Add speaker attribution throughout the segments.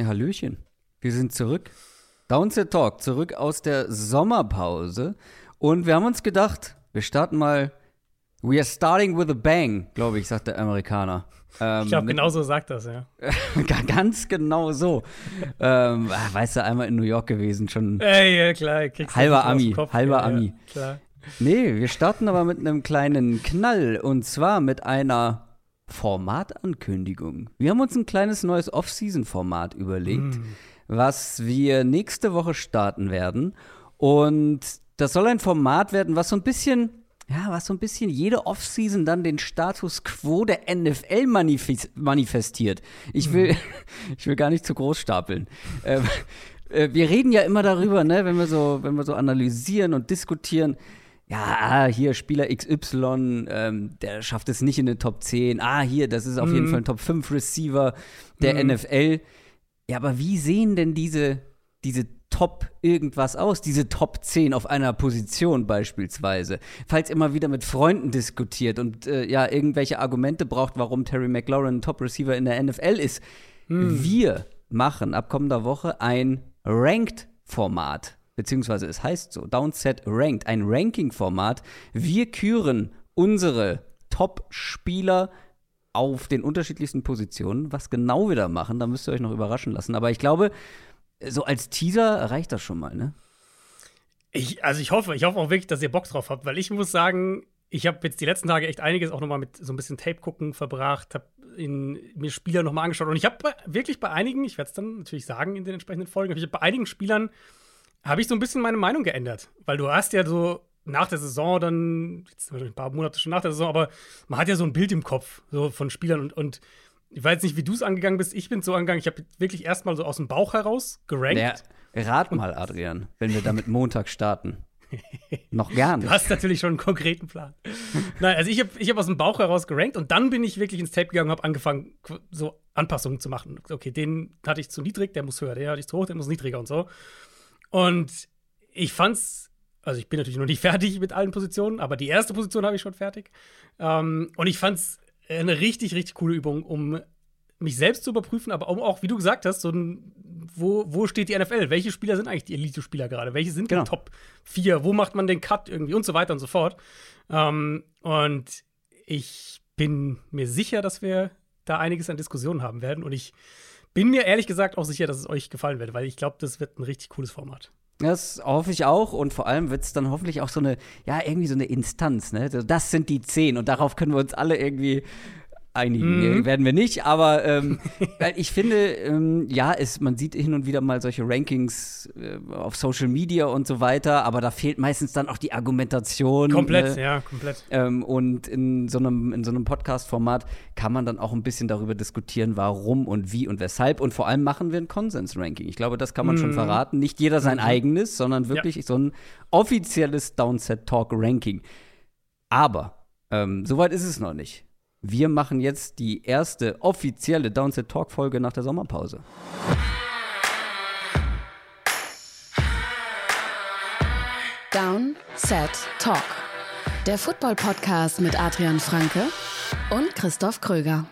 Speaker 1: Ja, Hallöchen. Wir sind zurück. Downset Talk, zurück aus der Sommerpause. Und wir haben uns gedacht, wir starten mal. We are starting with a bang, glaube ich, sagt der Amerikaner.
Speaker 2: Ähm, ich glaube, genau so sagt das, ja.
Speaker 1: ganz genau so. ähm, ah, weißt du, einmal in New York gewesen, schon.
Speaker 2: Ey, ja, klar.
Speaker 1: Halber Ami, halber ja, Ami. Ja, klar. Nee, wir starten aber mit einem kleinen Knall. Und zwar mit einer Formatankündigung. Wir haben uns ein kleines neues Off-Season-Format überlegt, mm. was wir nächste Woche starten werden. Und das soll ein Format werden, was so ein bisschen, ja, was so ein bisschen jede Off-Season dann den Status quo der NFL manifestiert. Ich will, mm. ich will gar nicht zu groß stapeln. Ähm, äh, wir reden ja immer darüber, ne, wenn wir so, wenn wir so analysieren und diskutieren ja, hier Spieler XY, ähm, der schafft es nicht in den Top 10. Ah, hier, das ist auf mhm. jeden Fall ein Top 5 Receiver der mhm. NFL. Ja, aber wie sehen denn diese, diese Top irgendwas aus, diese Top 10 auf einer Position beispielsweise? Falls immer wieder mit Freunden diskutiert und äh, ja, irgendwelche Argumente braucht, warum Terry McLaurin ein Top Receiver in der NFL ist. Mhm. Wir machen ab kommender Woche ein Ranked-Format beziehungsweise es heißt so, Downset Ranked, ein Ranking-Format. Wir küren unsere Top-Spieler auf den unterschiedlichsten Positionen. Was genau wir da machen, da müsst ihr euch noch überraschen lassen. Aber ich glaube, so als Teaser reicht das schon mal, ne?
Speaker 2: Ich, also ich hoffe, ich hoffe auch wirklich, dass ihr Bock drauf habt, weil ich muss sagen, ich habe jetzt die letzten Tage echt einiges auch noch mal mit so ein bisschen Tape gucken verbracht, habe mir Spieler noch mal angeschaut und ich habe wirklich bei einigen, ich werde es dann natürlich sagen in den entsprechenden Folgen, ich habe bei einigen Spielern habe ich so ein bisschen meine Meinung geändert. Weil du hast ja so nach der Saison dann, jetzt ein paar Monate schon nach der Saison, aber man hat ja so ein Bild im Kopf so von Spielern und, und ich weiß nicht, wie du es angegangen bist. Ich bin so angegangen, ich habe wirklich erstmal so aus dem Bauch heraus gerankt. Ja,
Speaker 1: rat mal, Adrian, wenn wir damit Montag starten. Noch gern.
Speaker 2: Du hast natürlich schon einen konkreten Plan. Nein, also ich habe ich hab aus dem Bauch heraus gerankt und dann bin ich wirklich ins Tape gegangen und habe angefangen, so Anpassungen zu machen. Okay, den hatte ich zu niedrig, der muss höher, den hatte ich zu hoch, der muss niedriger und so. Und ich fand's, also ich bin natürlich noch nicht fertig mit allen Positionen, aber die erste Position habe ich schon fertig. Ähm, und ich fand's eine richtig, richtig coole Übung, um mich selbst zu überprüfen, aber auch, wie du gesagt hast, so ein, wo, wo steht die NFL? Welche Spieler sind eigentlich die Elite-Spieler gerade? Welche sind genau. die Top 4? Wo macht man den Cut irgendwie und so weiter und so fort? Ähm, und ich bin mir sicher, dass wir da einiges an Diskussionen haben werden. Und ich bin mir ehrlich gesagt auch sicher, dass es euch gefallen wird, weil ich glaube, das wird ein richtig cooles Format.
Speaker 1: Das hoffe ich auch und vor allem wird es dann hoffentlich auch so eine, ja, irgendwie so eine Instanz, ne? Das sind die zehn und darauf können wir uns alle irgendwie einigen mhm. werden wir nicht, aber ähm, ich finde, ähm, ja, es, man sieht hin und wieder mal solche Rankings äh, auf Social Media und so weiter, aber da fehlt meistens dann auch die Argumentation.
Speaker 2: Komplett, ne? ja, komplett.
Speaker 1: Ähm, und in so einem, in so einem Podcast-Format kann man dann auch ein bisschen darüber diskutieren, warum und wie und weshalb. Und vor allem machen wir ein Konsens-Ranking. Ich glaube, das kann man mhm. schon verraten. Nicht jeder sein mhm. eigenes, sondern wirklich ja. so ein offizielles Downset-Talk-Ranking. Aber ähm, soweit ist es noch nicht. Wir machen jetzt die erste offizielle Downset Talk Folge nach der Sommerpause.
Speaker 3: Down, Set, Talk. Der Football Podcast mit Adrian Franke und Christoph Kröger.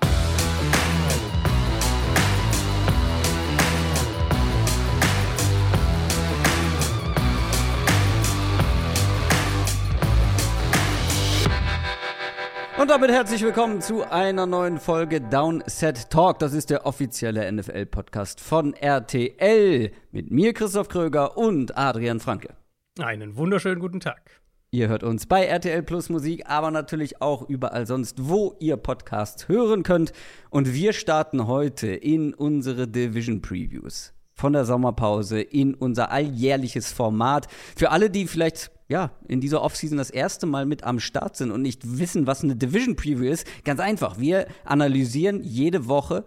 Speaker 1: Und damit herzlich willkommen zu einer neuen Folge Downset Talk. Das ist der offizielle NFL-Podcast von RTL mit mir, Christoph Kröger und Adrian Franke.
Speaker 2: Einen wunderschönen guten Tag.
Speaker 1: Ihr hört uns bei RTL Plus Musik, aber natürlich auch überall sonst, wo ihr Podcasts hören könnt. Und wir starten heute in unsere Division Previews von der Sommerpause in unser alljährliches Format. Für alle, die vielleicht ja, in dieser Offseason das erste Mal mit am Start sind und nicht wissen, was eine Division Preview ist, ganz einfach. Wir analysieren jede Woche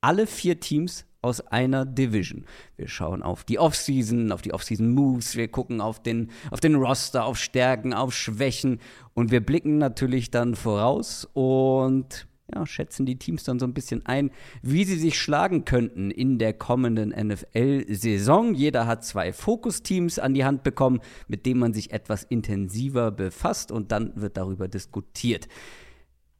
Speaker 1: alle vier Teams aus einer Division. Wir schauen auf die Offseason, auf die Offseason Moves, wir gucken auf den, auf den Roster, auf Stärken, auf Schwächen und wir blicken natürlich dann voraus und ja, schätzen die Teams dann so ein bisschen ein, wie sie sich schlagen könnten in der kommenden NFL-Saison. Jeder hat zwei Fokusteams an die Hand bekommen, mit denen man sich etwas intensiver befasst und dann wird darüber diskutiert.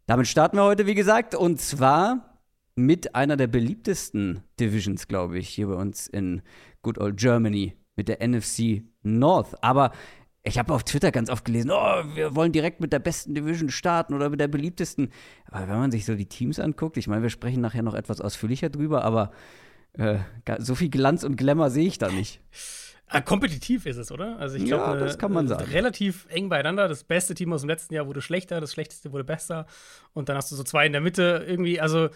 Speaker 1: Damit starten wir heute, wie gesagt, und zwar mit einer der beliebtesten Divisions, glaube ich, hier bei uns in Good Old Germany, mit der NFC North. Aber ich habe auf Twitter ganz oft gelesen, oh, wir wollen direkt mit der besten Division starten oder mit der beliebtesten. Aber wenn man sich so die Teams anguckt, ich meine, wir sprechen nachher noch etwas ausführlicher drüber, aber äh, so viel Glanz und Glamour sehe ich da nicht.
Speaker 2: Ah, kompetitiv ist es, oder?
Speaker 1: Also ich glaube, ja, das kann man sagen.
Speaker 2: Relativ eng beieinander. Das beste Team aus dem letzten Jahr wurde schlechter, das schlechteste wurde besser. Und dann hast du so zwei in der Mitte irgendwie. Also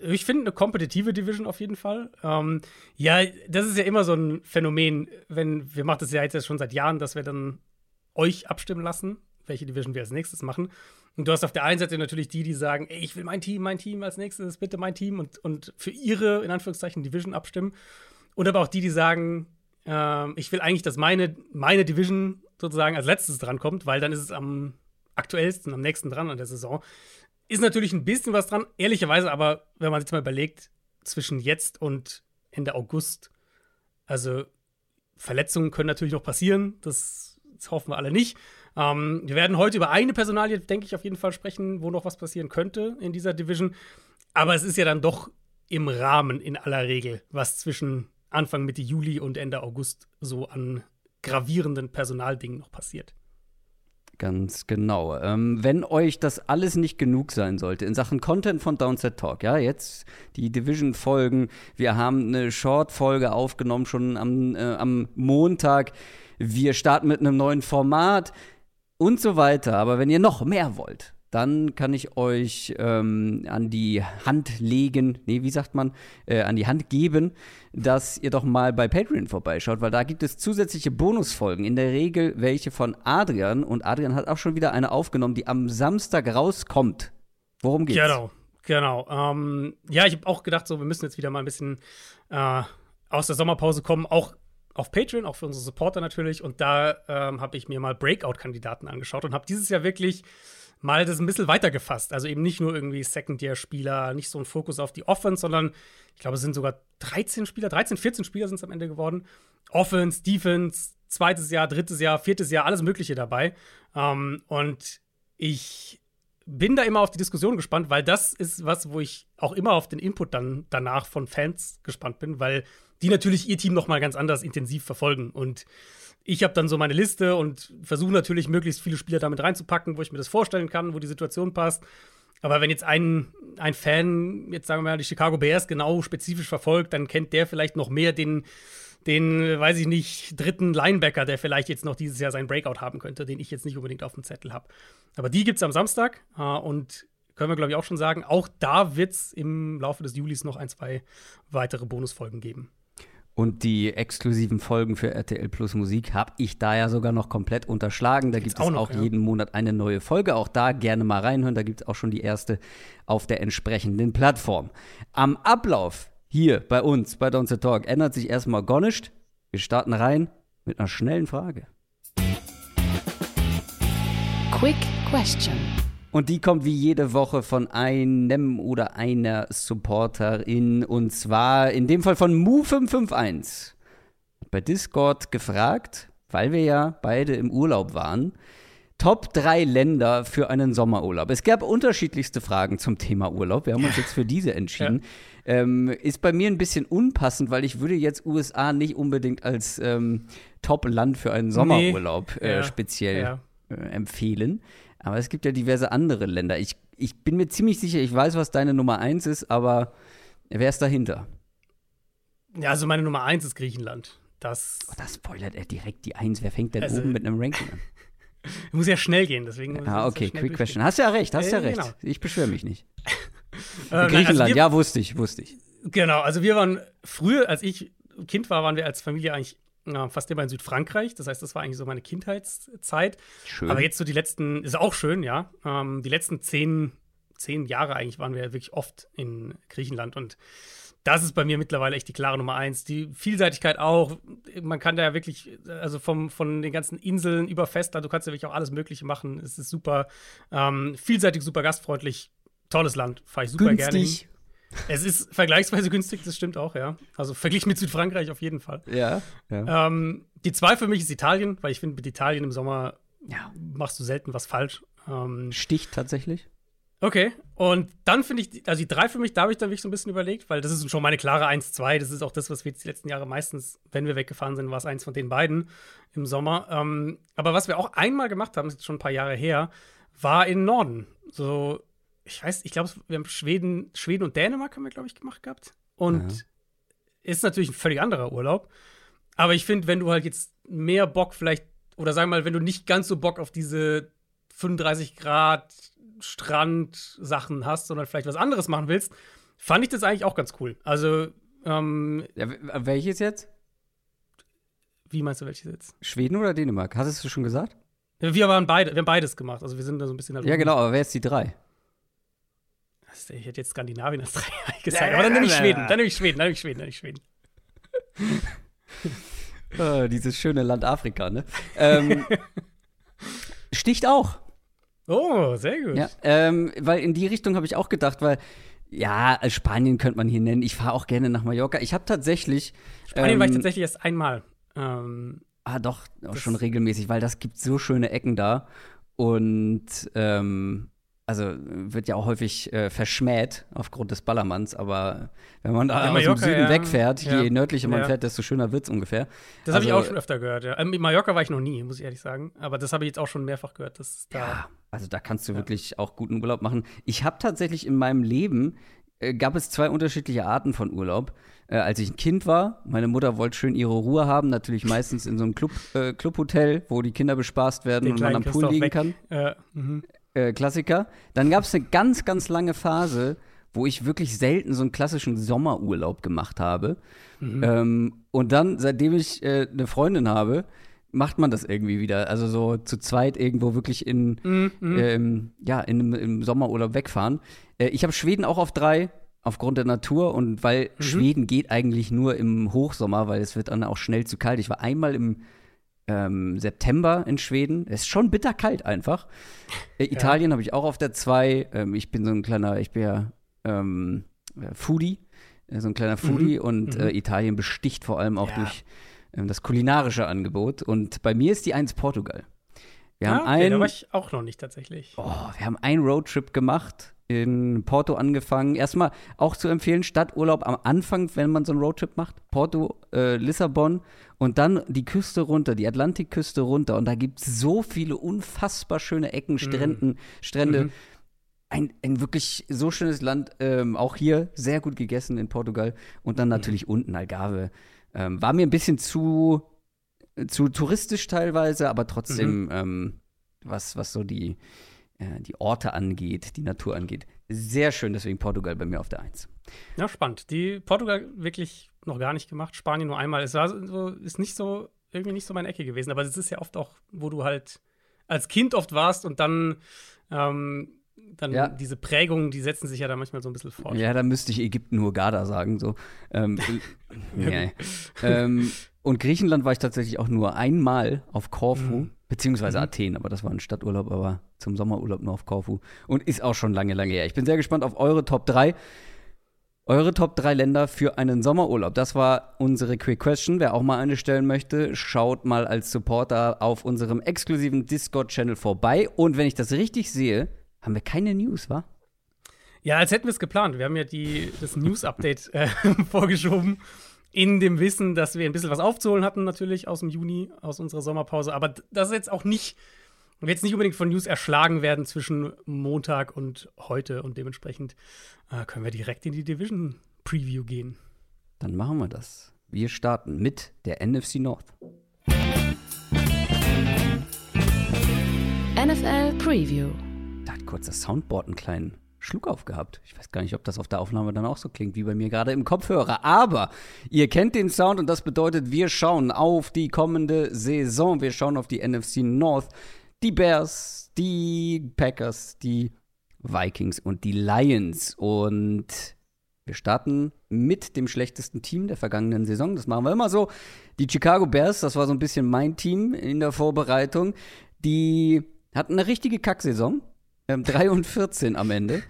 Speaker 2: ich finde eine kompetitive Division auf jeden Fall. Ähm, ja, das ist ja immer so ein Phänomen, wenn wir machen das ja jetzt schon seit Jahren, dass wir dann euch abstimmen lassen, welche Division wir als nächstes machen. Und du hast auf der einen Seite natürlich die, die sagen, ey, ich will mein Team, mein Team als nächstes, bitte mein Team und, und für ihre, in Anführungszeichen, Division abstimmen. Und aber auch die, die sagen, äh, ich will eigentlich, dass meine, meine Division sozusagen als letztes drankommt, weil dann ist es am aktuellsten, am nächsten dran an der Saison. Ist natürlich ein bisschen was dran, ehrlicherweise, aber wenn man sich mal überlegt, zwischen jetzt und Ende August, also Verletzungen können natürlich noch passieren, das, das hoffen wir alle nicht. Ähm, wir werden heute über eine Personalie, denke ich, auf jeden Fall sprechen, wo noch was passieren könnte in dieser Division. Aber es ist ja dann doch im Rahmen in aller Regel, was zwischen Anfang Mitte Juli und Ende August so an gravierenden Personaldingen noch passiert.
Speaker 1: Ganz genau. Ähm, wenn euch das alles nicht genug sein sollte in Sachen Content von Downset Talk, ja, jetzt die Division-Folgen, wir haben eine Short-Folge aufgenommen schon am, äh, am Montag, wir starten mit einem neuen Format und so weiter. Aber wenn ihr noch mehr wollt, dann kann ich euch ähm, an die Hand legen, nee, wie sagt man, äh, an die Hand geben, dass ihr doch mal bei Patreon vorbeischaut, weil da gibt es zusätzliche Bonusfolgen, in der Regel welche von Adrian und Adrian hat auch schon wieder eine aufgenommen, die am Samstag rauskommt. Worum geht's?
Speaker 2: Genau, genau. Ähm, ja, ich habe auch gedacht, so, wir müssen jetzt wieder mal ein bisschen äh, aus der Sommerpause kommen, auch auf Patreon, auch für unsere Supporter natürlich. Und da ähm, habe ich mir mal Breakout-Kandidaten angeschaut und habe dieses Jahr wirklich mal das ein bisschen weiter gefasst. Also eben nicht nur irgendwie Second-Year-Spieler, nicht so ein Fokus auf die Offense, sondern ich glaube, es sind sogar 13 Spieler, 13, 14 Spieler sind es am Ende geworden. Offense, Defense, zweites Jahr, drittes Jahr, viertes Jahr, alles Mögliche dabei. Ähm, und ich bin da immer auf die Diskussion gespannt, weil das ist was, wo ich auch immer auf den Input dann danach von Fans gespannt bin, weil die natürlich ihr Team noch mal ganz anders intensiv verfolgen und ich habe dann so meine Liste und versuche natürlich möglichst viele Spieler damit reinzupacken, wo ich mir das vorstellen kann, wo die Situation passt. Aber wenn jetzt ein, ein Fan, jetzt sagen wir mal, die Chicago Bears genau spezifisch verfolgt, dann kennt der vielleicht noch mehr den, den, weiß ich nicht, dritten Linebacker, der vielleicht jetzt noch dieses Jahr seinen Breakout haben könnte, den ich jetzt nicht unbedingt auf dem Zettel habe. Aber die gibt es am Samstag äh, und können wir, glaube ich, auch schon sagen, auch da wird es im Laufe des Julis noch ein, zwei weitere Bonusfolgen geben.
Speaker 1: Und die exklusiven Folgen für RTL Plus Musik habe ich da ja sogar noch komplett unterschlagen. Da gibt es auch, noch, auch ja. jeden Monat eine neue Folge. Auch da gerne mal reinhören. Da gibt es auch schon die erste auf der entsprechenden Plattform. Am Ablauf hier bei uns, bei Don't Talk, ändert sich erstmal gar nichts. Wir starten rein mit einer schnellen Frage.
Speaker 3: Quick Question.
Speaker 1: Und die kommt wie jede Woche von einem oder einer Supporterin. Und zwar in dem Fall von Mu551. Bei Discord gefragt, weil wir ja beide im Urlaub waren. Top 3 Länder für einen Sommerurlaub. Es gab unterschiedlichste Fragen zum Thema Urlaub. Wir haben uns jetzt für diese entschieden. Ja. Ähm, ist bei mir ein bisschen unpassend, weil ich würde jetzt USA nicht unbedingt als ähm, Top-Land für einen Sommerurlaub nee. äh, ja. speziell ja. Äh, empfehlen. Aber es gibt ja diverse andere Länder. Ich, ich bin mir ziemlich sicher, ich weiß, was deine Nummer eins ist, aber wer ist dahinter?
Speaker 2: Ja, also meine Nummer eins ist Griechenland. Das,
Speaker 1: oh, das spoilert er direkt die Eins. Wer fängt denn also, oben mit einem Ranking an?
Speaker 2: muss ja schnell gehen, deswegen.
Speaker 1: Ah, okay, quick question. Hast ja recht, hast äh, ja recht. Genau. Ich beschwöre mich nicht. äh, Griechenland, also wir, ja, wusste ich, wusste ich.
Speaker 2: Genau, also wir waren früher, als ich Kind war, waren wir als Familie eigentlich ja, fast immer in Südfrankreich. Das heißt, das war eigentlich so meine Kindheitszeit. Schön. Aber jetzt so die letzten, ist auch schön, ja. Ähm, die letzten zehn, zehn Jahre eigentlich waren wir wirklich oft in Griechenland und das ist bei mir mittlerweile echt die klare Nummer eins. Die Vielseitigkeit auch. Man kann da ja wirklich, also vom, von den ganzen Inseln über Festland, du kannst ja wirklich auch alles Mögliche machen. Es ist super ähm, vielseitig, super gastfreundlich. Tolles Land, fahre ich super Günstig. gerne hin. Es ist vergleichsweise günstig, das stimmt auch, ja. Also verglichen mit Südfrankreich auf jeden Fall.
Speaker 1: Ja.
Speaker 2: ja. Ähm, die zwei für mich ist Italien, weil ich finde, mit Italien im Sommer ja. machst du selten was falsch.
Speaker 1: Ähm, Sticht tatsächlich?
Speaker 2: Okay. Und dann finde ich, also die drei für mich, da habe ich dann wirklich so ein bisschen überlegt, weil das ist schon meine klare 1-2. Das ist auch das, was wir jetzt die letzten Jahre meistens, wenn wir weggefahren sind, war es eins von den beiden im Sommer. Ähm, aber was wir auch einmal gemacht haben, ist jetzt schon ein paar Jahre her, war in Norden. So, ich weiß, ich glaube, wir haben Schweden, Schweden und Dänemark haben wir, glaube ich, gemacht gehabt. Und ja. ist natürlich ein völlig anderer Urlaub. Aber ich finde, wenn du halt jetzt mehr Bock vielleicht, oder sagen wir mal, wenn du nicht ganz so Bock auf diese 35 Grad Strand-Sachen hast, sondern vielleicht was anderes machen willst, fand ich das eigentlich auch ganz cool. Also, ähm,
Speaker 1: ja, welches jetzt?
Speaker 2: Wie meinst du welches jetzt?
Speaker 1: Schweden oder Dänemark? Hattest du schon gesagt?
Speaker 2: Wir waren beide, wir haben beides gemacht. Also wir sind da so ein bisschen
Speaker 1: halt Ja, genau, aber wer ist die drei?
Speaker 2: Ich hätte jetzt Skandinavien als drei gesagt, aber dann nehme ich Schweden, dann nehme ich Schweden, dann nehme ich Schweden, dann nehme ich Schweden.
Speaker 1: oh, dieses schöne Land Afrika, ne? Ähm, sticht auch.
Speaker 2: Oh, sehr gut.
Speaker 1: Ja, ähm, weil in die Richtung habe ich auch gedacht, weil ja, Spanien könnte man hier nennen. Ich fahre auch gerne nach Mallorca. Ich habe tatsächlich.
Speaker 2: Spanien ähm, war ich ähm, tatsächlich erst einmal.
Speaker 1: Ähm, ah, doch, auch schon regelmäßig, weil das gibt so schöne Ecken da. Und ähm, also wird ja auch häufig äh, verschmäht aufgrund des Ballermanns, aber wenn man da ja, aus dem Süden ja. wegfährt, ja. je nördlicher man fährt, desto schöner wird es ungefähr.
Speaker 2: Das also, habe ich auch schon öfter gehört, ja. In ähm, Mallorca war ich noch nie, muss ich ehrlich sagen, aber das habe ich jetzt auch schon mehrfach gehört, dass da Ja,
Speaker 1: also da kannst du wirklich auch guten Urlaub machen. Ich habe tatsächlich in meinem Leben äh, gab es zwei unterschiedliche Arten von Urlaub. Äh, als ich ein Kind war, meine Mutter wollte schön ihre Ruhe haben, natürlich meistens in so einem Club, äh, Clubhotel, wo die Kinder bespaßt werden Den und man am Pool liegen weg. kann. Mhm äh, Klassiker. Dann gab es eine ganz, ganz lange Phase, wo ich wirklich selten so einen klassischen Sommerurlaub gemacht habe. Mhm. Ähm, und dann, seitdem ich äh, eine Freundin habe, macht man das irgendwie wieder. Also so zu zweit irgendwo wirklich in, mhm. ähm, ja, in, im Sommerurlaub wegfahren. Äh, ich habe Schweden auch auf drei aufgrund der Natur und weil mhm. Schweden geht eigentlich nur im Hochsommer, weil es wird dann auch schnell zu kalt. Ich war einmal im ähm, September in Schweden. Es ist schon bitterkalt einfach. Äh, Italien habe ich auch auf der 2. Ähm, ich bin so ein kleiner, ich bin ja ähm, äh, Foodie, äh, so ein kleiner Foodie mhm. und äh, mhm. Italien besticht vor allem auch ja. durch ähm, das kulinarische Angebot. Und bei mir ist die 1 Portugal.
Speaker 2: Wir ja, haben okay, ein, da war ich auch noch nicht tatsächlich.
Speaker 1: Oh, wir haben einen Roadtrip gemacht in Porto angefangen. Erstmal auch zu empfehlen, Stadturlaub am Anfang, wenn man so einen Roadtrip macht. Porto, äh, Lissabon und dann die Küste runter, die Atlantikküste runter. Und da gibt es so viele unfassbar schöne Ecken, Stränden, mhm. Strände. Mhm. Ein, ein, wirklich so schönes Land. Ähm, auch hier sehr gut gegessen in Portugal. Und dann mhm. natürlich mhm. unten Algarve. Ähm, war mir ein bisschen zu, zu touristisch teilweise, aber trotzdem, mhm. ähm, was, was so die äh, die Orte angeht, die Natur angeht. Sehr schön, deswegen Portugal bei mir auf der Eins.
Speaker 2: Ja, spannend. Die Portugal wirklich noch gar nicht gemacht, Spanien nur einmal. Es war so, ist nicht so, irgendwie nicht so meine Ecke gewesen, aber es ist ja oft auch, wo du halt als Kind oft warst und dann ähm, dann ja. diese Prägungen, die setzen sich ja da manchmal so ein bisschen fort.
Speaker 1: Ja, da müsste ich Ägypten nur Garda sagen. So. Ähm, nee. ähm, und Griechenland war ich tatsächlich auch nur einmal auf Korfu. Mhm. Beziehungsweise mhm. Athen, aber das war ein Stadturlaub, aber zum Sommerurlaub nur auf Korfu. Und ist auch schon lange, lange her. Ich bin sehr gespannt auf eure Top 3. Eure Top 3 Länder für einen Sommerurlaub. Das war unsere Quick Question. Wer auch mal eine stellen möchte, schaut mal als Supporter auf unserem exklusiven Discord-Channel vorbei. Und wenn ich das richtig sehe, haben wir keine News, wa?
Speaker 2: Ja, als hätten wir es geplant. Wir haben ja die, das News-Update äh, vorgeschoben in dem Wissen, dass wir ein bisschen was aufzuholen hatten, natürlich aus dem Juni, aus unserer Sommerpause. Aber das ist jetzt auch nicht, wir jetzt nicht unbedingt von News erschlagen werden zwischen Montag und heute. Und dementsprechend äh, können wir direkt in die Division Preview gehen.
Speaker 1: Dann machen wir das. Wir starten mit der NFC North.
Speaker 3: NFL Preview.
Speaker 1: Kurz das Soundboard einen kleinen Schluck aufgehabt. Ich weiß gar nicht, ob das auf der Aufnahme dann auch so klingt wie bei mir gerade im Kopfhörer. Aber ihr kennt den Sound und das bedeutet, wir schauen auf die kommende Saison. Wir schauen auf die NFC North, die Bears, die Packers, die Vikings und die Lions. Und wir starten mit dem schlechtesten Team der vergangenen Saison. Das machen wir immer so. Die Chicago Bears, das war so ein bisschen mein Team in der Vorbereitung. Die hatten eine richtige Kacksaison ähm, 3 und 14 am Ende.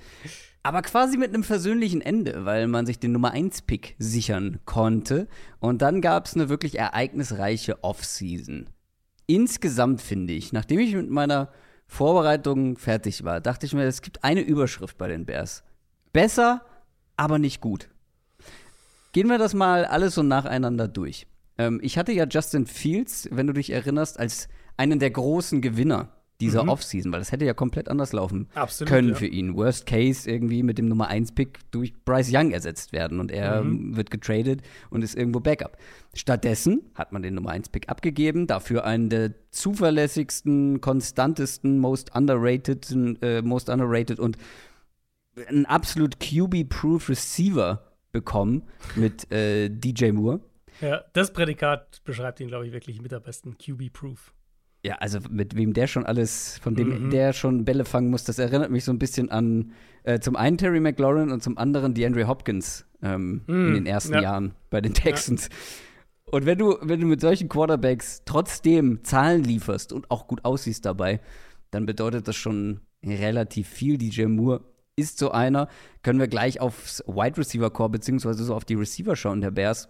Speaker 1: Aber quasi mit einem versöhnlichen Ende, weil man sich den Nummer 1-Pick sichern konnte. Und dann gab es eine wirklich ereignisreiche Offseason. Insgesamt finde ich, nachdem ich mit meiner Vorbereitung fertig war, dachte ich mir, es gibt eine Überschrift bei den Bears. Besser, aber nicht gut. Gehen wir das mal alles so nacheinander durch. Ähm, ich hatte ja Justin Fields, wenn du dich erinnerst, als einen der großen Gewinner dieser mhm. Offseason, weil das hätte ja komplett anders laufen Absolut, können ja. für ihn. Worst Case irgendwie mit dem Nummer 1 Pick durch Bryce Young ersetzt werden und er mhm. wird getradet und ist irgendwo Backup. Stattdessen hat man den Nummer 1 Pick abgegeben, dafür einen der zuverlässigsten, konstantesten, most underrated, äh, most underrated und einen absolut QB-proof Receiver bekommen mit äh, DJ Moore.
Speaker 2: Ja, das Prädikat beschreibt ihn, glaube ich, wirklich mit der besten QB-proof.
Speaker 1: Ja, also mit wem der schon alles, von dem mhm. der schon Bälle fangen muss, das erinnert mich so ein bisschen an äh, zum einen Terry McLaurin und zum anderen DeAndre Hopkins ähm, mhm. in den ersten ja. Jahren bei den Texans. Ja. Und wenn du, wenn du mit solchen Quarterbacks trotzdem Zahlen lieferst und auch gut aussiehst dabei, dann bedeutet das schon relativ viel. DJ Moore ist so einer. Können wir gleich aufs Wide Receiver Core beziehungsweise so auf die Receiver schauen der Bears,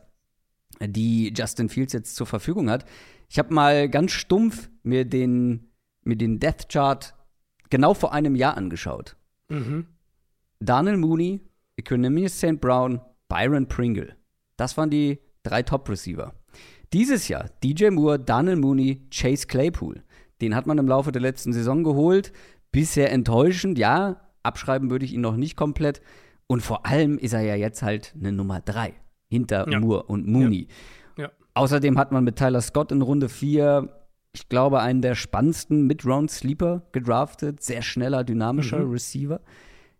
Speaker 1: die Justin Fields jetzt zur Verfügung hat. Ich habe mal ganz stumpf mir den, mir den Death Chart genau vor einem Jahr angeschaut. Mhm. Daniel Mooney, Equanimous St. Brown, Byron Pringle. Das waren die drei Top-Receiver. Dieses Jahr DJ Moore, Daniel Mooney, Chase Claypool. Den hat man im Laufe der letzten Saison geholt. Bisher enttäuschend, ja. Abschreiben würde ich ihn noch nicht komplett. Und vor allem ist er ja jetzt halt eine Nummer drei hinter ja. Moore und Mooney. Ja. Außerdem hat man mit Tyler Scott in Runde 4, ich glaube, einen der spannendsten Mid-Round-Sleeper gedraftet. Sehr schneller, dynamischer mhm. Receiver.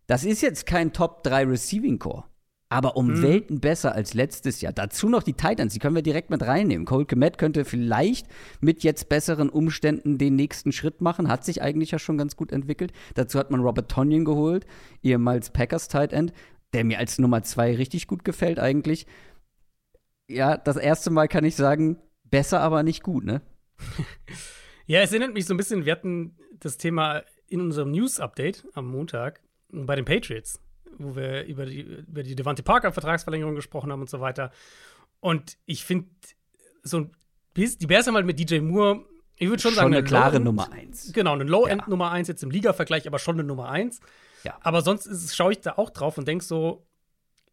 Speaker 1: Das ist jetzt kein Top 3 Receiving Core. Aber um mhm. Welten besser als letztes Jahr. Dazu noch die Titans, die können wir direkt mit reinnehmen. Cole Komet könnte vielleicht mit jetzt besseren Umständen den nächsten Schritt machen. Hat sich eigentlich ja schon ganz gut entwickelt. Dazu hat man Robert Tonyan geholt, ehemals Packers Tight End, der mir als Nummer 2 richtig gut gefällt eigentlich ja, das erste Mal kann ich sagen, besser, aber nicht gut, ne?
Speaker 2: ja, es erinnert mich so ein bisschen, wir hatten das Thema in unserem News-Update am Montag bei den Patriots, wo wir über die, über die Devante Parker-Vertragsverlängerung gesprochen haben und so weiter. Und ich finde, so die Bears haben halt mit DJ Moore, ich würde schon, schon sagen,
Speaker 1: eine, eine klare Nummer 1.
Speaker 2: Genau, eine Low-End ja. Nummer 1 jetzt im Liga-Vergleich, aber schon eine Nummer 1. Ja. Aber sonst schaue ich da auch drauf und denke so,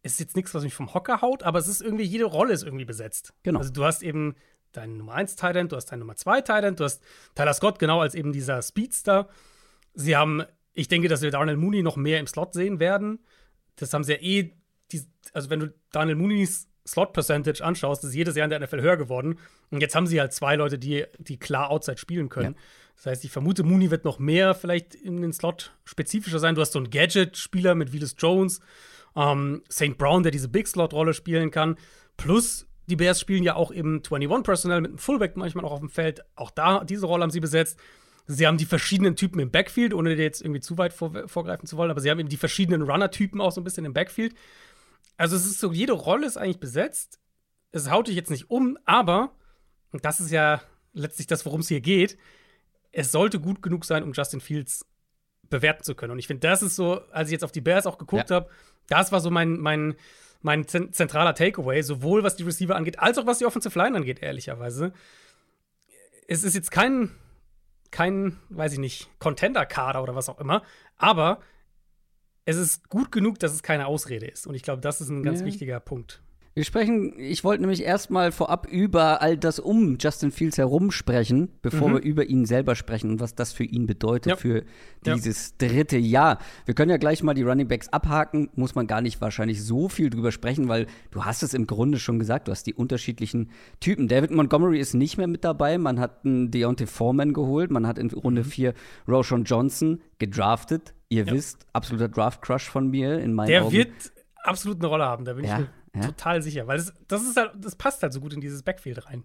Speaker 2: ist jetzt nichts, was mich vom Hocker haut, aber es ist irgendwie, jede Rolle ist irgendwie besetzt. Genau. Also du hast eben deinen Nummer 1 Titan, du hast deinen Nummer 2 Titan, du hast Tyler Scott genau als eben dieser Speedster. Sie haben, ich denke, dass wir Daniel Mooney noch mehr im Slot sehen werden. Das haben sie ja eh, die, also wenn du Daniel Mooneys Slot Percentage anschaust, ist jedes Jahr in der NFL höher geworden. Und jetzt haben sie halt zwei Leute, die, die klar Outside spielen können. Ja. Das heißt, ich vermute, Mooney wird noch mehr vielleicht in den Slot spezifischer sein. Du hast so einen Gadget-Spieler mit Willis Jones ähm, St. Brown, der diese Big Slot-Rolle spielen kann. Plus, die Bears spielen ja auch eben 21 Personnel mit einem Fullback manchmal auch auf dem Feld. Auch da, diese Rolle haben sie besetzt. Sie haben die verschiedenen Typen im Backfield, ohne dir jetzt irgendwie zu weit vor, vorgreifen zu wollen, aber sie haben eben die verschiedenen Runner-Typen auch so ein bisschen im Backfield. Also es ist so, jede Rolle ist eigentlich besetzt. Es haut dich jetzt nicht um, aber, und das ist ja letztlich das, worum es hier geht, es sollte gut genug sein, um Justin Fields bewerten zu können. Und ich finde, das ist so, als ich jetzt auf die Bears auch geguckt ja. habe, das war so mein, mein, mein zentraler Takeaway, sowohl was die Receiver angeht, als auch was die Offensive Line angeht, ehrlicherweise. Es ist jetzt kein, kein, weiß ich nicht, Contender-Kader oder was auch immer, aber es ist gut genug, dass es keine Ausrede ist. Und ich glaube, das ist ein ganz ja. wichtiger Punkt.
Speaker 1: Wir sprechen, ich wollte nämlich erstmal vorab über all das um Justin Fields herum sprechen, bevor mhm. wir über ihn selber sprechen und was das für ihn bedeutet ja. für dieses ja. dritte Jahr. Wir können ja gleich mal die Running Backs abhaken, muss man gar nicht wahrscheinlich so viel drüber sprechen, weil du hast es im Grunde schon gesagt, du hast die unterschiedlichen Typen. David Montgomery ist nicht mehr mit dabei, man hat einen Deontay Foreman geholt, man hat in Runde 4 mhm. Roshan Johnson gedraftet. Ihr ja. wisst, absoluter Draft-Crush von mir in meinen
Speaker 2: Der
Speaker 1: Augen.
Speaker 2: wird absolut eine Rolle haben, da bin ich mir ja? Total sicher, weil das, das ist halt, das passt halt so gut in dieses Backfield rein.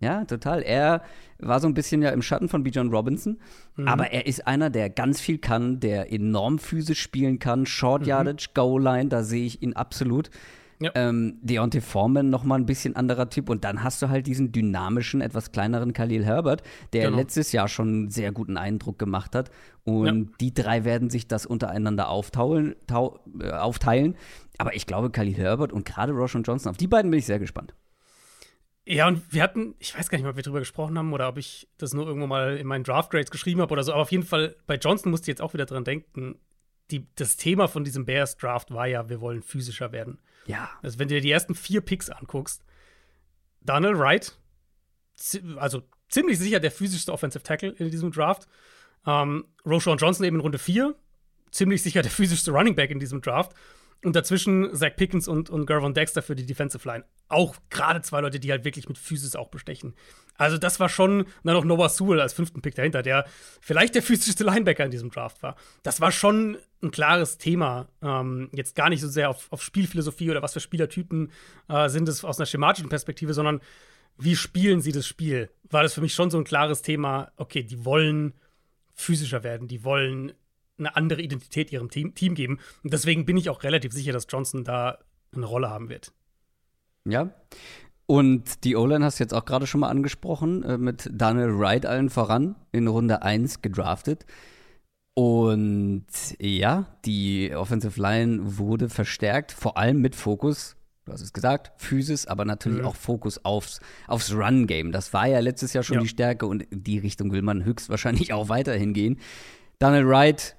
Speaker 1: Ja, total. Er war so ein bisschen ja im Schatten von Bijan Robinson, mhm. aber er ist einer, der ganz viel kann, der enorm physisch spielen kann, Short mhm. Yardage, mhm. Goal Line, da sehe ich ihn absolut. Ja. Ähm, Deontay Foreman noch mal ein bisschen anderer Typ und dann hast du halt diesen dynamischen, etwas kleineren Khalil Herbert, der genau. letztes Jahr schon einen sehr guten Eindruck gemacht hat und ja. die drei werden sich das untereinander auftaulen, äh, aufteilen. Aber ich glaube, Khalil Herbert und gerade Roshan Johnson, auf die beiden bin ich sehr gespannt.
Speaker 2: Ja, und wir hatten, ich weiß gar nicht mal, ob wir drüber gesprochen haben oder ob ich das nur irgendwo mal in meinen Draft Grades geschrieben habe oder so, aber auf jeden Fall bei Johnson musste ich jetzt auch wieder dran denken. Die, das Thema von diesem Bears Draft war ja, wir wollen physischer werden.
Speaker 1: Ja.
Speaker 2: Also, wenn du dir die ersten vier Picks anguckst, Daniel Wright, also ziemlich sicher der physischste Offensive Tackle in diesem Draft. Ähm, Roshan Johnson eben in Runde 4, ziemlich sicher der physischste Running Back in diesem Draft. Und dazwischen Zach Pickens und, und Gervon Dexter für die Defensive Line. Auch gerade zwei Leute, die halt wirklich mit Physis auch bestechen. Also, das war schon, dann noch Noah Sewell als fünften Pick dahinter, der vielleicht der physischste Linebacker in diesem Draft war. Das war schon ein klares Thema. Ähm, jetzt gar nicht so sehr auf, auf Spielphilosophie oder was für Spielertypen äh, sind es aus einer schematischen Perspektive, sondern wie spielen sie das Spiel? War das für mich schon so ein klares Thema, okay, die wollen physischer werden, die wollen eine andere Identität ihrem Team, Team geben. Und deswegen bin ich auch relativ sicher, dass Johnson da eine Rolle haben wird.
Speaker 1: Ja. Und die O-Line hast du jetzt auch gerade schon mal angesprochen, äh, mit Daniel Wright allen voran in Runde 1 gedraftet. Und ja, die Offensive Line wurde verstärkt, vor allem mit Fokus, du hast es gesagt, Physis, aber natürlich mhm. auch Fokus aufs, aufs Run-Game. Das war ja letztes Jahr schon ja. die Stärke und in die Richtung will man höchstwahrscheinlich auch weiterhin gehen. Daniel Wright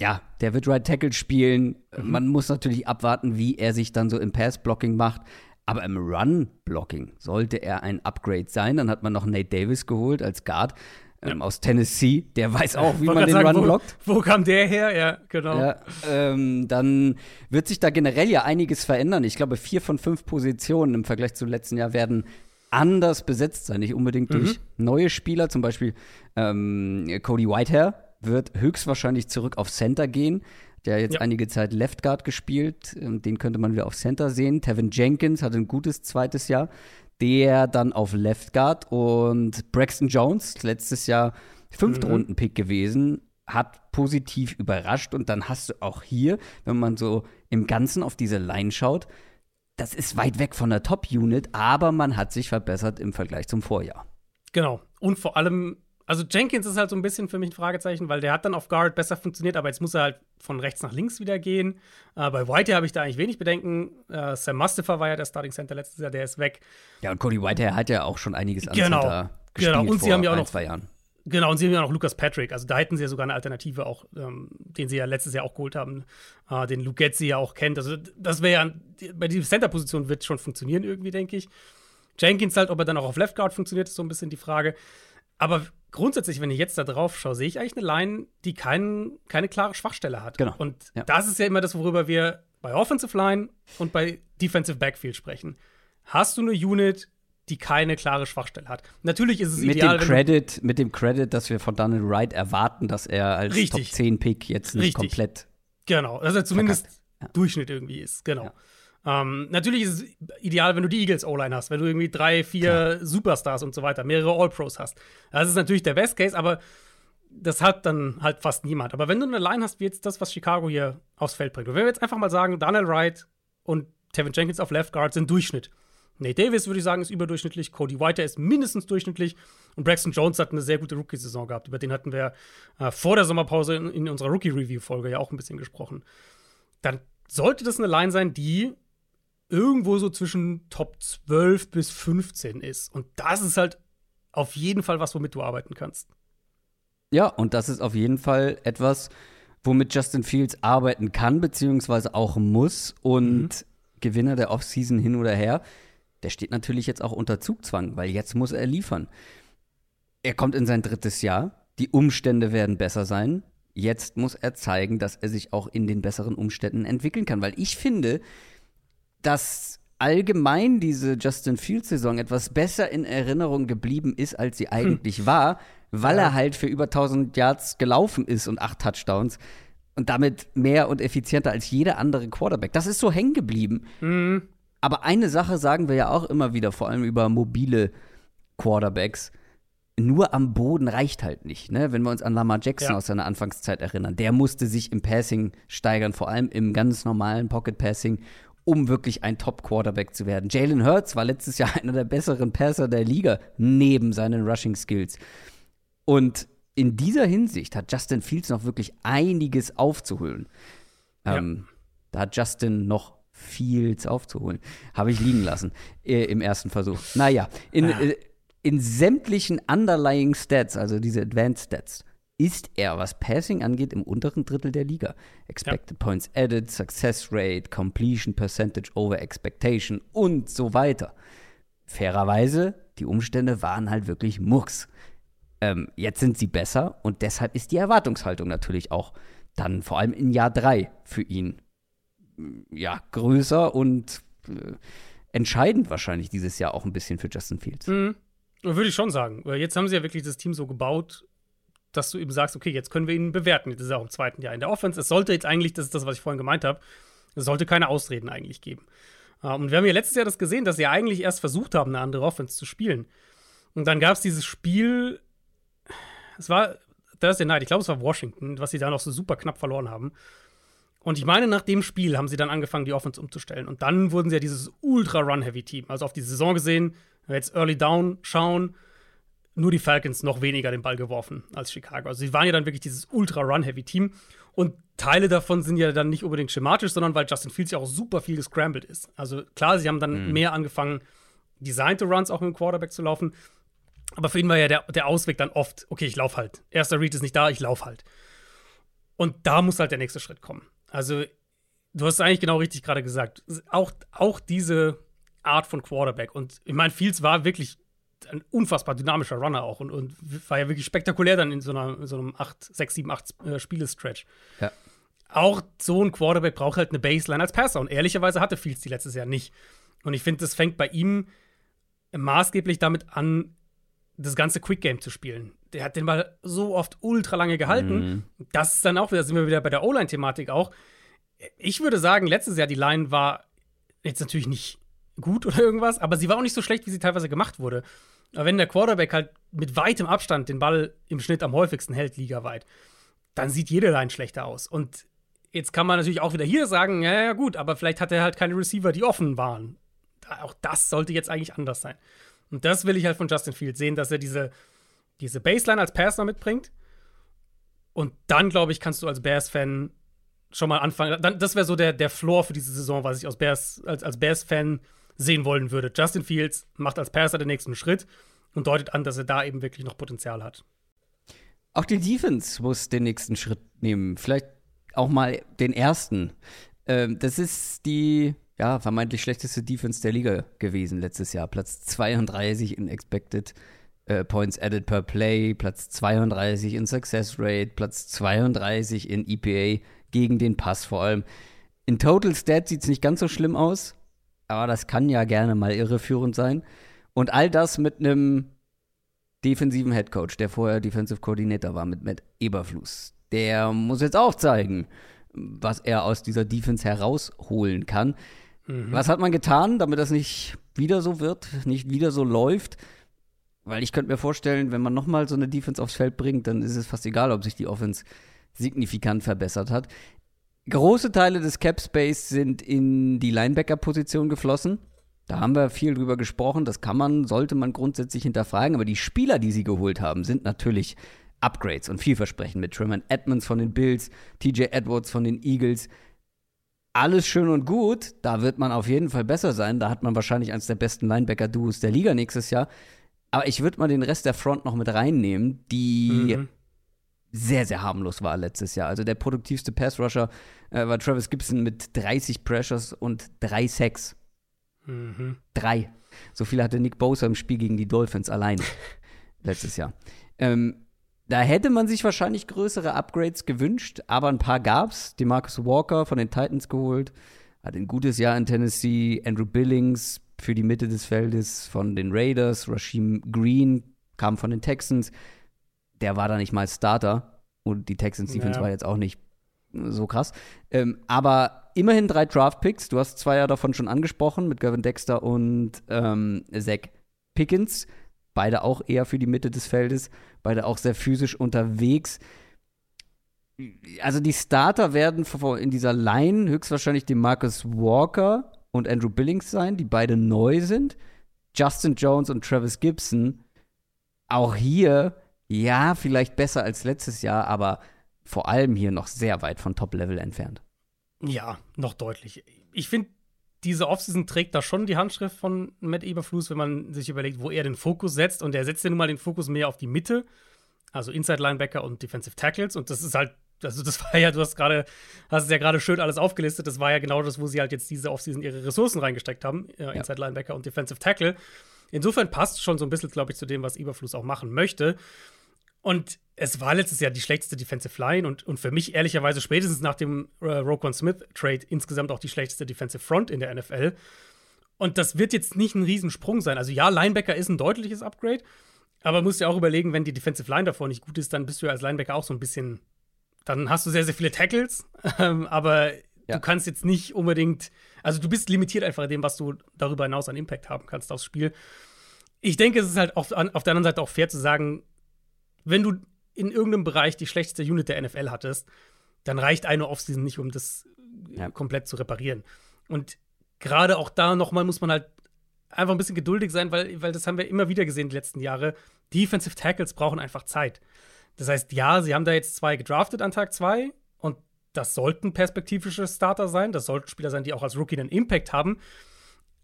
Speaker 1: ja, der wird Right Tackle spielen. Mhm. Man muss natürlich abwarten, wie er sich dann so im Pass-Blocking macht. Aber im Run-Blocking sollte er ein Upgrade sein. Dann hat man noch Nate Davis geholt als Guard ähm, aus Tennessee. Der weiß auch, wie man den sagen, Run
Speaker 2: wo,
Speaker 1: blockt.
Speaker 2: Wo kam der her? Ja, genau. Ja,
Speaker 1: ähm, dann wird sich da generell ja einiges verändern. Ich glaube, vier von fünf Positionen im Vergleich zum letzten Jahr werden anders besetzt sein. Nicht unbedingt mhm. durch neue Spieler, zum Beispiel ähm, Cody Whitehair wird höchstwahrscheinlich zurück auf Center gehen. Der hat jetzt ja. einige Zeit Left Guard gespielt. Den könnte man wieder auf Center sehen. Tevin Jenkins hatte ein gutes zweites Jahr. Der dann auf Left Guard. Und Braxton Jones, letztes Jahr Fünftrunden-Pick mhm. gewesen, hat positiv überrascht. Und dann hast du auch hier, wenn man so im Ganzen auf diese Line schaut, das ist weit weg von der Top-Unit, aber man hat sich verbessert im Vergleich zum Vorjahr.
Speaker 2: Genau. Und vor allem also Jenkins ist halt so ein bisschen für mich ein Fragezeichen, weil der hat dann auf Guard besser funktioniert, aber jetzt muss er halt von rechts nach links wieder gehen. Äh, bei White habe ich da eigentlich wenig Bedenken. Äh, Sam Mustafa war ja der Starting Center letztes Jahr, der ist weg.
Speaker 1: Ja, und Cody White hat ja auch schon einiges an
Speaker 2: genau,
Speaker 1: Center
Speaker 2: gespielt Genau, und sie haben ja auch noch
Speaker 1: zwei Jahren.
Speaker 2: Genau, und sie haben ja noch Lucas Patrick. Also da hätten sie ja sogar eine Alternative auch, ähm, den sie ja letztes Jahr auch geholt haben, äh, den Luke Getzi ja auch kennt. Also das wäre ja, bei dieser Center-Position wird schon funktionieren irgendwie, denke ich. Jenkins halt, ob er dann auch auf Left Guard funktioniert, ist so ein bisschen die Frage. Aber grundsätzlich, wenn ich jetzt da drauf schaue, sehe ich eigentlich eine Line, die kein, keine klare Schwachstelle hat.
Speaker 1: Genau.
Speaker 2: Und ja. das ist ja immer das, worüber wir bei Offensive Line und bei Defensive Backfield sprechen. Hast du eine Unit, die keine klare Schwachstelle hat? Natürlich ist es
Speaker 1: mit
Speaker 2: ideal.
Speaker 1: Dem Credit, mit dem Credit, dass wir von Daniel Wright erwarten, dass er als Richtig. Top 10 Pick jetzt nicht Richtig. komplett.
Speaker 2: Genau, dass er zumindest ja. Durchschnitt irgendwie ist. Genau. Ja. Ähm, natürlich ist es ideal, wenn du die Eagles O-Line hast, wenn du irgendwie drei, vier Klar. Superstars und so weiter, mehrere All-Pros hast. Das ist natürlich der Best Case, aber das hat dann halt fast niemand. Aber wenn du eine Line hast, wie jetzt das, was Chicago hier aufs Feld bringt, und wenn wir jetzt einfach mal sagen, Daniel Wright und Tevin Jenkins auf Left Guard sind Durchschnitt. Nate Davis, würde ich sagen, ist überdurchschnittlich. Cody White ist mindestens durchschnittlich. Und Braxton Jones hat eine sehr gute Rookie-Saison gehabt. Über den hatten wir äh, vor der Sommerpause in, in unserer Rookie-Review-Folge ja auch ein bisschen gesprochen. Dann sollte das eine Line sein, die irgendwo so zwischen Top 12 bis 15 ist. Und das ist halt auf jeden Fall was, womit du arbeiten kannst.
Speaker 1: Ja, und das ist auf jeden Fall etwas, womit Justin Fields arbeiten kann, beziehungsweise auch muss. Und mhm. Gewinner der Offseason hin oder her, der steht natürlich jetzt auch unter Zugzwang, weil jetzt muss er liefern. Er kommt in sein drittes Jahr. Die Umstände werden besser sein. Jetzt muss er zeigen, dass er sich auch in den besseren Umständen entwickeln kann. Weil ich finde, dass allgemein diese Justin Fields-Saison etwas besser in Erinnerung geblieben ist, als sie eigentlich hm. war, weil ja. er halt für über 1000 Yards gelaufen ist und acht Touchdowns und damit mehr und effizienter als jeder andere Quarterback. Das ist so hängen geblieben. Mhm. Aber eine Sache sagen wir ja auch immer wieder, vor allem über mobile Quarterbacks. Nur am Boden reicht halt nicht. Ne? Wenn wir uns an Lamar Jackson ja. aus seiner Anfangszeit erinnern, der musste sich im Passing steigern, vor allem im ganz normalen Pocket Passing um wirklich ein Top-Quarterback zu werden. Jalen Hurts war letztes Jahr einer der besseren Passer der Liga, neben seinen Rushing-Skills. Und in dieser Hinsicht hat Justin Fields noch wirklich einiges aufzuholen. Ja. Ähm, da hat Justin noch Fields aufzuholen. Habe ich liegen lassen äh, im ersten Versuch. Naja, in, ah. äh, in sämtlichen Underlying Stats, also diese Advanced Stats, ist er, was Passing angeht, im unteren Drittel der Liga. Expected ja. Points added, Success Rate, Completion Percentage over Expectation und so weiter. Fairerweise, die Umstände waren halt wirklich Murks. Ähm, jetzt sind sie besser und deshalb ist die Erwartungshaltung natürlich auch dann vor allem in Jahr 3 für ihn ja größer und äh, entscheidend wahrscheinlich dieses Jahr auch ein bisschen für Justin Fields.
Speaker 2: Mhm. Würde ich schon sagen. Jetzt haben sie ja wirklich das Team so gebaut, dass du eben sagst, okay, jetzt können wir ihn bewerten. Das ist auch im zweiten Jahr in der Offense. Es sollte jetzt eigentlich, das ist das, was ich vorhin gemeint habe, es sollte keine Ausreden eigentlich geben. Ähm, und wir haben ja letztes Jahr das gesehen, dass sie eigentlich erst versucht haben, eine andere Offense zu spielen. Und dann gab es dieses Spiel, es war Thursday Night, ich glaube, es war Washington, was sie da noch so super knapp verloren haben. Und ich meine, nach dem Spiel haben sie dann angefangen, die Offense umzustellen. Und dann wurden sie ja dieses ultra-Run-Heavy-Team. Also auf die Saison gesehen, wenn wir jetzt Early Down schauen, nur die Falcons noch weniger den Ball geworfen als Chicago. Also sie waren ja dann wirklich dieses ultra-Run-Heavy-Team. Und Teile davon sind ja dann nicht unbedingt schematisch, sondern weil Justin Fields ja auch super viel gescrambled ist. Also klar, sie haben dann mhm. mehr angefangen, designte Runs auch mit dem Quarterback zu laufen. Aber für ihn war ja der, der Ausweg dann oft, okay, ich lauf halt. Erster Read ist nicht da, ich lauf halt. Und da muss halt der nächste Schritt kommen. Also, du hast es eigentlich genau richtig gerade gesagt. Auch, auch diese Art von Quarterback. Und ich meine, Fields war wirklich ein unfassbar dynamischer Runner auch und, und war ja wirklich spektakulär dann in so, einer, in so einem 8, 6, 7, 8 äh, Spiele-Stretch. Ja. Auch so ein Quarterback braucht halt eine Baseline als Passer und ehrlicherweise hatte Fields die letztes Jahr nicht. Und ich finde, das fängt bei ihm maßgeblich damit an, das ganze Quick Game zu spielen. Der hat den Ball so oft ultra lange gehalten. Mhm. Das ist dann auch wieder, sind wir wieder bei der O-Line-Thematik auch. Ich würde sagen, letztes Jahr die Line war jetzt natürlich nicht gut oder irgendwas, aber sie war auch nicht so schlecht, wie sie teilweise gemacht wurde. Aber wenn der Quarterback halt mit weitem Abstand den Ball im Schnitt am häufigsten hält, ligaweit, dann sieht jede Line schlechter aus. Und jetzt kann man natürlich auch wieder hier sagen, ja, ja, gut, aber vielleicht hat er halt keine Receiver, die offen waren. Auch das sollte jetzt eigentlich anders sein. Und das will ich halt von Justin Fields sehen, dass er diese, diese Baseline als Passer mitbringt. Und dann, glaube ich, kannst du als Bears-Fan schon mal anfangen. Dann, das wäre so der, der Floor für diese Saison, was ich aus Bears, als, als Bears-Fan sehen wollen würde. Justin Fields macht als Passer den nächsten Schritt und deutet an, dass er da eben wirklich noch Potenzial hat.
Speaker 1: Auch die Defense muss den nächsten Schritt nehmen. Vielleicht auch mal den ersten. Ähm, das ist die ja, vermeintlich schlechteste Defense der Liga gewesen letztes Jahr. Platz 32 in Expected äh, Points Added per Play, Platz 32 in Success Rate, Platz 32 in EPA gegen den Pass vor allem. In Total Stat sieht es nicht ganz so schlimm aus, aber das kann ja gerne mal irreführend sein. Und all das mit einem defensiven Headcoach, der vorher Defensive Coordinator war, mit Matt Eberfluss. Der muss jetzt auch zeigen, was er aus dieser Defense herausholen kann. Mhm. Was hat man getan, damit das nicht wieder so wird, nicht wieder so läuft? Weil ich könnte mir vorstellen, wenn man nochmal so eine Defense aufs Feld bringt, dann ist es fast egal, ob sich die Offense signifikant verbessert hat. Große Teile des Cap Space sind in die Linebacker-Position geflossen. Da haben wir viel drüber gesprochen. Das kann man, sollte man grundsätzlich hinterfragen. Aber die Spieler, die sie geholt haben, sind natürlich Upgrades und vielversprechend mit Truman Edmonds von den Bills, TJ Edwards von den Eagles. Alles schön und gut. Da wird man auf jeden Fall besser sein. Da hat man wahrscheinlich eines der besten Linebacker-Duos der Liga nächstes Jahr. Aber ich würde mal den Rest der Front noch mit reinnehmen, die mhm sehr, sehr harmlos war letztes Jahr. Also der produktivste Pass-Rusher äh, war Travis Gibson mit 30 Pressures und drei Sacks. Mhm. Drei. So viel hatte Nick Bosa im Spiel gegen die Dolphins allein letztes Jahr. Ähm, da hätte man sich wahrscheinlich größere Upgrades gewünscht, aber ein paar gab's. Demarcus Walker von den Titans geholt, hat ein gutes Jahr in Tennessee. Andrew Billings für die Mitte des Feldes von den Raiders. Rashim Green kam von den Texans der war da nicht mal Starter und die Texans Defense ja. war jetzt auch nicht so krass. Ähm, aber immerhin drei Draft-Picks. Du hast zwei ja davon schon angesprochen mit Gavin Dexter und ähm, Zach Pickens. Beide auch eher für die Mitte des Feldes. Beide auch sehr physisch unterwegs. Also die Starter werden in dieser Line höchstwahrscheinlich die Marcus Walker und Andrew Billings sein, die beide neu sind. Justin Jones und Travis Gibson. Auch hier ja, vielleicht besser als letztes Jahr, aber vor allem hier noch sehr weit von Top-Level entfernt.
Speaker 2: Ja, noch deutlich. Ich finde, diese Offseason trägt da schon die Handschrift von Matt Eberflus, wenn man sich überlegt, wo er den Fokus setzt. Und er setzt ja nun mal den Fokus mehr auf die Mitte, also Inside Linebacker und Defensive Tackles. Und das ist halt, also das war ja, du hast gerade, hast es ja gerade schön alles aufgelistet. Das war ja genau das, wo sie halt jetzt diese Offseason ihre Ressourcen reingesteckt haben, äh, Inside Linebacker und Defensive Tackle. Insofern passt schon so ein bisschen, glaube ich, zu dem, was Eberflus auch machen möchte. Und es war letztes Jahr die schlechteste Defensive Line und, und für mich ehrlicherweise spätestens nach dem äh, Roquan Smith-Trade insgesamt auch die schlechteste Defensive Front in der NFL. Und das wird jetzt nicht ein Riesensprung sein. Also ja, Linebacker ist ein deutliches Upgrade, aber musst ja auch überlegen, wenn die Defensive Line davor nicht gut ist, dann bist du ja als Linebacker auch so ein bisschen, dann hast du sehr, sehr viele Tackles, ähm, aber ja. du kannst jetzt nicht unbedingt, also du bist limitiert einfach in dem, was du darüber hinaus an Impact haben kannst aufs Spiel. Ich denke, es ist halt auf, auf der anderen Seite auch fair zu sagen, wenn du in irgendeinem Bereich die schlechteste Unit der NFL hattest, dann reicht eine Offseason nicht, um das ja. komplett zu reparieren. Und gerade auch da nochmal muss man halt einfach ein bisschen geduldig sein, weil, weil das haben wir immer wieder gesehen die letzten Jahre. Defensive Tackles brauchen einfach Zeit. Das heißt, ja, sie haben da jetzt zwei gedraftet an Tag zwei und das sollten perspektivische Starter sein. Das sollten Spieler sein, die auch als Rookie einen Impact haben.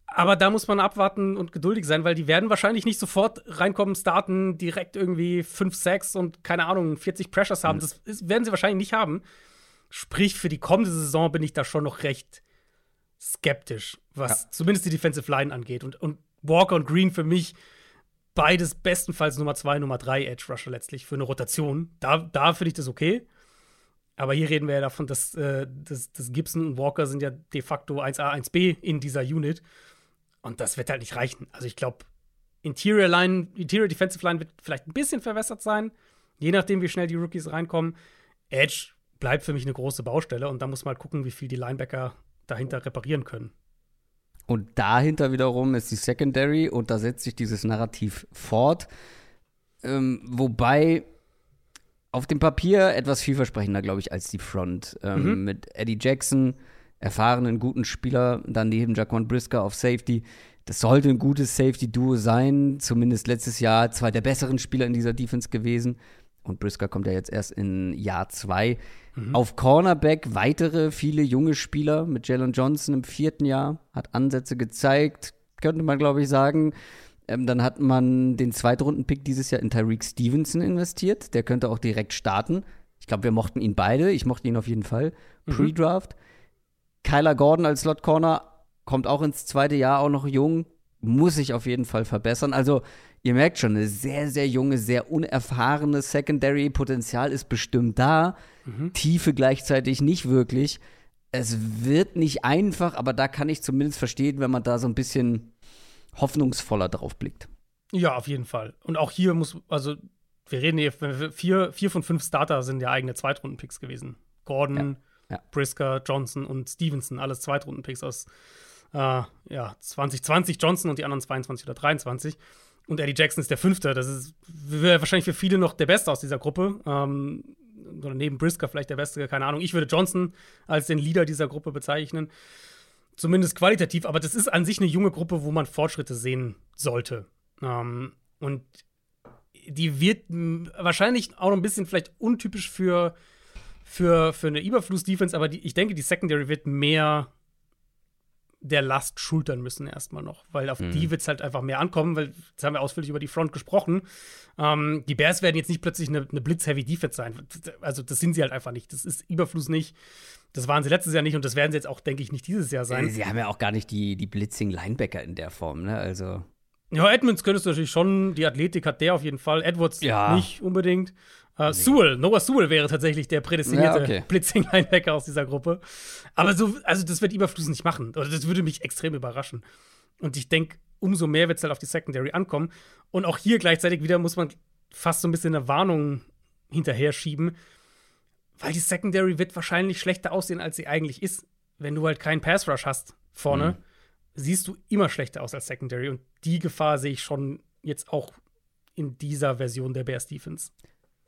Speaker 2: Aber da muss man abwarten und geduldig sein, weil die werden wahrscheinlich nicht sofort reinkommen, starten, direkt irgendwie 5 Sacks und keine Ahnung, 40 Pressures haben. Mhm. Das werden sie wahrscheinlich nicht haben. Sprich, für die kommende Saison bin ich da schon noch recht skeptisch, was ja. zumindest die Defensive Line angeht. Und, und Walker und Green für mich beides bestenfalls Nummer 2, Nummer 3 Edge Rusher letztlich für eine Rotation. Da, da finde ich das okay. Aber hier reden wir ja davon, dass, äh, dass, dass Gibson und Walker sind ja de facto 1A, 1B in dieser Unit. Und das wird halt nicht reichen. Also ich glaube, Interior Line, Interior Defensive Line wird vielleicht ein bisschen verwässert sein, je nachdem, wie schnell die Rookies reinkommen. Edge bleibt für mich eine große Baustelle und da muss man halt gucken, wie viel die Linebacker dahinter reparieren können.
Speaker 1: Und dahinter wiederum ist die Secondary und da setzt sich dieses Narrativ fort. Ähm, wobei auf dem Papier etwas vielversprechender, glaube ich, als die Front. Ähm, mhm. Mit Eddie Jackson, erfahrenen, guten Spieler, dann neben Jaquan Brisker auf Safety. Das sollte ein gutes Safety-Duo sein, zumindest letztes Jahr zwei der besseren Spieler in dieser Defense gewesen. Und Brisker kommt ja jetzt erst in Jahr zwei. Mhm. Auf Cornerback weitere viele junge Spieler mit Jalen Johnson im vierten Jahr, hat Ansätze gezeigt, könnte man, glaube ich, sagen. Ähm, dann hat man den Zweitrunden-Pick dieses Jahr in Tyreek Stevenson investiert. Der könnte auch direkt starten. Ich glaube, wir mochten ihn beide. Ich mochte ihn auf jeden Fall. Mhm. Pre-Draft. Kyler Gordon als Slot Corner kommt auch ins zweite Jahr, auch noch jung, muss sich auf jeden Fall verbessern. Also, ihr merkt schon, eine sehr, sehr junge, sehr unerfahrene Secondary. Potenzial ist bestimmt da. Mhm. Tiefe gleichzeitig nicht wirklich. Es wird nicht einfach, aber da kann ich zumindest verstehen, wenn man da so ein bisschen hoffnungsvoller drauf blickt.
Speaker 2: Ja, auf jeden Fall. Und auch hier muss, also, wir reden hier, vier, vier von fünf Starter sind ja eigene Zweitrunden-Picks gewesen. Gordon, ja. Brisker, Johnson und Stevenson, alles Zweitrunden-Picks aus äh, ja, 2020 Johnson und die anderen 22 oder 23. Und Eddie Jackson ist der Fünfte. Das ist wahrscheinlich für viele noch der Beste aus dieser Gruppe. Ähm, oder neben Brisker vielleicht der Beste, keine Ahnung. Ich würde Johnson als den Leader dieser Gruppe bezeichnen. Zumindest qualitativ, aber das ist an sich eine junge Gruppe, wo man Fortschritte sehen sollte. Ähm, und die wird wahrscheinlich auch noch ein bisschen vielleicht untypisch für für, für eine Überfluss-Defense, aber die, ich denke, die Secondary wird mehr der Last schultern müssen erstmal noch, weil auf mhm. die wird es halt einfach mehr ankommen, weil jetzt haben wir ausführlich über die Front gesprochen. Ähm, die Bears werden jetzt nicht plötzlich eine, eine Blitz-Heavy-Defense sein. Also das sind sie halt einfach nicht. Das ist Überfluss nicht. Das waren sie letztes Jahr nicht und das werden sie jetzt auch, denke ich, nicht dieses Jahr sein.
Speaker 1: Sie haben ja auch gar nicht die, die Blitzing-Linebacker in der Form, ne? Also.
Speaker 2: Ja, Edmonds könntest du natürlich schon, die Athletik hat der auf jeden Fall. Edwards ja. nicht unbedingt. Uh, Sewell, Noah Sewell wäre tatsächlich der prädestinierte ja, okay. Blitzing-Linebacker aus dieser Gruppe. Aber so, also das wird Überfluss nicht machen. Oder das würde mich extrem überraschen. Und ich denke, umso mehr wird es halt auf die Secondary ankommen. Und auch hier gleichzeitig wieder muss man fast so ein bisschen eine Warnung hinterher schieben, weil die Secondary wird wahrscheinlich schlechter aussehen, als sie eigentlich ist. Wenn du halt keinen Pass Rush hast vorne, mhm. siehst du immer schlechter aus als Secondary. Und die Gefahr sehe ich schon jetzt auch in dieser Version der Bears Defense.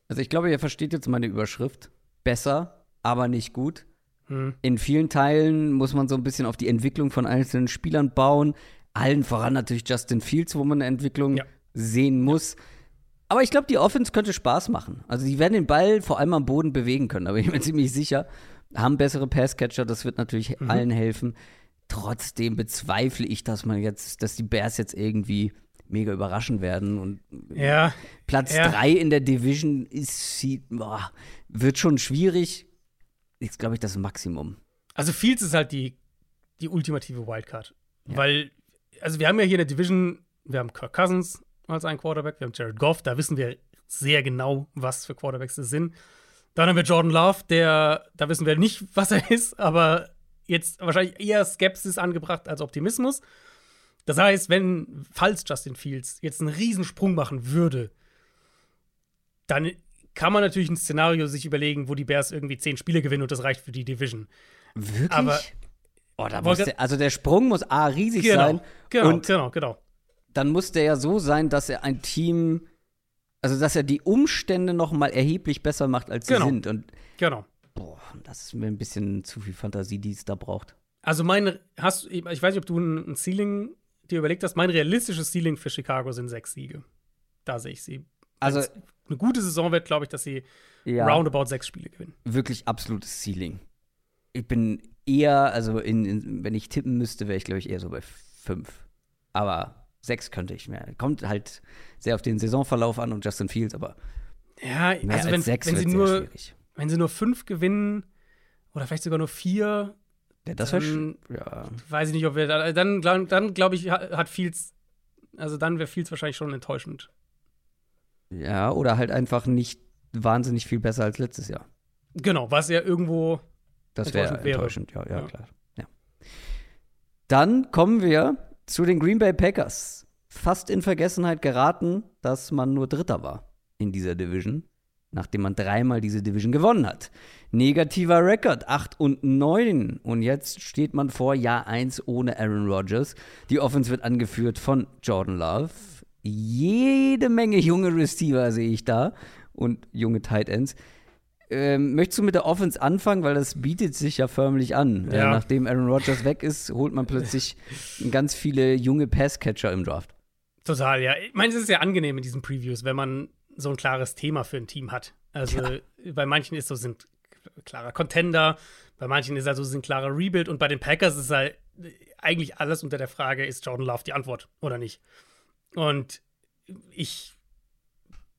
Speaker 1: Also ich glaube, ihr versteht jetzt meine Überschrift. Besser, aber nicht gut. Hm. In vielen Teilen muss man so ein bisschen auf die Entwicklung von einzelnen Spielern bauen. Allen voran natürlich Justin Fields, wo man eine Entwicklung ja. sehen muss. Aber ich glaube, die Offense könnte Spaß machen. Also die werden den Ball vor allem am Boden bewegen können, aber ich bin ziemlich sicher. Haben bessere Passcatcher, das wird natürlich mhm. allen helfen. trotzdem bezweifle ich, dass man jetzt, dass die Bears jetzt irgendwie mega überraschen werden. Und
Speaker 2: ja,
Speaker 1: Platz
Speaker 2: ja.
Speaker 1: 3 in der Division ist, boah, wird schon schwierig. Ist, glaube ich, das Maximum.
Speaker 2: Also Fields ist halt die, die ultimative Wildcard.
Speaker 1: Ja.
Speaker 2: Weil, also wir haben ja hier in der Division, wir haben Kirk Cousins als einen Quarterback, wir haben Jared Goff, da wissen wir sehr genau, was für Quarterbacks das sind. Dann haben wir Jordan Love, der, da wissen wir nicht, was er ist, aber jetzt wahrscheinlich eher Skepsis angebracht als Optimismus. Das heißt, wenn, falls Justin Fields jetzt einen Riesensprung machen würde, dann kann man natürlich ein Szenario sich überlegen, wo die Bears irgendwie zehn Spiele gewinnen und das reicht für die Division.
Speaker 1: Wirklich?
Speaker 2: Aber-
Speaker 1: oh, da muss der, also der Sprung muss A riesig
Speaker 2: Genau,
Speaker 1: sein.
Speaker 2: genau,
Speaker 1: und
Speaker 2: genau, genau.
Speaker 1: dann muss der ja so sein, dass er ein Team, also dass er die Umstände noch mal erheblich besser macht, als
Speaker 2: Genau.
Speaker 1: sie sind. Und
Speaker 2: Genau.
Speaker 1: boah, das ist mir ein bisschen zu viel Fantasie, die es da braucht.
Speaker 2: Also mein, hast ich weiß nicht, ob du ein, ein Ceiling dir überlegt hast, mein realistisches Ceiling für Chicago sind sechs Siege. Da sehe ich sie.
Speaker 1: Also
Speaker 2: Wenn's eine gute Saison wird, glaube ich, dass sie
Speaker 1: ja,
Speaker 2: roundabout sechs Spiele gewinnen.
Speaker 1: wirklich absolutes Ceiling. Ich bin eher, also in, in, wenn ich tippen müsste, wäre ich glaube ich eher so bei fünf. Aber sechs könnte ich mehr. Kommt halt sehr auf den Saisonverlauf an und Justin Fields, aber
Speaker 2: Ja, also
Speaker 1: als
Speaker 2: wenn,
Speaker 1: sechs
Speaker 2: wenn sie nur,
Speaker 1: schwierig.
Speaker 2: wenn sie nur fünf gewinnen oder vielleicht sogar nur vier,
Speaker 1: Ja, das wäre
Speaker 2: dann-
Speaker 1: ja.
Speaker 2: weiß ich nicht, ob wir da- dann dann glaube ich ha- hat Fields also dann wäre Fields wahrscheinlich schon enttäuschend.
Speaker 1: ja, oder halt einfach nicht wahnsinnig viel besser als letztes Jahr.
Speaker 2: Genau, was ja irgendwo
Speaker 1: Das wäre
Speaker 2: Enttäuschend wäre.
Speaker 1: ja, Ja. klar. Ja. Dann kommen wir zu den Green Bay Packers. Fast in Vergessenheit geraten, dass man nur Dritter war in dieser Division, nachdem man dreimal diese Division gewonnen hat. Negativer Rekord, 8 und 9. Und jetzt steht man vor Jahr 1 ohne Aaron Rodgers. Die Offense wird angeführt von Jordan Love. Jede Menge junge Receiver sehe ich da und junge Tight Ends. Ähm, möchtest du mit der Offense anfangen, weil das bietet sich ja förmlich an. Äh,
Speaker 2: Ja.
Speaker 1: nachdem Aaron Rodgers weg ist, holt man plötzlich ganz viele junge Passcatcher im Draft.
Speaker 2: Total, ja. Ich meine, es ist ja angenehm in diesen Previews, wenn man so ein klares Thema für ein Team hat. Also bei manchen ist so sind klarer Contender, bei manchen ist also sind klarer Rebuild und bei den Packers ist halt eigentlich alles unter der Frage, ist Jordan Love die Antwort oder nicht? Und ich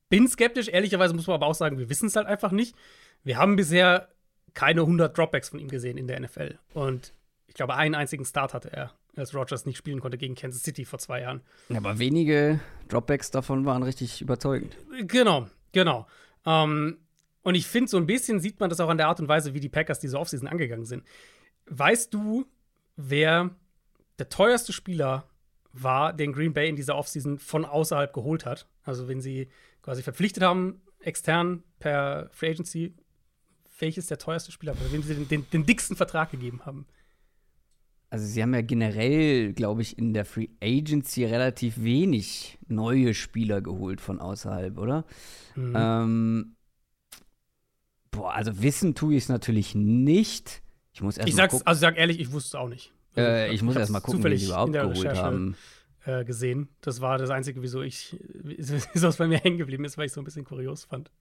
Speaker 2: bin skeptisch, ehrlicherweise muss man aber auch sagen, wir wissen es halt einfach nicht. Wir haben bisher keine 100 Dropbacks von ihm gesehen in der NFL und ich glaube, einen einzigen Start hatte er, als Rodgers nicht spielen konnte gegen Kansas City vor zwei Jahren.
Speaker 1: Aber wenige Dropbacks davon waren richtig überzeugend.
Speaker 2: Genau, genau. Ähm, und ich finde, so ein bisschen sieht man das auch an der Art und Weise, wie die Packers diese Offseason angegangen sind. Weißt du, wer der teuerste Spieler war, den Green Bay in dieser Offseason von außerhalb geholt hat? Also, wenn sie quasi verpflichtet haben, extern per Free Agency, welches der teuerste Spieler war, wem sie den, den, den dicksten Vertrag gegeben haben?
Speaker 1: Also sie haben ja generell, glaube ich, in der Free Agency relativ wenig neue Spieler geholt von außerhalb, oder?
Speaker 2: Mhm.
Speaker 1: Ähm, boah, also wissen tue ich es natürlich nicht. Ich muss erst
Speaker 2: ich
Speaker 1: mal
Speaker 2: sag's,
Speaker 1: gucken.
Speaker 2: also ich sag ehrlich, ich wusste es auch nicht. Also,
Speaker 1: Äh, ich muss
Speaker 2: hab's
Speaker 1: erst mal gucken, wie die überhaupt
Speaker 2: in der
Speaker 1: geholt
Speaker 2: Recherche
Speaker 1: haben.
Speaker 2: äh, gesehen. Das war das Einzige, wieso ich, wieso es bei mir hängen geblieben ist, weil ich so ein bisschen kurios fand.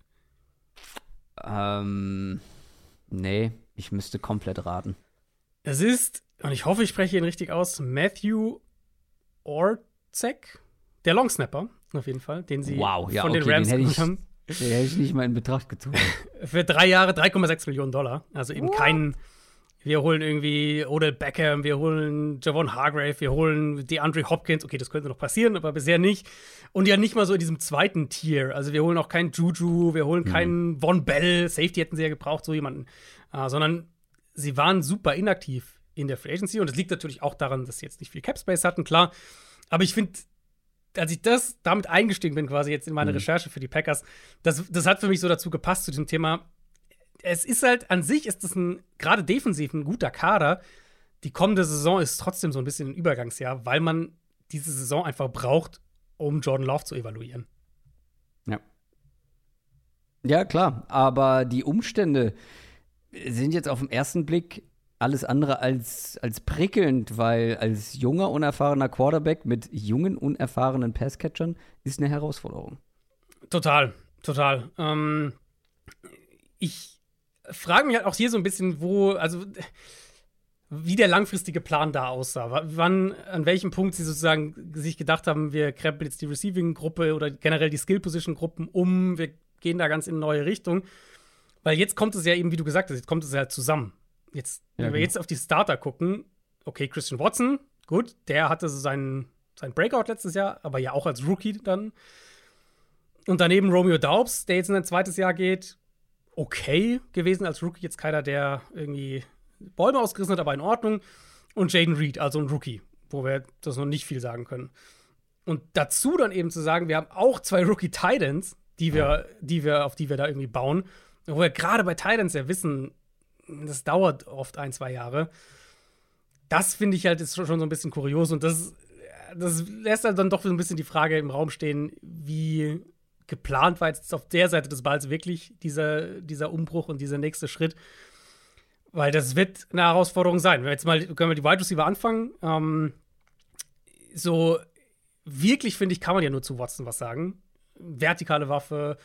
Speaker 1: Ähm, nee, ich müsste komplett raten.
Speaker 2: Es ist, und ich hoffe, ich spreche ihn richtig aus, Matthew Orzek, der Longsnapper, auf jeden Fall, den sie
Speaker 1: Wow, ja,
Speaker 2: von den
Speaker 1: okay, den
Speaker 2: Rams
Speaker 1: hätte ich-
Speaker 2: haben.
Speaker 1: Den hätte ich nicht mal in Betracht gezogen.
Speaker 2: Für drei Jahre 3,6 Millionen Dollar. Also eben
Speaker 1: What?
Speaker 2: kein, wir holen irgendwie Odell Beckham, wir holen Javon Hargrave, wir holen DeAndre Hopkins. Okay, das könnte noch passieren, aber bisher nicht. Und ja nicht mal so in diesem zweiten Tier. Also wir holen auch keinen Juju, wir holen keinen Von Bell, Safety hätten sie ja gebraucht, so jemanden. Äh, sondern sie waren super inaktiv in der Free Agency. Und das liegt natürlich auch daran, dass sie jetzt nicht viel Cap Space hatten, klar. Aber ich finde, als ich das damit eingestiegen bin, quasi jetzt in meine Recherche für die Packers, das, das hat für mich so dazu gepasst zu diesem Thema. Es ist halt an sich ist es ein gerade defensiv ein guter Kader. Die kommende Saison ist trotzdem so ein bisschen ein Übergangsjahr, weil man diese Saison einfach braucht, um Jordan Love zu evaluieren.
Speaker 1: Ja. Ja, klar. Aber die Umstände sind jetzt auf den ersten Blick alles andere als, als prickelnd, weil als junger, unerfahrener Quarterback mit jungen, unerfahrenen Passcatchern ist eine Herausforderung.
Speaker 2: Total, total. Ähm, ich frage mich halt auch hier so ein bisschen, wo, also wie der langfristige Plan da aussah. Wann, an welchem Punkt sie sozusagen sich gedacht haben, wir krempeln jetzt die Receiving-Gruppe oder generell die Skill-Position-Gruppen um, wir gehen da ganz in eine neue Richtung. Weil jetzt kommt es ja eben, wie du gesagt hast, jetzt kommt es ja zusammen. Jetzt, ja, wenn wir genau. jetzt auf die Starter gucken, okay, Christian Watson, gut, der hatte so seinen, seinen Breakout letztes Jahr, aber ja auch als Rookie dann. Und daneben Romeo Daubs, der jetzt in ein zweites Jahr geht, okay gewesen als Rookie, jetzt keiner, der irgendwie Bäume ausgerissen hat, aber in Ordnung. Und Jaden Reed, also ein Rookie, wo wir das noch nicht viel sagen können. Und dazu dann eben zu sagen, wir haben auch zwei Rookie Titans, die wir, die wir, auf die wir da irgendwie bauen. Wo wir gerade bei Titans ja wissen, das dauert oft ein, zwei Jahre. Das finde ich halt ist schon so ein bisschen kurios und das, das lässt halt dann doch so ein bisschen die Frage im Raum stehen, wie geplant war jetzt auf der Seite des Balls wirklich dieser, dieser Umbruch und dieser nächste Schritt. Weil das wird eine Herausforderung sein. Jetzt mal können wir die Wide Receiver anfangen. Ähm, so wirklich, finde ich, kann man ja nur zu Watson was sagen. Vertikale Waffe.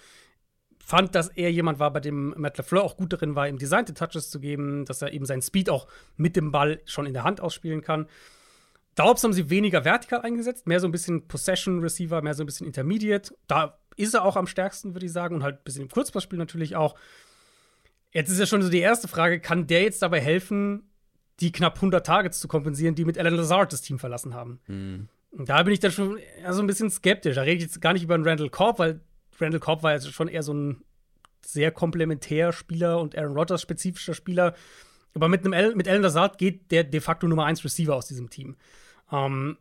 Speaker 2: Fand, dass er jemand war, bei dem Matt LaFleur auch gut darin war, ihm designte Touches zu geben, dass er eben seinen Speed auch mit dem Ball schon in der Hand ausspielen kann. Daubs haben sie weniger vertikal eingesetzt, mehr so ein bisschen Possession Receiver, mehr so ein bisschen Intermediate. Da ist er auch am stärksten, würde ich sagen, und halt ein bisschen im Kurzpassspiel natürlich auch. Jetzt ist ja schon so die erste Frage: Kann der jetzt dabei helfen, die knapp 100 Targets zu kompensieren, die mit Alan Lazard das Team verlassen haben? Mhm. Da bin ich dann schon so ein bisschen skeptisch. Da rede ich jetzt gar nicht über einen Randall Korb, weil Randall Korb war jetzt schon eher so ein sehr komplementär Spieler und Aaron Rodgers spezifischer Spieler. Aber mit, einem El mit Alan Lazard geht der de facto Nummer 1 Receiver aus diesem Team. Ähm,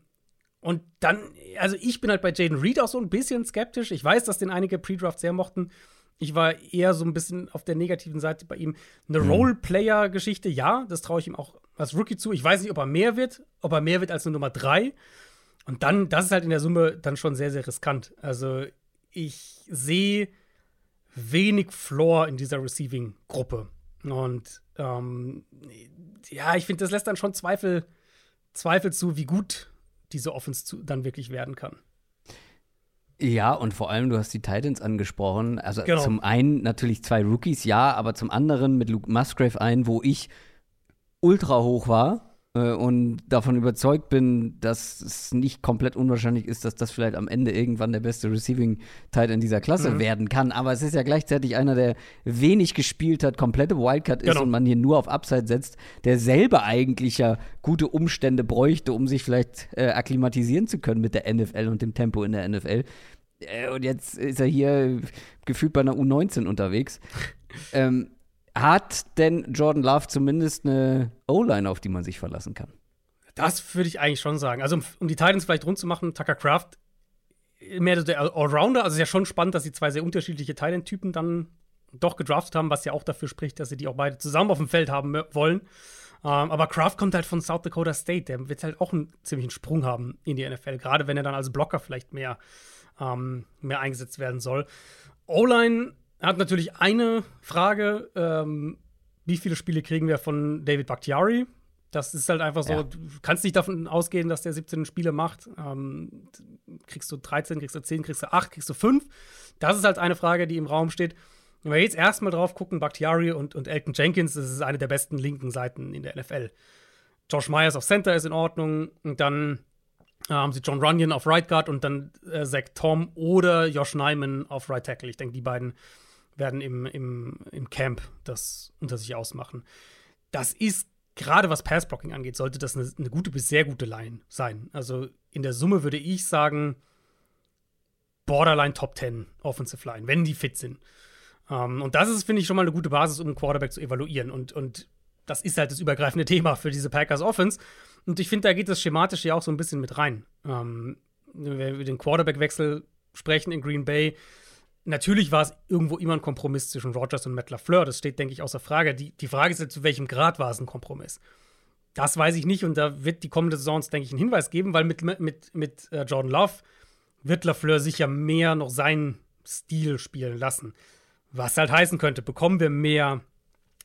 Speaker 2: und dann, also ich bin halt bei Jaden Reed auch so ein bisschen skeptisch. Ich weiß, dass den einige Pre-Draft sehr mochten. Ich war eher so ein bisschen auf der negativen Seite bei ihm. Eine mhm. Role-Player-Geschichte, ja, das traue ich ihm auch als Rookie zu. Ich weiß nicht, ob er mehr wird, ob er mehr wird als eine Nummer drei. Und dann, das ist halt in der Summe dann schon sehr, sehr riskant. Also ich sehe wenig Floor in dieser Receiving-Gruppe. Und ähm, ja, ich finde, das lässt dann schon Zweifel, Zweifel zu, wie gut diese Offense zu, dann wirklich werden kann.
Speaker 1: Ja, und vor allem, du hast die Titans angesprochen. Also genau. zum einen natürlich zwei Rookies, ja, aber zum anderen mit Luke Musgrave ein, wo ich ultra hoch war und davon überzeugt bin, dass es nicht komplett unwahrscheinlich ist, dass das vielleicht am Ende irgendwann der beste Receiving Tight in dieser Klasse mhm. werden kann. Aber es ist ja gleichzeitig einer, der wenig gespielt hat, komplette Wildcard ist genau. und man hier nur auf Upside setzt, der selber eigentlich ja gute Umstände bräuchte, um sich vielleicht äh, akklimatisieren zu können mit der NFL und dem Tempo in der NFL. Äh, und jetzt ist er hier gefühlt bei einer U19 unterwegs. ähm, hat denn Jordan Love zumindest eine O-Line, auf die man sich verlassen kann?
Speaker 2: Das würde ich eigentlich schon sagen. Also, um, die Titans vielleicht rund zu machen, Tucker Craft mehr der Allrounder. Also, es ist ja schon spannend, dass sie zwei sehr unterschiedliche Titan-Typen dann doch gedraftet haben, was ja auch dafür spricht, dass sie die auch beide zusammen auf dem Feld haben wollen. Ähm, aber Kraft kommt halt von South Dakota State. Der wird halt auch einen ziemlichen Sprung haben in die NFL, gerade wenn er dann als Blocker vielleicht mehr, ähm, mehr eingesetzt werden soll. O-Line hat natürlich eine Frage: ähm, Wie viele Spiele kriegen wir von David Bakhtiari? Das ist halt einfach so, ja. du kannst nicht davon ausgehen, dass der 17 Spiele macht. Ähm, kriegst du 13, kriegst du 10, kriegst du 8, kriegst du 5? Das ist halt eine Frage, die im Raum steht. Wenn wir jetzt erstmal drauf gucken, Bakhtiari und, und Elton Jenkins, das ist eine der besten linken Seiten in der NFL. Josh Myers auf Center ist in Ordnung. Und dann äh, haben sie John Runyon auf Right Guard und dann äh, Zach Tom oder Josh Nyman auf Right Tackle. Ich denke, die beiden werden im, im, im Camp das unter sich ausmachen. Das ist gerade was Passblocking angeht, sollte das eine, eine, gute bis sehr gute Line sein. Also in der Summe würde ich sagen, Borderline Top 10 Offensive Line, wenn die fit sind. Um, ähm, und das ist, finde ich, schon mal eine gute Basis, um einen Quarterback zu evaluieren. Und, und das ist halt das übergreifende Thema für diese Packers Offense. Und ich finde, da geht das schematisch ja auch so ein bisschen mit rein. Um, ähm, wenn wir über den Quarterback-Wechsel sprechen in Green Bay, Natürlich war es irgendwo immer ein Kompromiss zwischen Rogers und Matt LaFleur. Das steht, denke ich, außer Frage. Die, die Frage ist jetzt, zu welchem Grad war es ein Kompromiss? Das weiß ich nicht und da wird die kommende Saison denke ich, einen Hinweis geben, weil mit, mit, mit äh, Jordan Love wird LaFleur sicher mehr noch seinen Stil spielen lassen. Was halt heißen könnte, bekommen wir mehr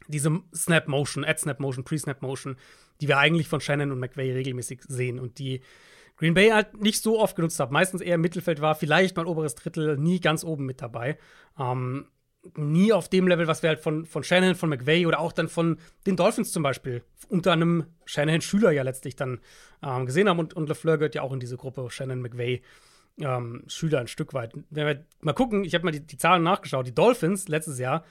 Speaker 2: diese Snap Motion, Ad Snap Motion, Pre-Snap Motion, die wir eigentlich von Shannon und McVay regelmäßig sehen und die Green Bay halt nicht so oft genutzt habe. Meistens eher im Mittelfeld war, vielleicht mal oberes Drittel, nie ganz oben mit dabei. Ähm, nie auf dem Level, was wir halt von, von Shanahan, von McVay oder auch dann von den Dolphins zum Beispiel unter einem Shanahan-Schüler ja letztlich dann ähm, gesehen haben. Und, und LeFleur gehört ja auch in diese Gruppe Shannon McVay. Ähm, Schüler ein Stück weit. Wenn wir mal gucken, ich habe mal die, die Zahlen nachgeschaut. Die Dolphins letztes Jahr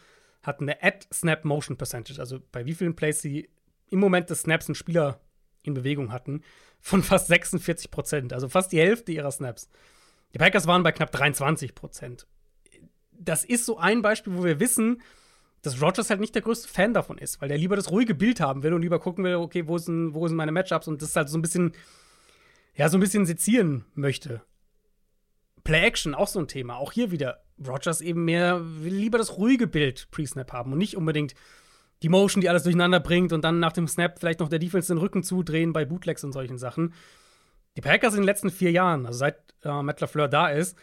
Speaker 2: hatten eine Ad-Snap-Motion-Percentage, also bei wie vielen Plays sie im Moment des Snaps einen Spieler in Bewegung hatten, von fast 46 Prozent, also fast die Hälfte ihrer Snaps. Die Packers waren bei knapp 23 Prozent das ist so ein Beispiel, wo wir wissen, dass Rogers halt nicht der größte Fan davon ist, weil der lieber das ruhige Bild haben will und lieber gucken will, okay, wo sind, wo sind meine Matchups und das halt so ein bisschen, ja, so ein bisschen sezieren möchte. Play Action, auch so ein Thema. Auch hier wieder, Rogers eben mehr, will lieber das ruhige Bild Pre-Snap haben und nicht unbedingt die Motion, die alles durcheinander bringt und dann nach dem Snap vielleicht noch der Defense den Rücken zudrehen bei Bootlegs und solchen Sachen. Die Packers in den letzten vier Jahren, also seit äh, Matt LaFleur da ist,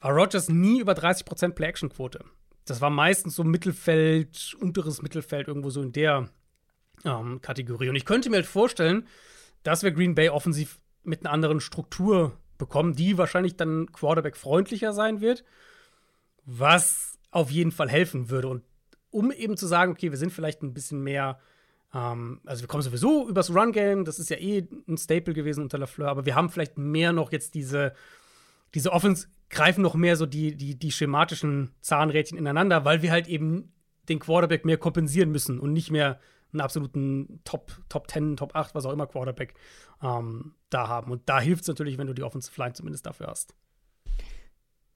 Speaker 2: war Rogers nie über 30% Play-Action-Quote. Das war meistens so Mittelfeld, unteres Mittelfeld, irgendwo so in der ähm, Kategorie. Und ich könnte mir halt vorstellen, dass wir Green Bay offensiv mit einer anderen Struktur bekommen, die wahrscheinlich dann Quarterback-freundlicher sein wird, was auf jeden Fall helfen würde. Und um eben zu sagen, okay, wir sind vielleicht ein bisschen mehr, ähm, also wir kommen sowieso übers Run-Game, das ist ja eh ein Staple gewesen unter LaFleur, aber wir haben vielleicht mehr noch jetzt diese, diese Offense greifen noch mehr so die, die, die schematischen Zahnrädchen ineinander, weil wir halt eben den Quarterback mehr kompensieren müssen und nicht mehr einen absoluten Top, Top 10, Top 8, was auch immer Quarterback ähm, da haben. Und da hilft es natürlich, wenn du die Offensive Line zumindest dafür hast.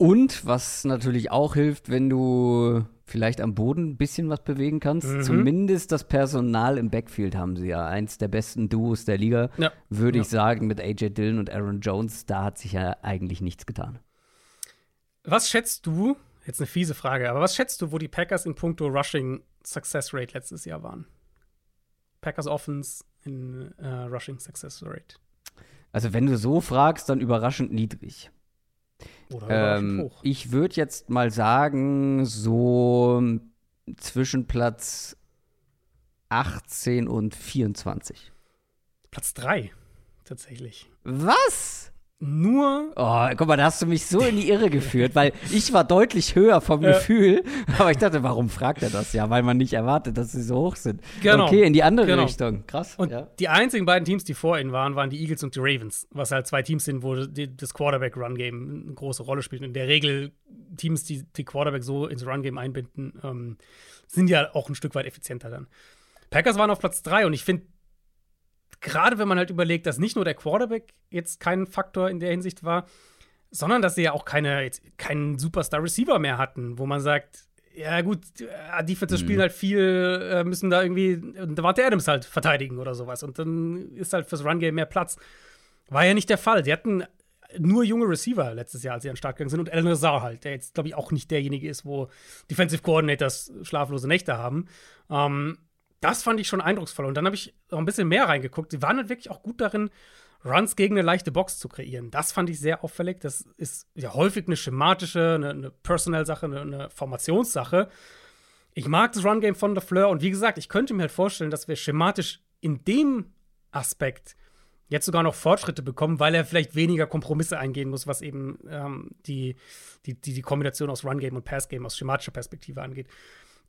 Speaker 1: Und was natürlich auch hilft, wenn du vielleicht am Boden ein bisschen was bewegen kannst. Mhm. Zumindest das Personal im Backfield haben sie ja. Eins der besten Duos der Liga, ja. würde ich sagen, mit AJ Dillon und Aaron Jones. Da hat sich ja eigentlich nichts getan.
Speaker 2: Was schätzt du, jetzt eine fiese Frage, aber was schätzt du, wo die Packers in puncto Rushing Success Rate letztes Jahr waren? Packers Offense in uh, Rushing Success Rate.
Speaker 1: Also, wenn du so fragst, dann überraschend niedrig. Oder ähm, hoch. Ich würde jetzt mal sagen, so zwischen Platz 18 und 24.
Speaker 2: Platz 3, tatsächlich.
Speaker 1: Was?
Speaker 2: Nur.
Speaker 1: Oh, guck mal, da hast du mich so in die Irre geführt, weil ich war deutlich höher vom ja. Gefühl. Aber ich dachte, warum fragt er das? Ja, weil man nicht erwartet, dass sie so hoch sind. Genau. Okay, in die andere genau. Richtung. Krass.
Speaker 2: Und
Speaker 1: ja.
Speaker 2: die einzigen beiden Teams, die vor ihnen waren, waren die Eagles und die Ravens. Was halt zwei Teams sind, wo die, das Quarterback-Run-Game eine große Rolle spielt. In der Regel Teams, die die Quarterback so ins Run-Game einbinden, ähm, sind ja auch ein Stück weit effizienter dann. Packers waren auf Platz drei und ich finde, gerade wenn man halt überlegt, dass nicht nur der Quarterback jetzt kein Faktor in der Hinsicht war, sondern dass sie ja auch keine, keinen Superstar-Receiver mehr hatten, wo man sagt, ja gut, äh, Defense mhm. spielen halt viel, äh, müssen da irgendwie, da war der Adams halt verteidigen oder sowas. Und dann ist halt fürs Run-Game mehr Platz. War ja nicht der Fall. Sie hatten nur junge Receiver letztes Jahr, als sie an den Start gegangen sind. Und Alan Lazar halt, der jetzt, glaube ich, auch nicht derjenige ist, wo Defensive Coordinators schlaflose Nächte haben. Ähm, das fand ich schon eindrucksvoll. Und dann habe ich noch ein bisschen mehr reingeguckt. Sie waren halt wirklich auch gut darin, Runs gegen eine leichte Box zu kreieren. Das fand ich sehr auffällig. Das ist ja häufig eine schematische, eine, eine Personal-Sache, eine, eine, Formationssache. Ich mag das Run-Game von The Fleur und wie gesagt, ich könnte mir halt vorstellen, dass wir schematisch in dem Aspekt jetzt sogar noch Fortschritte bekommen, weil er vielleicht weniger Kompromisse eingehen muss, was eben ähm, die, die, die, die Kombination aus Run-Game und Pass-Game aus schematischer Perspektive angeht.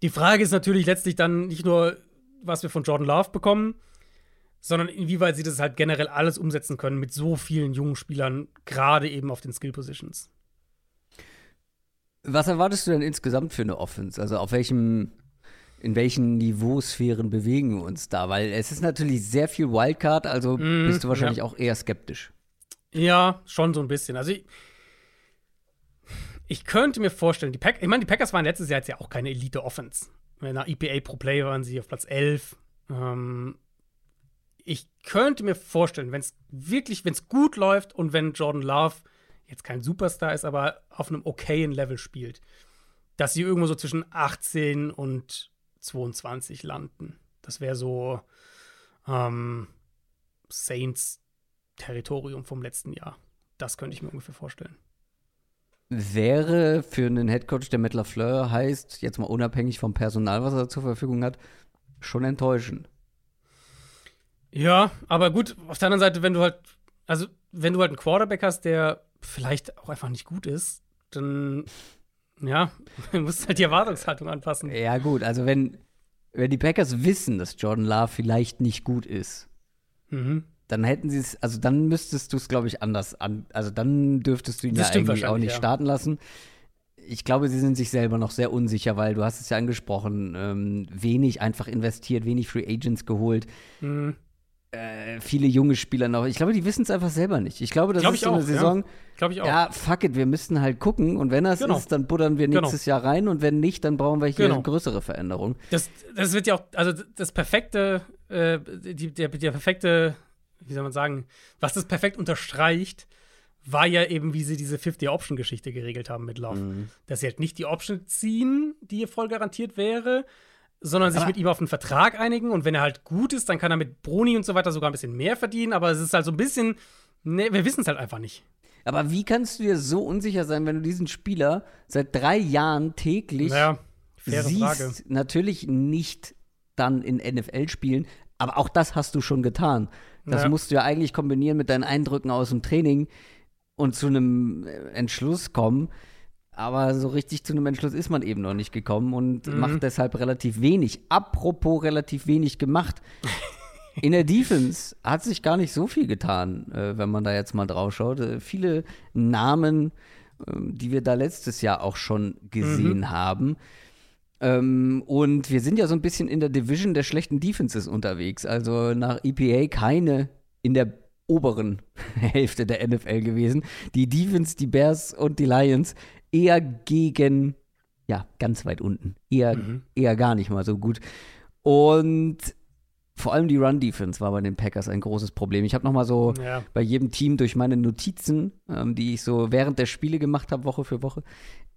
Speaker 2: Die Frage ist natürlich letztlich dann nicht nur, was wir von Jordan Love bekommen, sondern inwieweit sie das halt generell alles umsetzen können mit so vielen jungen Spielern, gerade eben auf den Skill Positions.
Speaker 1: Was erwartest du denn insgesamt für eine Offense? Also auf welchem, in welchen Niveausphären bewegen wir uns da? Weil es ist natürlich sehr viel Wildcard, also mm, bist du wahrscheinlich ja. auch eher skeptisch.
Speaker 2: Ja, schon so ein bisschen. Also ich, ich könnte mir vorstellen, die Pack, ich meine, die Packers waren letztes Jahr jetzt ja auch keine Elite-Offense. Nach EPA pro Play waren sie auf Platz 11. Ähm, ich könnte mir vorstellen, wenn es wirklich, wenn es gut läuft und wenn Jordan Love jetzt kein Superstar ist, aber auf einem okayen Level spielt, dass sie irgendwo so zwischen 18 und 22 landen. Das wäre so ähm, Saints Territorium vom letzten Jahr. Das könnte ich mir ungefähr vorstellen
Speaker 1: wäre für einen Headcoach, der Matt LaFleur heißt, jetzt mal unabhängig vom Personal, was er zur Verfügung hat, schon enttäuschend.
Speaker 2: Ja, aber gut, auf der anderen Seite, wenn du halt, also wenn du halt einen Quarterback hast, der vielleicht auch einfach nicht gut ist, dann Ja, du musst halt die Erwartungshaltung anpassen.
Speaker 1: Ja, gut, also wenn, wenn die Packers wissen, dass Jordan Love vielleicht nicht gut ist,
Speaker 2: Mhm.
Speaker 1: Dann hätten sie es, also dann müsstest du es, glaube ich, anders an, also dann dürftest du ihn
Speaker 2: Das
Speaker 1: ja eigentlich auch nicht
Speaker 2: ja.
Speaker 1: starten lassen. Ich glaube, sie sind sich selber noch sehr unsicher, weil du hast es ja angesprochen, ähm, wenig einfach investiert, wenig Free Agents geholt,
Speaker 2: Mhm.
Speaker 1: äh, viele junge Spieler noch. Ich glaube, die wissen es einfach selber nicht. Ich glaube, das
Speaker 2: Glaub
Speaker 1: ist
Speaker 2: ich
Speaker 1: so eine
Speaker 2: auch, ja.
Speaker 1: Saison,
Speaker 2: Glaube ich auch.
Speaker 1: ja. fuck it, wir müssen halt gucken und wenn das
Speaker 2: Genau.
Speaker 1: ist, dann buddern wir
Speaker 2: Genau.
Speaker 1: nächstes Jahr rein und wenn nicht, dann brauchen wir hier
Speaker 2: Genau.
Speaker 1: eine größere Veränderung.
Speaker 2: Das, das wird ja auch, also das perfekte, äh, die, der, der perfekte, wie soll man sagen, was das perfekt unterstreicht, war ja eben, wie sie diese 50-Option-Geschichte geregelt haben mit Love.
Speaker 1: Mhm.
Speaker 2: Dass sie halt nicht die Option ziehen, die ihr voll garantiert wäre, sondern sich
Speaker 1: Aber-
Speaker 2: mit ihm auf einen Vertrag einigen und wenn er halt gut ist, dann kann er mit Broni und so weiter sogar ein bisschen mehr verdienen, aber es ist halt so ein bisschen, ne, wir wissen es halt einfach nicht.
Speaker 1: Aber wie kannst du dir so unsicher sein, wenn du diesen Spieler seit drei Jahren täglich
Speaker 2: Naja,
Speaker 1: siehst?
Speaker 2: Frage.
Speaker 1: Natürlich nicht dann in NFL spielen, aber auch das hast du schon getan. Das
Speaker 2: Ja.
Speaker 1: musst du ja eigentlich kombinieren mit deinen Eindrücken aus dem Training und zu einem Entschluss kommen. Aber so richtig zu einem Entschluss ist man eben noch nicht gekommen und
Speaker 2: Mhm.
Speaker 1: macht deshalb relativ wenig. Apropos relativ wenig gemacht. In der Defense hat sich gar nicht so viel getan, äh, wenn man da jetzt mal drauf schaut. Äh, viele Namen, ähm, die wir da letztes Jahr auch schon gesehen haben. Ähm, und wir sind ja so ein bisschen in der Division der schlechten Defenses unterwegs. Also nach EPA keine in der oberen Hälfte der NFL gewesen. Die Defense, die Bears und die Lions eher gegen, ja, ganz weit unten. Eher,
Speaker 2: Mhm.
Speaker 1: eher gar nicht mal so gut. Und vor allem die Run-Defense war bei den Packers ein großes Problem. Ich habe noch mal so
Speaker 2: Ja.
Speaker 1: bei jedem Team durch meine Notizen, ähm, die ich so während der Spiele gemacht habe, Woche für Woche.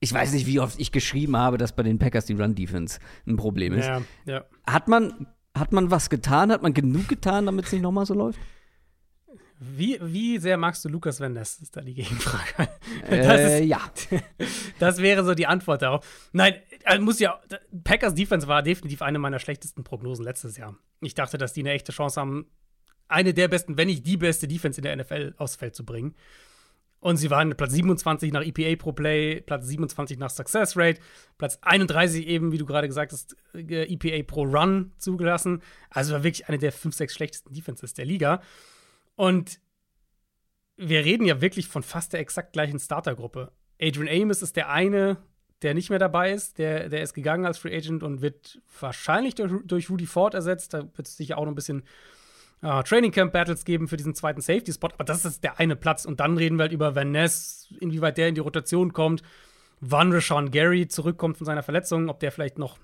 Speaker 1: Ich weiß nicht, wie oft ich geschrieben habe, dass bei den Packers die Run-Defense ein Problem ist.
Speaker 2: Ja, ja.
Speaker 1: Hat, man, hat man was getan? Hat man genug getan, damit es nicht nochmal so läuft?
Speaker 2: Wie, wie sehr magst du Lukas Van Ness? Ist da die Gegenfrage. Das
Speaker 1: Äh,
Speaker 2: ist-
Speaker 1: ja.
Speaker 2: Das wäre so die Antwort darauf. Nein, also muss ja. Packers Defense war definitiv eine meiner schlechtesten Prognosen letztes Jahr. Ich dachte, dass die eine echte Chance haben, eine der besten, wenn nicht die beste Defense in der NFL aufs Feld zu bringen. Und sie waren Platz 27 nach EPA pro Play, Platz 27 nach Success Rate, Platz 31 eben, wie du gerade gesagt hast, äh, EPA pro Run zugelassen. Also war wirklich eine der 5, 6 schlechtesten Defenses der Liga. Und wir reden ja wirklich von fast der exakt gleichen Startergruppe. Adrian Amos ist der eine, der nicht mehr dabei ist. Der, der ist gegangen als Free Agent und wird wahrscheinlich durch, durch Rudy Ford ersetzt. Da wird es sicher auch noch ein bisschen äh, Training Camp Battles geben für diesen zweiten Safety Spot. Aber das ist der eine Platz. Und dann reden wir halt über Van Ness, inwieweit der in die Rotation kommt, wann Rashawn Gary zurückkommt von seiner Verletzung, ob der vielleicht noch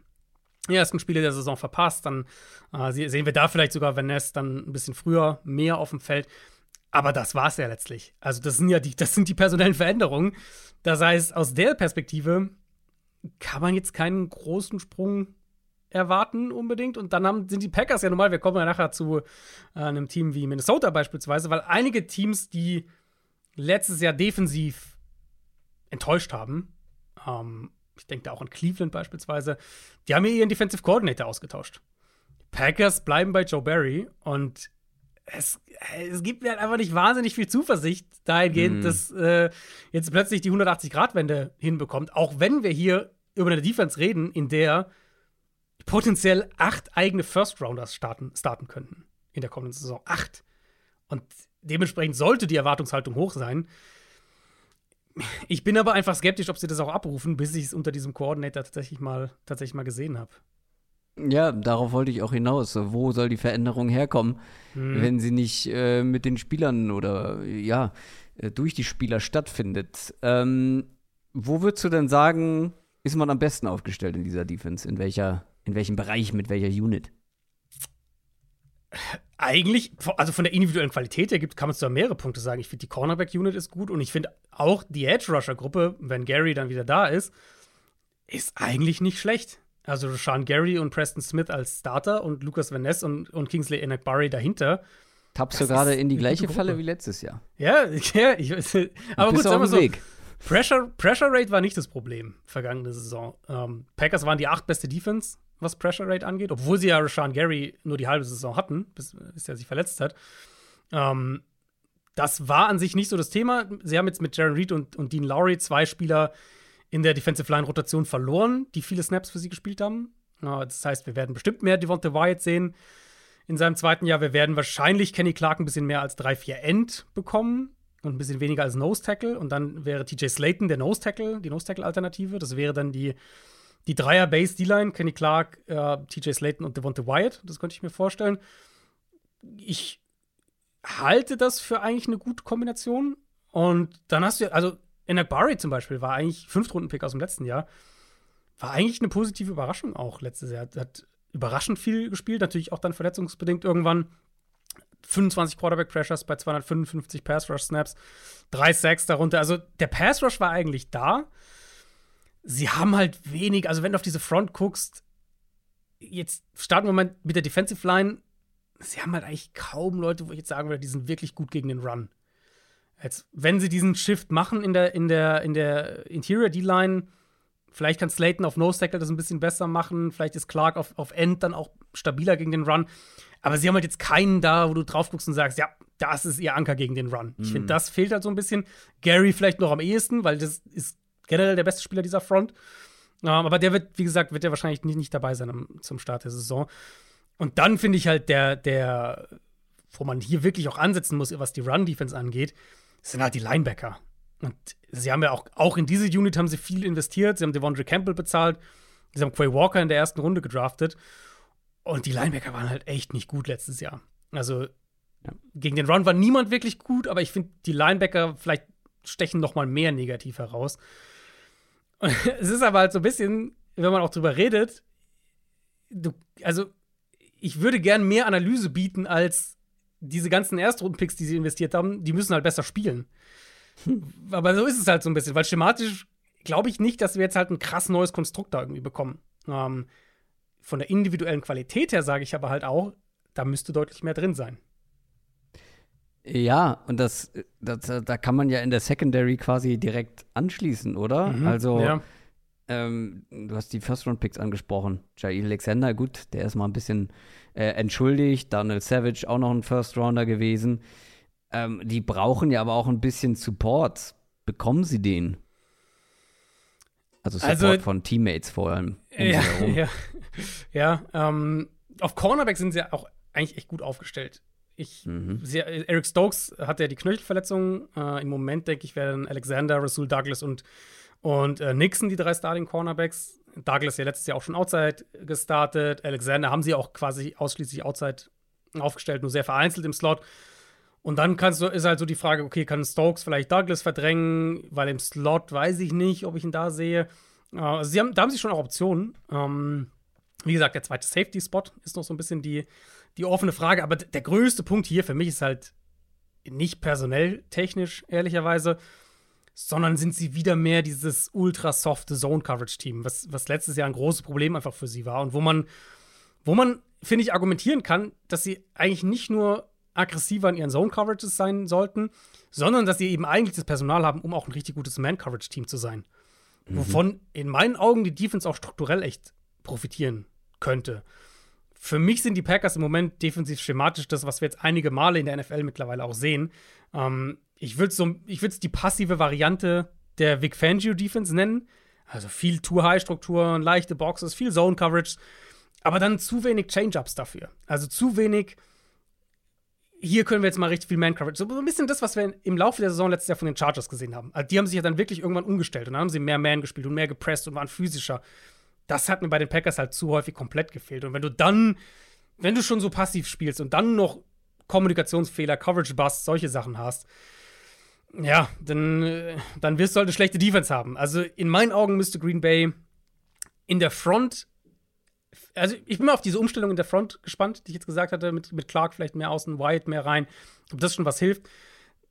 Speaker 2: die ersten Spiele der Saison verpasst. Dann äh, se- sehen wir da vielleicht sogar Van Ness dann ein bisschen früher mehr auf dem Feld. Aber das war es ja letztlich. Also, das sind ja die, das sind die personellen Veränderungen. Das heißt, aus der Perspektive kann man jetzt keinen großen Sprung erwarten unbedingt. Und dann haben, sind die Packers ja normal, wir kommen ja nachher zu äh, einem Team wie Minnesota beispielsweise, weil einige Teams, die letztes Jahr defensiv enttäuscht haben, ähm, ich denke da auch an Cleveland beispielsweise, die haben ja ihren Defensive Coordinator ausgetauscht. Packers bleiben bei Joe Barry und es, es gibt mir halt einfach nicht wahnsinnig viel Zuversicht dahingehend,
Speaker 1: Mhm.
Speaker 2: dass äh, jetzt plötzlich die 180-Grad-Wende hinbekommt, auch wenn wir hier über eine Defense reden, in der potenziell acht eigene First-Rounders starten, starten könnten in der kommenden Saison. Acht. Und dementsprechend sollte die Erwartungshaltung hoch sein. Ich bin aber einfach skeptisch, ob sie das auch abrufen, bis ich es unter diesem Coordinator tatsächlich mal, tatsächlich mal gesehen habe.
Speaker 1: Ja, darauf wollte ich auch hinaus. Wo soll die Veränderung herkommen,
Speaker 2: Mhm.
Speaker 1: wenn sie nicht äh, mit den Spielern oder ja, äh, durch die Spieler stattfindet? Ähm, wo würdest du denn sagen, ist man am besten aufgestellt in dieser Defense? In welcher, in welchem Bereich, mit welcher Unit?
Speaker 2: Eigentlich, also von der individuellen Qualität her gibt, kann man zwar mehrere Punkte sagen. Ich finde, die Cornerback-Unit ist gut und ich finde auch die Edge-Rusher-Gruppe, wenn Gary dann wieder da ist, ist eigentlich nicht schlecht. Also Sean Gary und Preston Smith als Starter und Lucas Van Ness und, und Kingsley Enakbari dahinter.
Speaker 1: Tappst du gerade in die gleiche Falle wie letztes Jahr?
Speaker 2: Ja, ja, ich, aber gut, sagen wir so.
Speaker 1: Weg.
Speaker 2: Pressure, Pressure Rate war nicht das Problem vergangene Saison. Ähm, Packers waren die acht beste Defense, was Pressure Rate angeht, obwohl sie ja Rashawn Gary nur die halbe Saison hatten, bis, bis er sich verletzt hat. Ähm, das war an sich nicht so das Thema. Sie haben jetzt mit Jaron Reed und, und Dean Lowry zwei Spieler in der Defensive Line Rotation verloren, die viele Snaps für sie gespielt haben. Das heißt, wir werden bestimmt mehr Devonta Wyatt sehen in seinem zweiten Jahr. Wir werden wahrscheinlich Kenny Clark ein bisschen mehr als 3-4 End bekommen und ein bisschen weniger als Nose Tackle. Und dann wäre TJ Slayton der Nose Tackle, die Nose Tackle-Alternative. Das wäre dann die, die Dreier-Base-D-Line, Kenny Clark, äh, TJ Slayton und Devonta Wyatt. Das könnte ich mir vorstellen. Ich halte das für eigentlich eine gute Kombination. Und dann hast du, also Enak Barry zum Beispiel war eigentlich Fünftrunden-Pick aus dem letzten Jahr. War eigentlich eine positive Überraschung auch letztes Jahr. Hat überraschend viel gespielt, natürlich auch dann verletzungsbedingt irgendwann. 25 Quarterback Pressures bei 255 Pass Rush Snaps, drei Sacks darunter. Also der Pass Rush war eigentlich da. Sie haben halt wenig, also wenn du auf diese Front guckst, jetzt starten wir mal mit der Defensive Line. Sie haben halt eigentlich kaum Leute, wo ich jetzt sagen würde, die sind wirklich gut gegen den Run. Jetzt, wenn sie diesen Shift machen in der, in der, in der Interior D-Line, vielleicht kann Slayton auf Nose Tackle das ein bisschen besser machen, vielleicht ist Clark auf, auf End dann auch stabiler gegen den Run. Aber sie haben halt jetzt keinen da, wo du drauf guckst und sagst, ja, das ist ihr Anker gegen den Run. Ich finde, mhm. das fehlt halt so ein bisschen. Gary vielleicht noch am ehesten, weil das ist generell der beste Spieler dieser Front. Ähm, aber der wird, wie gesagt, wird der wahrscheinlich nicht, nicht dabei sein am, zum Start der Saison. Und dann finde ich halt der, der, wo man hier wirklich auch ansetzen muss, was die Run-Defense angeht, sind halt die Linebacker. Und sie haben ja auch, auch in diese Unit haben sie viel investiert. Sie haben Devondre Campbell bezahlt. Sie haben Quay Walker in der ersten Runde gedraftet. Und die Linebacker waren halt echt nicht gut letztes Jahr. Also ja. gegen den Run war niemand wirklich gut, aber ich finde, die Linebacker vielleicht stechen noch mal mehr negativ heraus. Und es ist aber halt so ein bisschen, wenn man auch drüber redet, du, also ich würde gern mehr Analyse bieten als diese ganzen Erstrunden-Picks, die sie investiert haben, die müssen halt besser spielen. Aber so ist es halt so ein bisschen, weil schematisch glaube ich nicht, dass wir jetzt halt ein krass neues Konstrukt da irgendwie bekommen. Ähm, von der individuellen Qualität her sage ich aber halt auch, da müsste deutlich mehr drin sein.
Speaker 1: Ja, und das, das, da kann man ja in der Secondary quasi direkt anschließen, oder? Mhm, also, ja. ähm, du hast die First-Round-Picks angesprochen. Jair Alexander, gut, der ist mal ein bisschen äh, entschuldigt. Daniel Savage auch noch ein First Rounder gewesen. Ähm, die brauchen ja aber auch ein bisschen Support. Bekommen sie den? Also Support also, von Teammates vor allem.
Speaker 2: Ja, ja, ja ähm, auf Cornerback sind sie auch eigentlich echt gut aufgestellt. Ich, mhm. sehr, Eric Stokes hat ja die Knöchelverletzung. Äh, Im Moment, denke ich, werden Alexander, Rasul Douglas und, und äh, Nixon die drei Starting Cornerbacks. Douglas ja letztes Jahr auch schon Outside gestartet. Alexander haben sie auch quasi ausschließlich Outside aufgestellt, nur sehr vereinzelt im Slot. Und dann kannst du, ist halt so die Frage, okay, kann Stokes vielleicht Douglas verdrängen, weil im Slot weiß ich nicht, ob ich ihn da sehe. Äh, also sie haben, da haben sie schon auch Optionen. Ähm, wie gesagt, der zweite Safety-Spot ist noch so ein bisschen die, die offene Frage. Aber der größte Punkt hier für mich ist halt nicht personell technisch, ehrlicherweise, sondern sind sie wieder mehr dieses ultra softe Zone-Coverage-Team, was, was letztes Jahr ein großes Problem einfach für sie war und wo man, wo man, finde ich, argumentieren kann, dass sie eigentlich nicht nur aggressiver in ihren Zone-Coverages sein sollten, sondern dass sie eben eigentlich das Personal haben, um auch ein richtig gutes Man-Coverage-Team zu sein. Mhm. Wovon in meinen Augen die Defense auch strukturell echt profitieren könnte. Für mich sind die Packers im Moment defensiv schematisch das, was wir jetzt einige Male in der NFL mittlerweile auch sehen. Ähm, ich würde so, es die passive Variante der Vic Fangio Defense nennen. Also viel Too-High-Strukturen, leichte Boxes, viel Zone-Coverage, aber dann zu wenig Change-Ups dafür. Also zu wenig. Hier können wir jetzt mal richtig viel Man-Coverage. So ein bisschen das, was wir im Laufe der Saison letztes Jahr von den Chargers gesehen haben. Also die haben sich ja dann wirklich irgendwann umgestellt und dann haben sie mehr Man gespielt und mehr gepresst und waren physischer. Das hat mir bei den Packers halt zu häufig komplett gefehlt. Und wenn du dann, wenn du schon so passiv spielst und dann noch Kommunikationsfehler, Coverage-Bust, solche Sachen hast, ja, dann, äh, dann wirst du halt eine schlechte Defense haben. Also in meinen Augen müsste Green Bay in der Front, also ich bin mal auf diese Umstellung in der Front gespannt, die ich jetzt gesagt hatte, mit, mit Clark vielleicht mehr außen, White mehr rein, ob das schon was hilft.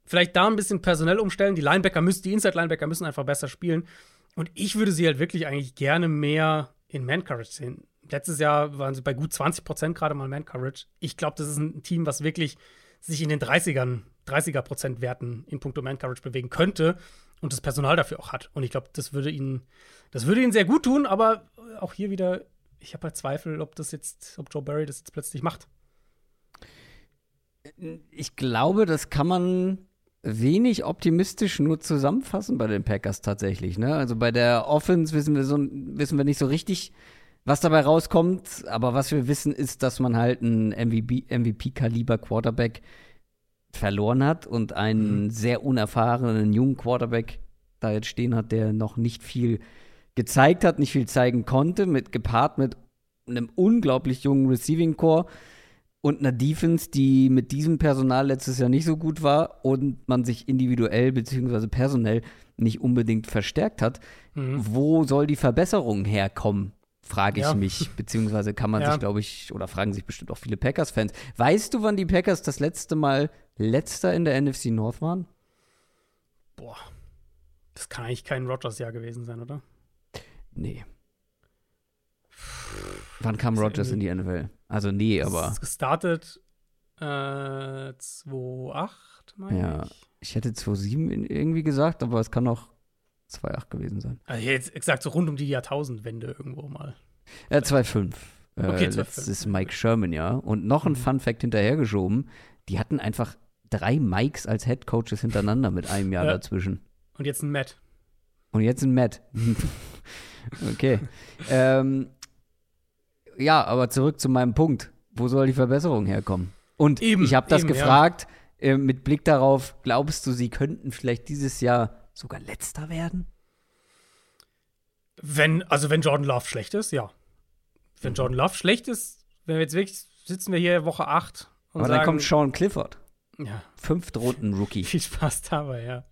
Speaker 2: Vielleicht da ein bisschen personell umstellen. Die Linebacker müssen, die Inside-Linebacker müssen einfach besser spielen. Und ich würde sie halt wirklich eigentlich gerne mehr in Man-Coverage sehen. Letztes Jahr waren sie bei gut 20 Prozent gerade mal Man-Coverage. Ich glaube, das ist ein Team, was wirklich sich in den 30ern 30er Werten in puncto Man Coverage bewegen könnte und das Personal dafür auch hat. Und ich glaube, das würde ihn, das würde ihn sehr gut tun, aber auch hier wieder, ich habe halt Zweifel, ob das jetzt, ob Joe Barry das jetzt plötzlich macht.
Speaker 1: Ich glaube, das kann man wenig optimistisch nur zusammenfassen bei den Packers tatsächlich. Ne? Also bei der Offense wissen wir, so, wissen wir nicht so richtig, was dabei rauskommt. Aber was wir wissen, ist, dass man halt einen MVP-Kaliber Quarterback verloren hat und einen mhm. sehr unerfahrenen jungen Quarterback da jetzt stehen hat, der noch nicht viel gezeigt hat, nicht viel zeigen konnte, mit gepaart mit einem unglaublich jungen Receiving Core und einer Defense, die mit diesem Personal letztes Jahr nicht so gut war und man sich individuell bzw. personell nicht unbedingt verstärkt hat. Mhm. Wo soll die Verbesserung herkommen? Frage ich ja. mich, beziehungsweise kann man ja. sich, glaube ich, oder fragen sich bestimmt auch viele Packers-Fans. Weißt du, wann die Packers das letzte Mal letzter in der NFC North waren?
Speaker 2: Boah, das kann eigentlich kein Rogers-Jahr gewesen sein, oder?
Speaker 1: Nee. Wann kam Rogers in die NFL? Also nee, aber. Es
Speaker 2: ist gestartet äh, 2.8, meine ja, ich.
Speaker 1: Ich hätte 2.7 irgendwie gesagt, aber es kann auch 2.8 gewesen sein.
Speaker 2: Also jetzt gesagt, so rund um die Jahrtausendwende irgendwo mal.
Speaker 1: Ja, 2.5. Äh, okay, äh, das ist Mike Sherman, ja. Und noch ein mhm. Fun Fact hinterhergeschoben: Die hatten einfach drei Mikes als Head Coaches hintereinander mit einem Jahr ja. dazwischen.
Speaker 2: Und jetzt ein Matt.
Speaker 1: Und jetzt ein Matt. okay. ähm, ja, aber zurück zu meinem Punkt. Wo soll die Verbesserung herkommen? Und eben, ich habe das eben, gefragt ja. äh, mit Blick darauf, glaubst du, sie könnten vielleicht dieses Jahr sogar letzter werden?
Speaker 2: Wenn, also wenn Jordan Love schlecht ist, ja. Wenn mhm. Jordan Love schlecht ist, wenn wir jetzt wirklich sitzen wir hier Woche 8
Speaker 1: und Aber sagen, dann kommt Sean Clifford.
Speaker 2: Ja.
Speaker 1: Fünftrunden-Rookie.
Speaker 2: Viel Spaß dabei, ja.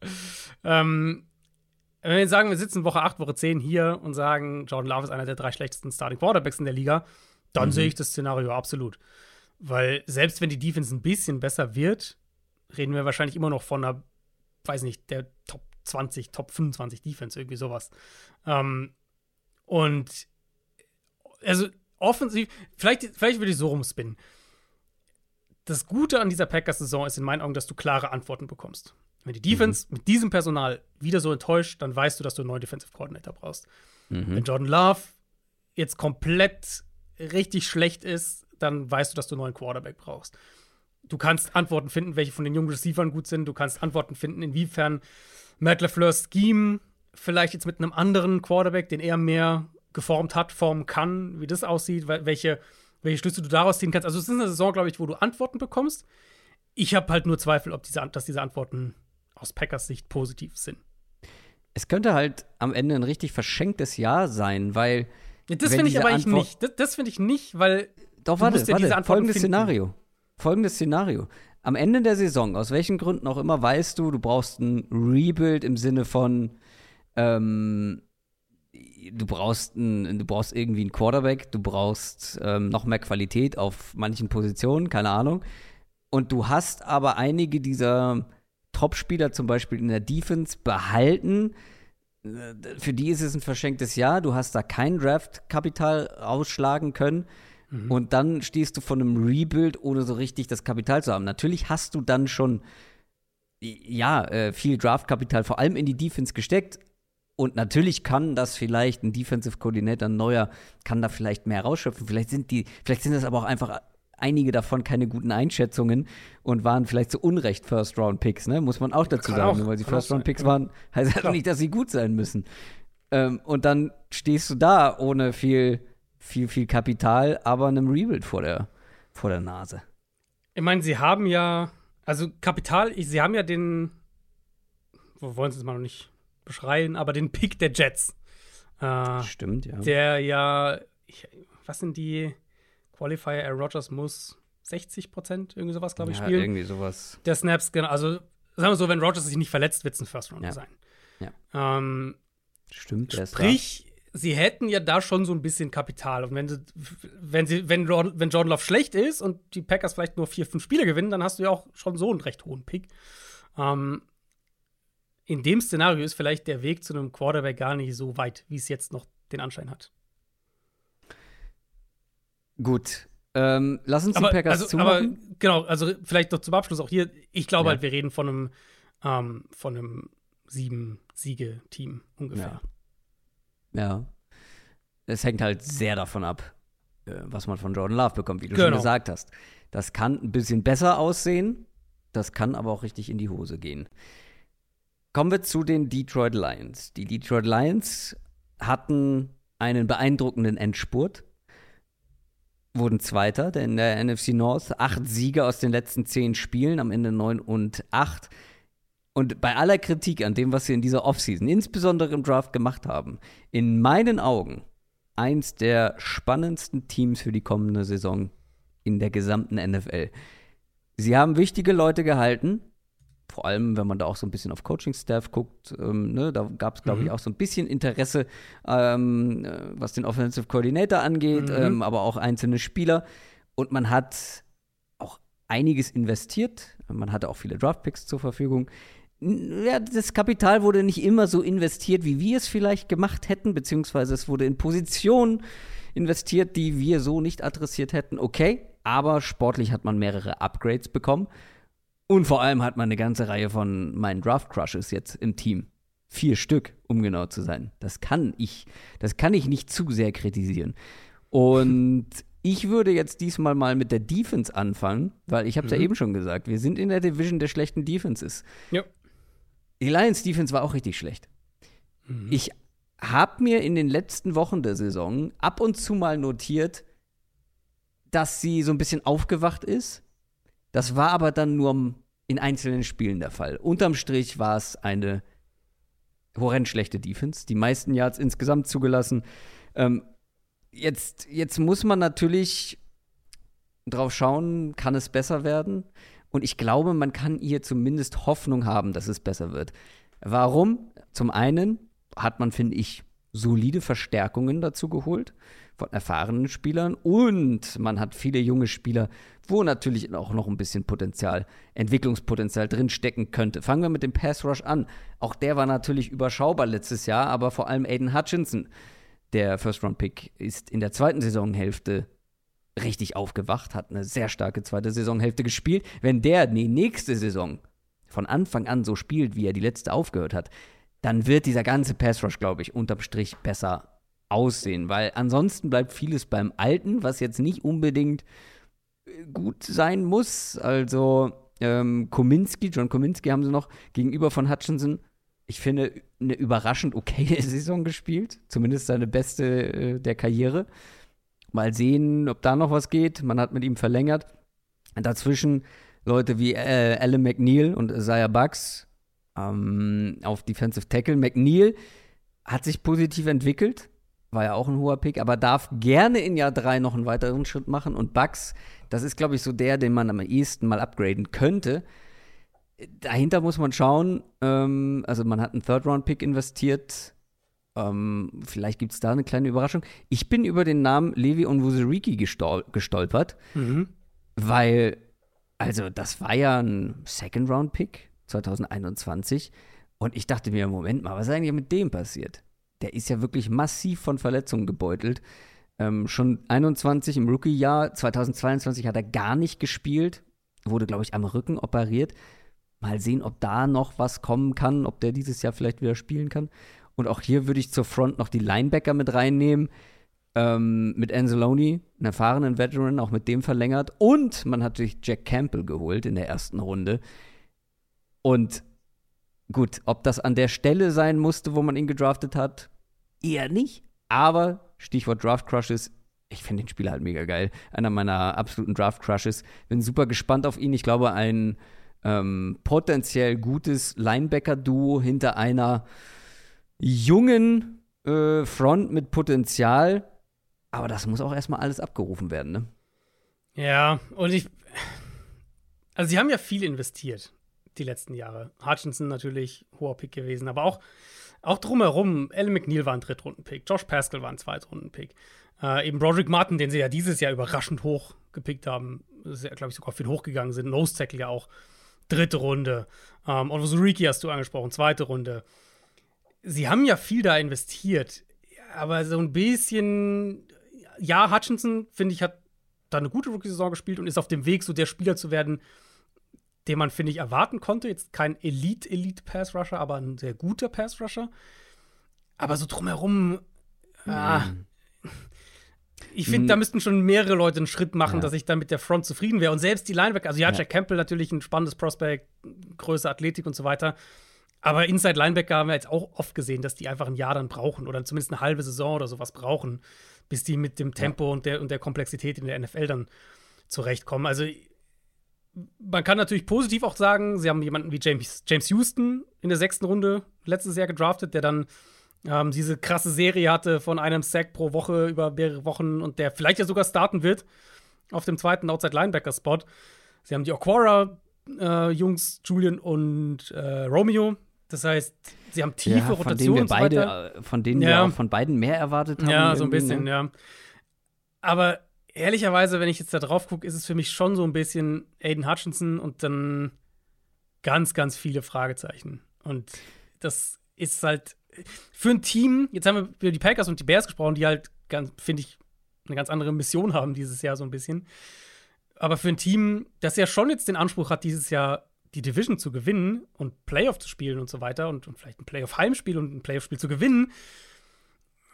Speaker 2: Ähm, wenn wir jetzt sagen, wir sitzen Woche 8, Woche 10 hier und sagen, Jordan Love ist einer der drei schlechtesten Starting Quarterbacks in der Liga, dann mhm. sehe ich das Szenario absolut. Weil selbst wenn die Defense ein bisschen besser wird, reden wir wahrscheinlich immer noch von einer, weiß nicht, der Top 20, Top 25 Defense, irgendwie sowas. Ähm, und also offensiv, vielleicht, vielleicht würde ich so rumspinnen. Das Gute an dieser Packers-Saison ist in meinen Augen, dass du klare Antworten bekommst. Wenn die Defense mhm. mit diesem Personal wieder so enttäuscht, dann weißt du, dass du einen neuen Defensive Coordinator brauchst. Mhm. Wenn Jordan Love jetzt komplett richtig schlecht ist, dann weißt du, dass du einen neuen Quarterback brauchst. Du kannst Antworten finden, welche von den jungen Receivern gut sind. Du kannst Antworten finden, inwiefern Matt LaFleur's Scheme vielleicht jetzt mit einem anderen Quarterback, den er mehr geformt hat, formen kann, wie das aussieht, welche, welche Schlüsse du daraus ziehen kannst. Also es ist eine Saison, glaube ich, wo du Antworten bekommst. Ich habe halt nur Zweifel, ob diese, dass diese Antworten aus Packers Sicht positiv sind.
Speaker 1: Es könnte halt am Ende ein richtig verschenktes Jahr sein, weil.
Speaker 2: Ja, das finde ich aber ich nicht. Das, das finde ich nicht, weil.
Speaker 1: Doch, warte, ja warte. Folgendes finden. Szenario. Folgendes Szenario. Am Ende der Saison, aus welchen Gründen auch immer, weißt du, du brauchst ein Rebuild im Sinne von, ähm, du brauchst ein, du brauchst irgendwie einen Quarterback, du brauchst ähm, noch mehr Qualität auf manchen Positionen, keine Ahnung. Und du hast aber einige dieser Topspieler zum Beispiel in der Defense behalten. Für die ist es ein verschenktes Jahr. Du hast da kein Draftkapital ausschlagen können. Mhm. Und dann stehst du von einem Rebuild, ohne so richtig das Kapital zu haben. Natürlich hast du dann schon ja, äh, viel Draftkapital vor allem in die Defense gesteckt. Und natürlich kann das vielleicht ein Defensive Coordinator, ein neuer, kann da vielleicht mehr rausschöpfen. Vielleicht sind die, vielleicht sind das aber auch einfach einige davon keine guten Einschätzungen und waren vielleicht zu Unrecht First-Round-Picks, ne? Muss man auch dazu sagen. Auch, Nur weil sie First-Round-Picks waren, heißt das nicht, dass sie gut sein müssen. Ähm, und dann stehst du da ohne viel, viel, viel Kapital, aber einem Rebuild vor der, vor der Nase.
Speaker 2: Ich meine, sie haben ja, also Kapital, sie haben ja den, wir wollen es jetzt mal noch nicht beschreien, aber den Pick der Jets.
Speaker 1: Äh, Stimmt, ja.
Speaker 2: Der ja, ich, was sind die, Qualifier, Aaron Rodgers muss 60 Prozent, irgendwie sowas, glaube ich, ja, spielen.
Speaker 1: irgendwie sowas.
Speaker 2: Der Snaps, genau. Also, sagen wir so, wenn Rodgers sich nicht verletzt, wird es ein First Rounder ja. sein.
Speaker 1: Ja. Ähm, Stimmt,
Speaker 2: Sprich, sie hätten ja da schon so ein bisschen Kapital. Und wenn sie, wenn sie, wenn, wenn Jordan Love schlecht ist und die Packers vielleicht nur vier, fünf Spiele gewinnen, dann hast du ja auch schon so einen recht hohen Pick. Ähm, in dem Szenario ist vielleicht der Weg zu einem Quarterback gar nicht so weit, wie es jetzt noch den Anschein hat.
Speaker 1: Gut. Ähm, lass uns aber, die Packers also, zumachen.
Speaker 2: Aber genau, also vielleicht noch zum Abschluss auch hier. Ich glaube ja. halt, wir reden von einem, ähm, von einem sieben-Siege-Team ungefähr.
Speaker 1: Ja. ja. Es hängt halt sehr davon ab, äh, was man von Jordan Love bekommt, wie du genau. schon gesagt hast. Das kann ein bisschen besser aussehen, Das kann aber auch richtig in die Hose gehen. Kommen wir zu den Detroit Lions. Die Detroit Lions hatten einen beeindruckenden Endspurt, wurden Zweiter in der NFC North. Acht Siege aus den letzten zehn Spielen, am Ende neun und acht. Und bei aller Kritik an dem, was sie in dieser Offseason, insbesondere im Draft gemacht haben, in meinen Augen eins der spannendsten Teams für die kommende Saison in der gesamten NFL. Sie haben wichtige Leute gehalten, vor allem, wenn man da auch so ein bisschen auf Coaching-Staff guckt, ähm, ne, da gab es, glaube mhm. ich, auch so ein bisschen Interesse, ähm, äh, was den Offensive Coordinator angeht, mhm. ähm, aber auch einzelne Spieler. Und man hat auch einiges investiert. Man hatte auch viele Draft-Picks zur Verfügung ja, das Kapital wurde nicht immer so investiert, wie wir es vielleicht gemacht hätten, beziehungsweise es wurde in Positionen investiert, die wir so nicht adressiert hätten. Okay, aber sportlich hat man mehrere Upgrades bekommen. Und vor allem hat man eine ganze Reihe von meinen Draft Crushes jetzt im Team. Vier Stück, um genau zu sein. Das kann ich, das kann ich nicht zu sehr kritisieren. Und ich würde jetzt diesmal mal mit der Defense anfangen, weil ich habe es mhm. ja eben schon gesagt, wir sind in der Division der schlechten Defenses. Ja. Die Lions Defense war auch richtig schlecht. Mhm. Ich habe mir in den letzten Wochen der Saison ab und zu mal notiert, dass sie so ein bisschen aufgewacht ist. Das war aber dann nur in einzelnen Spielen der Fall. Unterm Strich war es eine horrend schlechte Defense. Die meisten Yards insgesamt zugelassen. Ähm, jetzt, jetzt muss man natürlich drauf schauen, kann es besser werden? Und ich glaube, man kann ihr zumindest Hoffnung haben, dass es besser wird. Warum? Zum einen hat man, finde ich, solide Verstärkungen dazu geholt von erfahrenen Spielern und man hat viele junge Spieler, wo natürlich auch noch ein bisschen Potenzial, Entwicklungspotenzial drin stecken könnte. Fangen wir mit dem Pass Rush an. Auch der war natürlich überschaubar letztes Jahr, aber vor allem Aiden Hutchinson, der First Round Pick, ist in der zweiten Saisonhälfte richtig aufgewacht, hat eine sehr starke zweite Saisonhälfte gespielt. Wenn der die nächste Saison von Anfang an so spielt, wie er die letzte aufgehört hat, dann wird dieser ganze Pass Rush, glaube ich, unterm Strich besser aussehen, weil ansonsten bleibt vieles beim Alten, was jetzt nicht unbedingt äh, gut sein muss. Also ähm, Kominski, John Kominski haben sie noch gegenüber von Hutchinson, ich finde, eine überraschend okaye Saison gespielt, zumindest seine beste äh, der Karriere. Mal sehen, ob da noch was geht. Man hat mit ihm verlängert. Dazwischen Leute wie äh, Alan McNeil und Isaiah Bucks ähm, auf Defensive Tackle. McNeil hat sich positiv entwickelt, war ja auch ein hoher Pick, aber darf gerne in Jahr 3 noch einen weiteren Schritt machen. Und Bucks, das ist, glaube ich, so der, den man am ehesten mal upgraden könnte. Dahinter muss man schauen, ähm, also man hat einen Third-Round-Pick investiert, ähm, vielleicht gibt es da eine kleine Überraschung. Ich bin über den Namen Levi Onwuzuriki gestol gestolpert, mhm. weil, also das war ja ein Second-Round-Pick 2021 und ich dachte mir, Moment mal, was ist eigentlich mit dem passiert? Der ist ja wirklich massiv von Verletzungen gebeutelt. Ähm, schon 21 im Rookie-Jahr, 2022 hat er gar nicht gespielt, wurde, glaube ich, am Rücken operiert. Mal sehen, ob da noch was kommen kann, ob der dieses Jahr vielleicht wieder spielen kann. Und auch hier würde ich zur Front noch die Linebacker mit reinnehmen. Ähm, mit Anzalone, einen erfahrenen Veteran, auch mit dem verlängert. Und man hat sich Jack Campbell geholt in der ersten Runde. Und gut, ob das an der Stelle sein musste, wo man ihn gedraftet hat, eher nicht. Aber Stichwort Draft Crushes, ich finde den Spieler halt mega geil. Einer meiner absoluten Draft Crushes. Bin super gespannt auf ihn. Ich glaube, ein ähm, potenziell gutes Linebacker-Duo hinter einer jungen äh, Front mit Potenzial. Aber das muss auch erstmal alles abgerufen werden, ne?
Speaker 2: Ja, und ich. Also, sie haben ja viel investiert die letzten Jahre. Hutchinson natürlich hoher Pick gewesen, aber auch, auch drumherum. Alan McNeil war ein Drittrunden-Pick, Josh Pascal war ein Zweitrunden-Pick. Äh, eben Broderick Martin, den sie ja dieses Jahr überraschend hoch gepickt haben, ist ja, glaube ich, sogar viel hochgegangen sind. Nose Tackle ja auch dritte Runde. Ähm, Otto Zuriki hast du angesprochen, zweite Runde sie haben ja viel da investiert, aber so ein bisschen, ja, Hutchinson, finde ich, hat da eine gute Rookie-Saison gespielt und ist auf dem Weg, so der Spieler zu werden, den man, finde ich, erwarten konnte. Jetzt kein Elite-Elite-Pass-Rusher, aber ein sehr guter Pass-Rusher. Aber so drumherum, ah, ich finde, da müssten schon mehrere Leute einen Schritt machen, ja. dass ich dann mit der Front zufrieden wäre. Und selbst die Linebacker, also ja, ja, Jack Campbell natürlich ein spannendes Prospect, Größe, Athletik und so weiter. Aber Inside Linebacker haben wir jetzt auch oft gesehen, dass die einfach ein Jahr dann brauchen oder zumindest eine halbe Saison oder sowas brauchen, bis die mit dem Tempo ja. und, der, und der Komplexität in der NFL dann zurechtkommen. Also man kann natürlich positiv auch sagen, sie haben jemanden wie James, James Houston in der sechsten Runde letztes Jahr gedraftet, der dann ähm, diese krasse Serie hatte von einem Sack pro Woche über mehrere Wochen und der vielleicht ja sogar starten wird auf dem zweiten Outside Linebacker Spot. Sie haben die Aquara äh, Jungs Julian und äh, Romeo. Das heißt, sie haben tiefe ja, Rotation
Speaker 1: von denen wir beide, äh, von denen ja. wir von beiden mehr erwartet haben.
Speaker 2: Ja, so ein bisschen, ja. Aber ehrlicherweise, wenn ich jetzt da drauf gucke, ist es für mich schon so ein bisschen Aiden Hutchinson und dann ganz, ganz viele Fragezeichen. Und das ist halt für ein Team, jetzt haben wir über die Packers und die Bears gesprochen, die halt, finde ich, eine ganz andere Mission haben dieses Jahr so ein bisschen. Aber für ein Team, das ja schon jetzt den Anspruch hat, dieses Jahr die Division zu gewinnen und Playoff zu spielen und so weiter und, und vielleicht ein Playoff-Heimspiel und ein Playoff-Spiel zu gewinnen,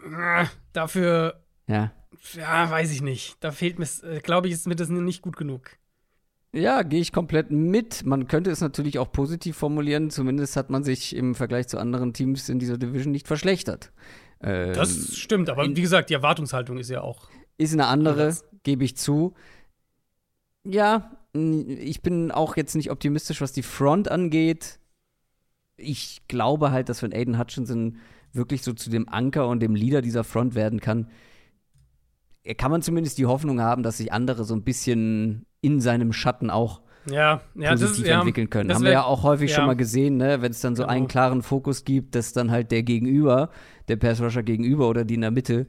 Speaker 2: äh, dafür,
Speaker 1: ja.
Speaker 2: ja, weiß ich nicht. Da fehlt mir, äh, glaube ich, ist mir das nicht gut genug.
Speaker 1: Ja, gehe ich komplett mit. Man könnte es natürlich auch positiv formulieren. Zumindest hat man sich im Vergleich zu anderen Teams in dieser Division nicht verschlechtert.
Speaker 2: Ähm, das stimmt, aber wie gesagt, die Erwartungshaltung ist ja auch.
Speaker 1: Ist eine andere, gebe ich zu. Ja, ich bin auch jetzt nicht optimistisch, was die Front angeht. Ich glaube halt, dass wenn Aiden Hutchinson wirklich so zu dem Anker und dem Leader dieser Front werden kann, kann man zumindest die Hoffnung haben, dass sich andere so ein bisschen in seinem Schatten auch
Speaker 2: ja, ja,
Speaker 1: positiv
Speaker 2: das,
Speaker 1: entwickeln können. Haben wir ja auch häufig ja. schon mal gesehen, ne? wenn es dann so genau. einen klaren Fokus gibt, dass dann halt der Gegenüber, der Pass Rusher gegenüber oder die in der Mitte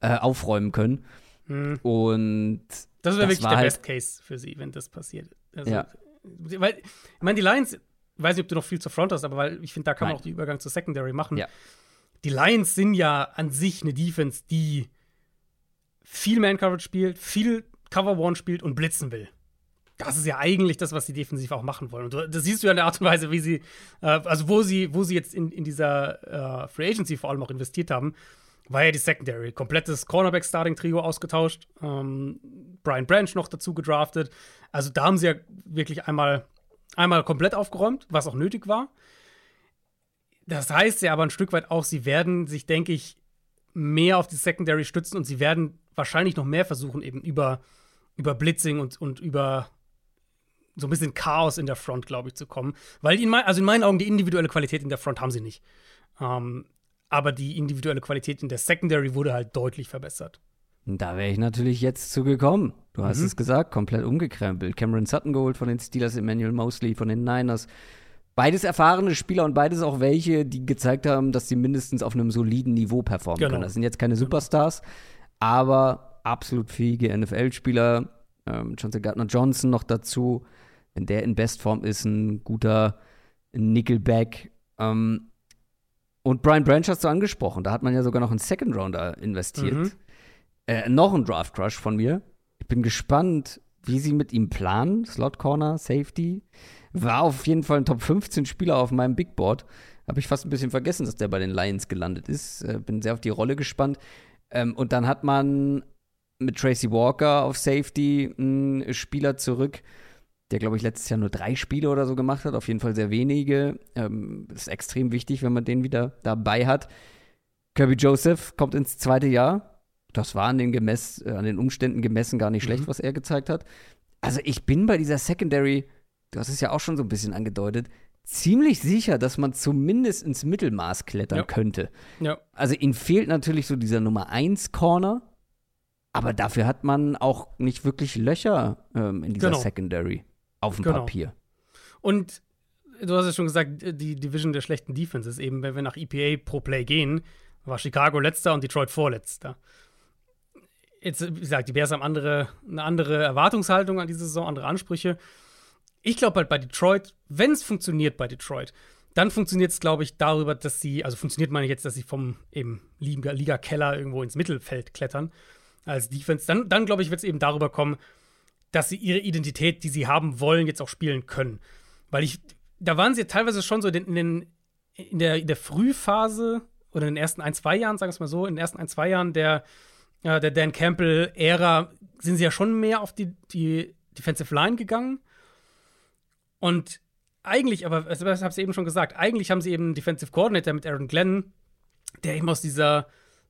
Speaker 1: äh, aufräumen können.
Speaker 2: Hm.
Speaker 1: Und
Speaker 2: das wäre wirklich der halt Best Case für sie, wenn das passiert. Also, ja. Weil, ich meine, die Lions, ich weiß nicht, ob du noch viel zur Front hast, aber weil ich finde, da kann Nein. man auch den Übergang zur Secondary machen.
Speaker 1: Ja.
Speaker 2: Die Lions sind ja an sich eine Defense, die viel Man-Coverage spielt, viel Cover-One spielt und blitzen will. Das ist ja eigentlich das, was sie defensiv auch machen wollen. Und das siehst du ja in der Art und Weise, wie sie, äh, also wo sie, wo sie jetzt in, in dieser äh, Free Agency vor allem auch investiert haben, war ja die Secondary. Komplettes Cornerback-Starting-Trio ausgetauscht. Ähm, Brian Branch noch dazu gedraftet. Also da haben sie ja wirklich einmal, einmal komplett aufgeräumt, was auch nötig war. Das heißt ja aber ein Stück weit auch, sie werden sich, denke ich, mehr auf die Secondary stützen und sie werden wahrscheinlich noch mehr versuchen, eben über, über Blitzing und, und über so ein bisschen Chaos in der Front, glaube ich, zu kommen. Weil in, mein, also in meinen Augen die individuelle Qualität in der Front haben sie nicht. Ähm, aber die individuelle Qualität in der Secondary wurde halt deutlich verbessert.
Speaker 1: Da wäre ich natürlich jetzt zugekommen. Du hast mhm. es gesagt, komplett umgekrempelt. Cameron Sutton geholt von den Steelers, Emmanuel Mosley von den Niners. Beides erfahrene Spieler und beides auch welche, die gezeigt haben, dass sie mindestens auf einem soliden Niveau performen genau. können. Das sind jetzt keine genau. Superstars, aber absolut fähige NFL-Spieler. Ähm, Johnson Gardner Johnson noch dazu. Wenn der in Bestform ist, ein guter Nickelback. Ähm, und Brian Branch hast du angesprochen. Da hat man ja sogar noch einen Second Rounder investiert. Mhm. Äh, noch ein Draft Crush von mir. Ich bin gespannt, wie sie mit ihm planen. Slot Corner, Safety. War auf jeden Fall ein Top 15 Spieler auf meinem Big Board. Habe ich fast ein bisschen vergessen, dass der bei den Lions gelandet ist. Äh, bin sehr auf die Rolle gespannt. Ähm, und dann hat man mit Tracy Walker auf Safety einen Spieler zurück, der, glaube ich, letztes Jahr nur drei Spiele oder so gemacht hat. Auf jeden Fall sehr wenige. Ähm, ist extrem wichtig, wenn man den wieder dabei hat. Kirby Joseph kommt ins zweite Jahr. Das war an den, Gemess, äh, an den Umständen gemessen gar nicht schlecht, mhm. was er gezeigt hat. Also ich bin bei dieser Secondary du hast es ja auch schon so ein bisschen angedeutet, ziemlich sicher, dass man zumindest ins Mittelmaß klettern
Speaker 2: ja.
Speaker 1: könnte.
Speaker 2: Ja.
Speaker 1: Also ihm fehlt natürlich so dieser Nummer 1 Corner, aber dafür hat man auch nicht wirklich Löcher ähm, in dieser genau. Secondary auf dem genau. Papier.
Speaker 2: Und du hast es schon gesagt, die Division der schlechten Defenses, eben wenn wir nach EPA pro Play gehen, war Chicago letzter und Detroit vorletzter. Jetzt, wie gesagt, die Bears haben andere, eine andere Erwartungshaltung an diese Saison, andere Ansprüche ich glaube halt bei Detroit, wenn es funktioniert bei Detroit, dann funktioniert es, glaube ich, darüber, dass sie, also funktioniert meine ich jetzt, dass sie vom eben Liga-Keller irgendwo ins Mittelfeld klettern als Defense. Dann, dann glaube ich, wird es eben darüber kommen, dass sie ihre Identität, die sie haben wollen, jetzt auch spielen können. Weil ich, da waren sie teilweise schon so in, den, in, der, in der Frühphase oder in den ersten ein, zwei Jahren, sagen wir es mal so, in den ersten ein, zwei Jahren der äh, der Dan Campbell-Ära sind sie ja schon mehr auf die, die Defensive Line gegangen. Und eigentlich, aber das habe ich eben schon gesagt, eigentlich haben sie eben einen Defensive Coordinator mit Aaron Glenn, der eben aus dieser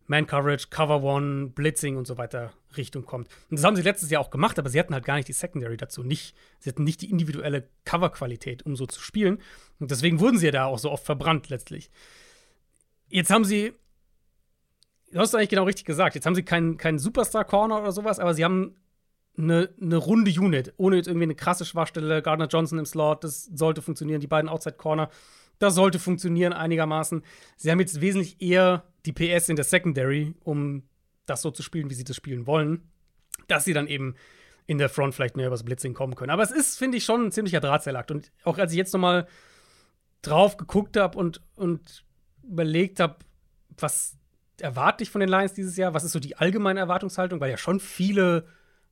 Speaker 2: Man-Coverage, Cover One, Blitzing und so weiter Richtung kommt. Und das haben sie letztes Jahr auch gemacht, aber sie hatten halt gar nicht die Secondary dazu. Nicht, sie hatten nicht die individuelle Cover-Qualität, um so zu spielen. Und deswegen wurden sie ja da auch so oft verbrannt letztlich. Jetzt haben sie, du hast eigentlich genau richtig gesagt, jetzt haben sie keinen, keinen Superstar-Corner oder sowas, aber sie haben eine, eine runde Unit, ohne jetzt irgendwie eine krasse Schwachstelle. Gardner Johnson im Slot, das sollte funktionieren. Die beiden Outside-Corner, das sollte funktionieren einigermaßen. Sie haben jetzt wesentlich eher die PS in der Secondary, um das so zu spielen, wie sie das spielen wollen, dass sie dann eben in der Front vielleicht mehr übers Blitzing kommen können. Aber es ist, finde ich, schon ein ziemlicher Drahtseilakt. Und auch als ich jetzt noch mal drauf geguckt habe und, und überlegt habe, was erwarte ich von den Lions dieses Jahr, was ist so die allgemeine Erwartungshaltung, weil ja schon viele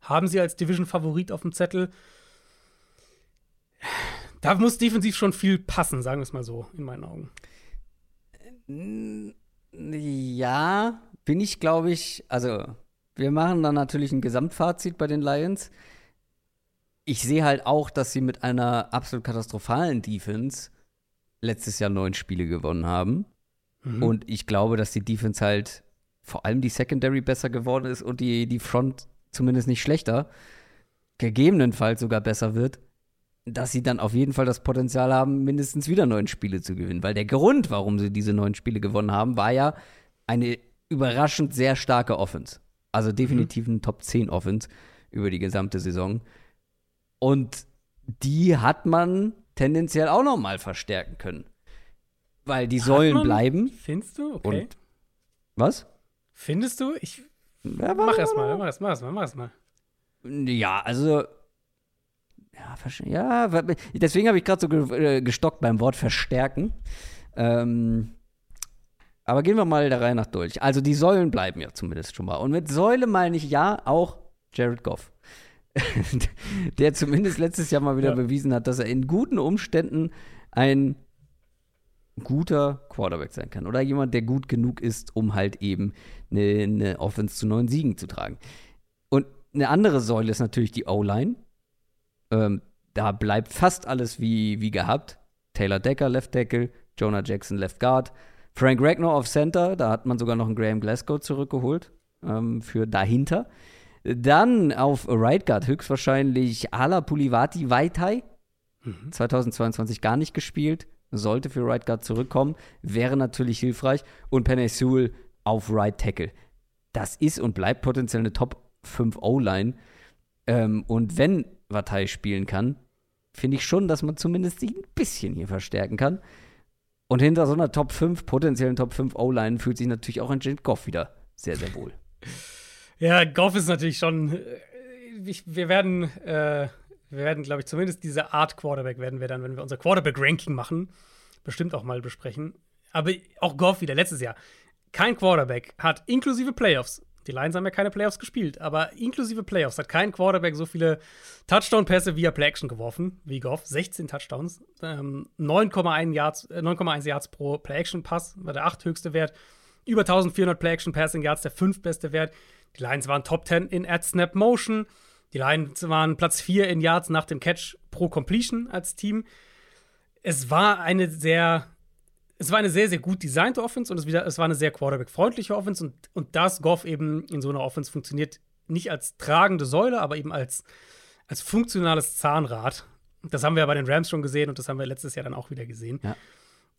Speaker 2: haben sie als Division-Favorit auf dem Zettel. Da muss defensiv schon viel passen, sagen wir es mal so, in meinen Augen.
Speaker 1: Ja, bin ich, glaube ich, also wir machen dann natürlich ein Gesamtfazit bei den Lions. Ich sehe halt auch, dass sie mit einer absolut katastrophalen Defense letztes Jahr neun Spiele gewonnen haben. Mhm. Und ich glaube, dass die Defense halt vor allem die Secondary besser geworden ist und die, die Front zumindest nicht schlechter, gegebenenfalls sogar besser wird, dass sie dann auf jeden Fall das Potenzial haben, mindestens wieder neun Spiele zu gewinnen. Weil der Grund, warum sie diese neun Spiele gewonnen haben, war ja eine überraschend sehr starke Offense. Also definitiv ein Top 10 Offense über die gesamte Saison. Und die hat man tendenziell auch noch mal verstärken können. Weil die Säulen bleiben.
Speaker 2: Findest du? Okay. Und
Speaker 1: was?
Speaker 2: Findest du? Ich ja, mach erst mal, mach erst mal, mach erst mal.
Speaker 1: Ja, also ja, ja deswegen habe ich gerade so äh, gestockt beim Wort verstärken. Ähm, aber gehen wir mal der Reihe nach durch. Also die Säulen bleiben ja zumindest schon mal. Und mit Säule meine ich ja auch Jared Goff. der zumindest letztes Jahr mal wieder ja. bewiesen hat, dass er in guten Umständen ein guter Quarterback sein kann. Oder jemand, der gut genug ist, um halt eben eine, eine Offense zu neuen Siegen zu tragen. Und eine andere Säule ist natürlich die O-Line. Ähm, da bleibt fast alles wie, wie gehabt. Taylor Decker, Left Tackle, Jonah Jackson, Left Guard. Frank Ragnar auf Center, da hat man sogar noch einen Graham Glasgow zurückgeholt ähm, für dahinter. Dann auf Right Guard höchstwahrscheinlich Ala Pulivati Vaitai. Mhm. 2022 gar nicht gespielt. Sollte für Right Guard zurückkommen. Wäre natürlich hilfreich. Und Penny Sewell auf Right Tackle. Das ist und bleibt potenziell eine Top 5 O-Line. Ähm, und wenn Vaitai spielen kann, finde ich schon, dass man zumindest sie ein bisschen hier verstärken kann. Und hinter so einer Top 5, potenziellen Top 5 O-Line fühlt sich natürlich auch ein Jared Goff wieder sehr, sehr wohl.
Speaker 2: Ja, Goff ist natürlich schon. Äh, ich, wir werden, äh, wir werden, glaube ich, zumindest diese Art Quarterback werden wir dann, wenn wir unser Quarterback-Ranking machen, bestimmt auch mal besprechen. Aber auch Goff wieder letztes Jahr. Kein Quarterback hat inklusive Playoffs die Lions haben ja keine Playoffs gespielt, aber inklusive Playoffs hat kein Quarterback so viele Touchdown-Pässe via Play-Action geworfen wie Goff. 16 Touchdowns, ähm, 9,1 Yards, äh, 9,1 Yards pro Play-Action-Pass, war der achthöchste Wert. Über 1400 Play-Action-Passing Yards, der fünftbeste Wert. Die Lions waren Top 10 in Ad-Snap-Motion. Die Lions waren Platz 4 in Yards nach dem Catch pro Completion als Team. Es war eine sehr es war eine sehr, sehr gut designte Offense und es, wieder, es war eine sehr Quarterback-freundliche Offense und, und dass Goff eben in so einer Offense funktioniert, nicht als tragende Säule, aber eben als, als funktionales Zahnrad. Das haben wir ja bei den Rams schon gesehen und das haben wir letztes Jahr dann auch wieder gesehen. Ja.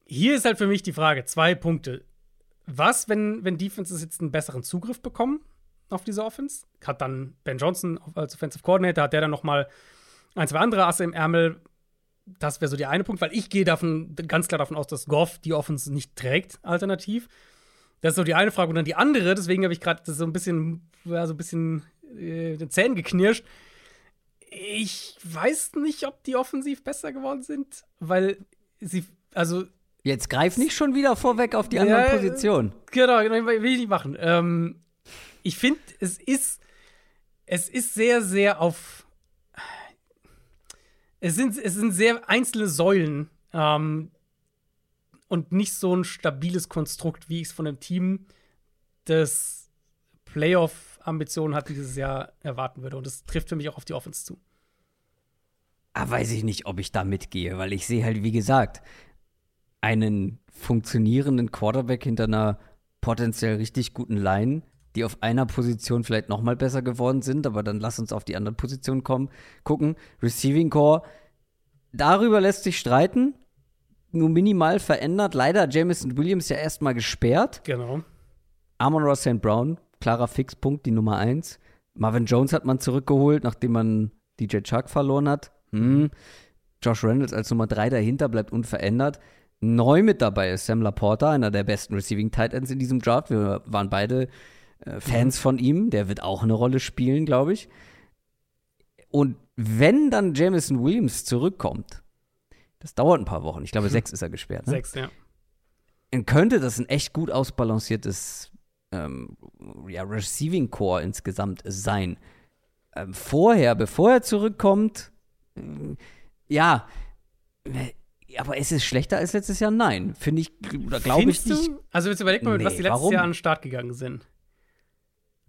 Speaker 2: Hier ist halt für mich die Frage: zwei Punkte. Was, wenn, wenn Defenses jetzt einen besseren Zugriff bekommen auf diese Offense? Hat dann Ben Johnson als Offensive Coordinator, hat der dann noch mal ein, zwei andere Asse im Ärmel? das wäre so der eine Punkt, weil ich gehe davon ganz klar davon aus, dass Goff die Offense nicht trägt, alternativ. Das ist so die eine Frage. Und dann die andere, deswegen habe ich gerade so ein bisschen, ja, so ein bisschen äh, den Zähnen geknirscht. Ich weiß nicht, ob die offensiv besser geworden sind, weil sie, also.
Speaker 1: Jetzt greif nicht schon wieder vorweg auf die anderen ja, Positionen.
Speaker 2: Genau, genau, will ich nicht machen. Ähm, ich finde, es ist, es ist sehr, sehr auf es sind, es sind sehr einzelne Säulen ähm, und nicht so ein stabiles Konstrukt, wie ich es von einem Team, das Playoff-Ambitionen hat dieses Jahr erwarten würde. Und das trifft für mich auch auf die Offense zu.
Speaker 1: Ah, weiß ich nicht, ob ich da mitgehe, weil ich sehe halt, wie gesagt, einen funktionierenden Quarterback hinter einer potenziell richtig guten Line, die auf einer Position vielleicht noch mal besser geworden sind, aber dann lass uns auf die anderen Positionen kommen, gucken. Receiving Core, darüber lässt sich streiten, nur minimal verändert. Leider Jameson Williams ja erstmal gesperrt.
Speaker 2: Genau.
Speaker 1: Amon Ross St. Brown, klarer Fixpunkt, die Nummer 1. Marvin Jones hat man zurückgeholt, nachdem man DJ Chuck verloren hat. Hm. Josh Reynolds als Nummer 3 dahinter bleibt unverändert. Neu mit dabei ist Sam Laporta, einer der besten Receiving Tight Ends in diesem Draft. Wir waren beide äh, Fans mhm. von ihm. Der wird auch eine Rolle spielen, glaube ich. Und wenn dann Jameson Williams zurückkommt, das dauert ein paar Wochen. Ich glaube, sechs ist er gesperrt.
Speaker 2: Ne? Sechs, ja.
Speaker 1: Dann könnte das ein echt gut ausbalanciertes ähm, ja, Receiving Core insgesamt sein. Ähm, vorher, bevor er zurückkommt, äh, ja, aber ist es schlechter als letztes Jahr? Nein. Finde ich, oder glaube ich nicht. Du?
Speaker 2: Also jetzt überleg mal, mit nee, was die letztes warum? Jahr an den Start gegangen sind.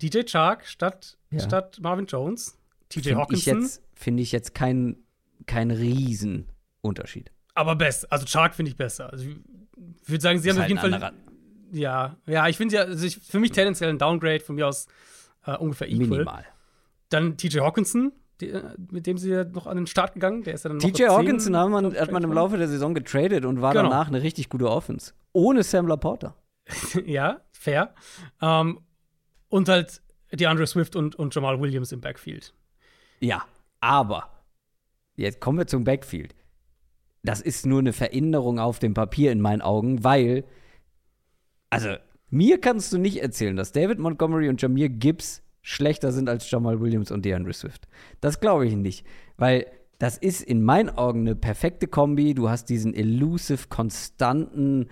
Speaker 2: DJ Chark statt, ja. statt Marvin Jones, TJ Find Hawkinson.
Speaker 1: Finde ich jetzt kein, kein Riesenunterschied.
Speaker 2: Aber best, also Chark finde ich besser. Also ich würde sagen, sie haben halt auf jeden Fall. Ja, ja, ich finde ja, also ich, für mich tendenziell ein Downgrade, von mir aus äh, ungefähr equal. Minimal. Dann TJ Hawkinson, die, äh, mit dem sie ja noch an den Start gegangen. Der ist ja dann
Speaker 1: TJ Hawkinson hat man, hat man im Laufe der Saison getradet und war genau. danach eine richtig gute Offense. Ohne Sam Laporta.
Speaker 2: ja, fair. Ähm, und halt die Andre Swift und, und Jamal Williams im Backfield.
Speaker 1: Ja, aber jetzt kommen wir zum Backfield. Das ist nur eine Veränderung auf dem Papier in meinen Augen, weil, also, mir kannst du nicht erzählen, dass David Montgomery und Jamir Gibbs schlechter sind als Jamal Williams und DeAndre Swift. Das glaube ich nicht, weil das ist in meinen Augen eine perfekte Kombi. Du hast diesen elusive, konstanten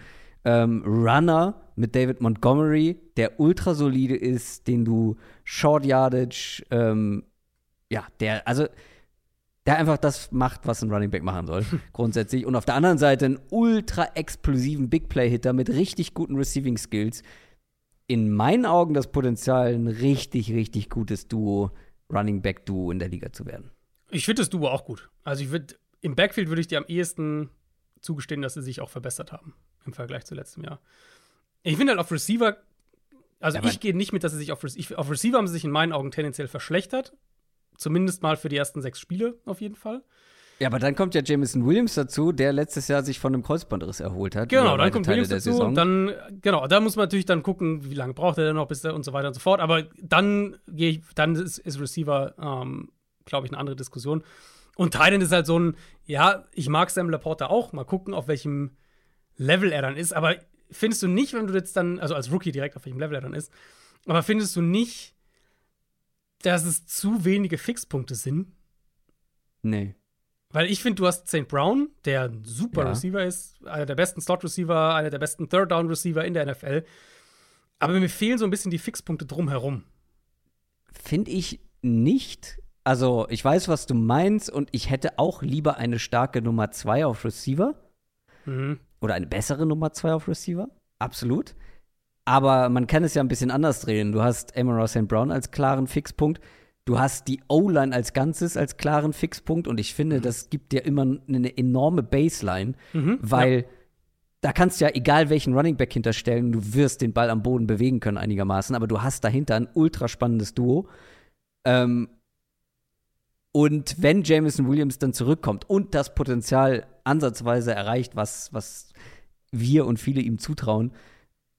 Speaker 1: ähm, Runner mit David Montgomery, der ultra solide ist, den du Short Yardage, ähm, ja, der, also der einfach das macht, was ein Running Back machen soll, grundsätzlich. Und auf der anderen Seite einen ultra explosiven Big Play Hitter mit richtig guten Receiving Skills, in meinen Augen das Potenzial, ein richtig, richtig gutes Duo, Running Back Duo in der Liga zu werden.
Speaker 2: Ich finde das Duo auch gut. Also ich würde im Backfield würde ich dir am ehesten zugestehen, dass sie sich auch verbessert haben im Vergleich zu letztem Jahr. Ich finde halt auf Receiver, also ja, ich gehe nicht mit, dass sie sich auf, auf Receiver haben sie sich in meinen Augen tendenziell verschlechtert. Zumindest mal für die ersten sechs Spiele auf jeden Fall.
Speaker 1: Ja, aber dann kommt ja Jameson Williams dazu, der letztes Jahr sich von einem Kreuzbandriss erholt hat.
Speaker 2: Genau, dann kommt Teile Williams dazu. Saison. Dann, genau, da muss man natürlich dann gucken, wie lange braucht er denn noch bis er und so weiter und so fort. Aber dann gehe ich, dann ist, ist Receiver, ähm, glaube ich, eine andere Diskussion. Und Titan ist halt so ein, ja, ich mag Sam Laporta auch. Mal gucken, auf welchem Level er dann ist. Aber findest du nicht, wenn du jetzt dann, also als Rookie direkt auf welchem Level er dann ist, aber findest du nicht, dass es zu wenige Fixpunkte sind?
Speaker 1: Nee.
Speaker 2: Weil ich finde, du hast St. Brown, der ein super ja. Receiver ist, einer der besten Slot-Receiver, einer der besten Third-Down-Receiver in der NFL. Aber mir fehlen so ein bisschen die Fixpunkte drumherum.
Speaker 1: Finde ich nicht. Also, ich weiß, was du meinst, und ich hätte auch lieber eine starke Nummer 2 auf Receiver. Mhm. Oder eine bessere Nummer 2 auf Receiver. Absolut. Aber man kann es ja ein bisschen anders drehen. Du hast Ross St. Brown als klaren Fixpunkt. Du hast die O-Line als Ganzes als klaren Fixpunkt und ich finde, mhm. das gibt dir immer eine enorme Baseline, mhm, weil ja. da kannst du ja egal welchen Running Back hinterstellen, du wirst den Ball am Boden bewegen können einigermaßen, aber du hast dahinter ein ultra spannendes Duo. Ähm, und wenn Jameson Williams dann zurückkommt und das Potenzial ansatzweise erreicht, was, was wir und viele ihm zutrauen,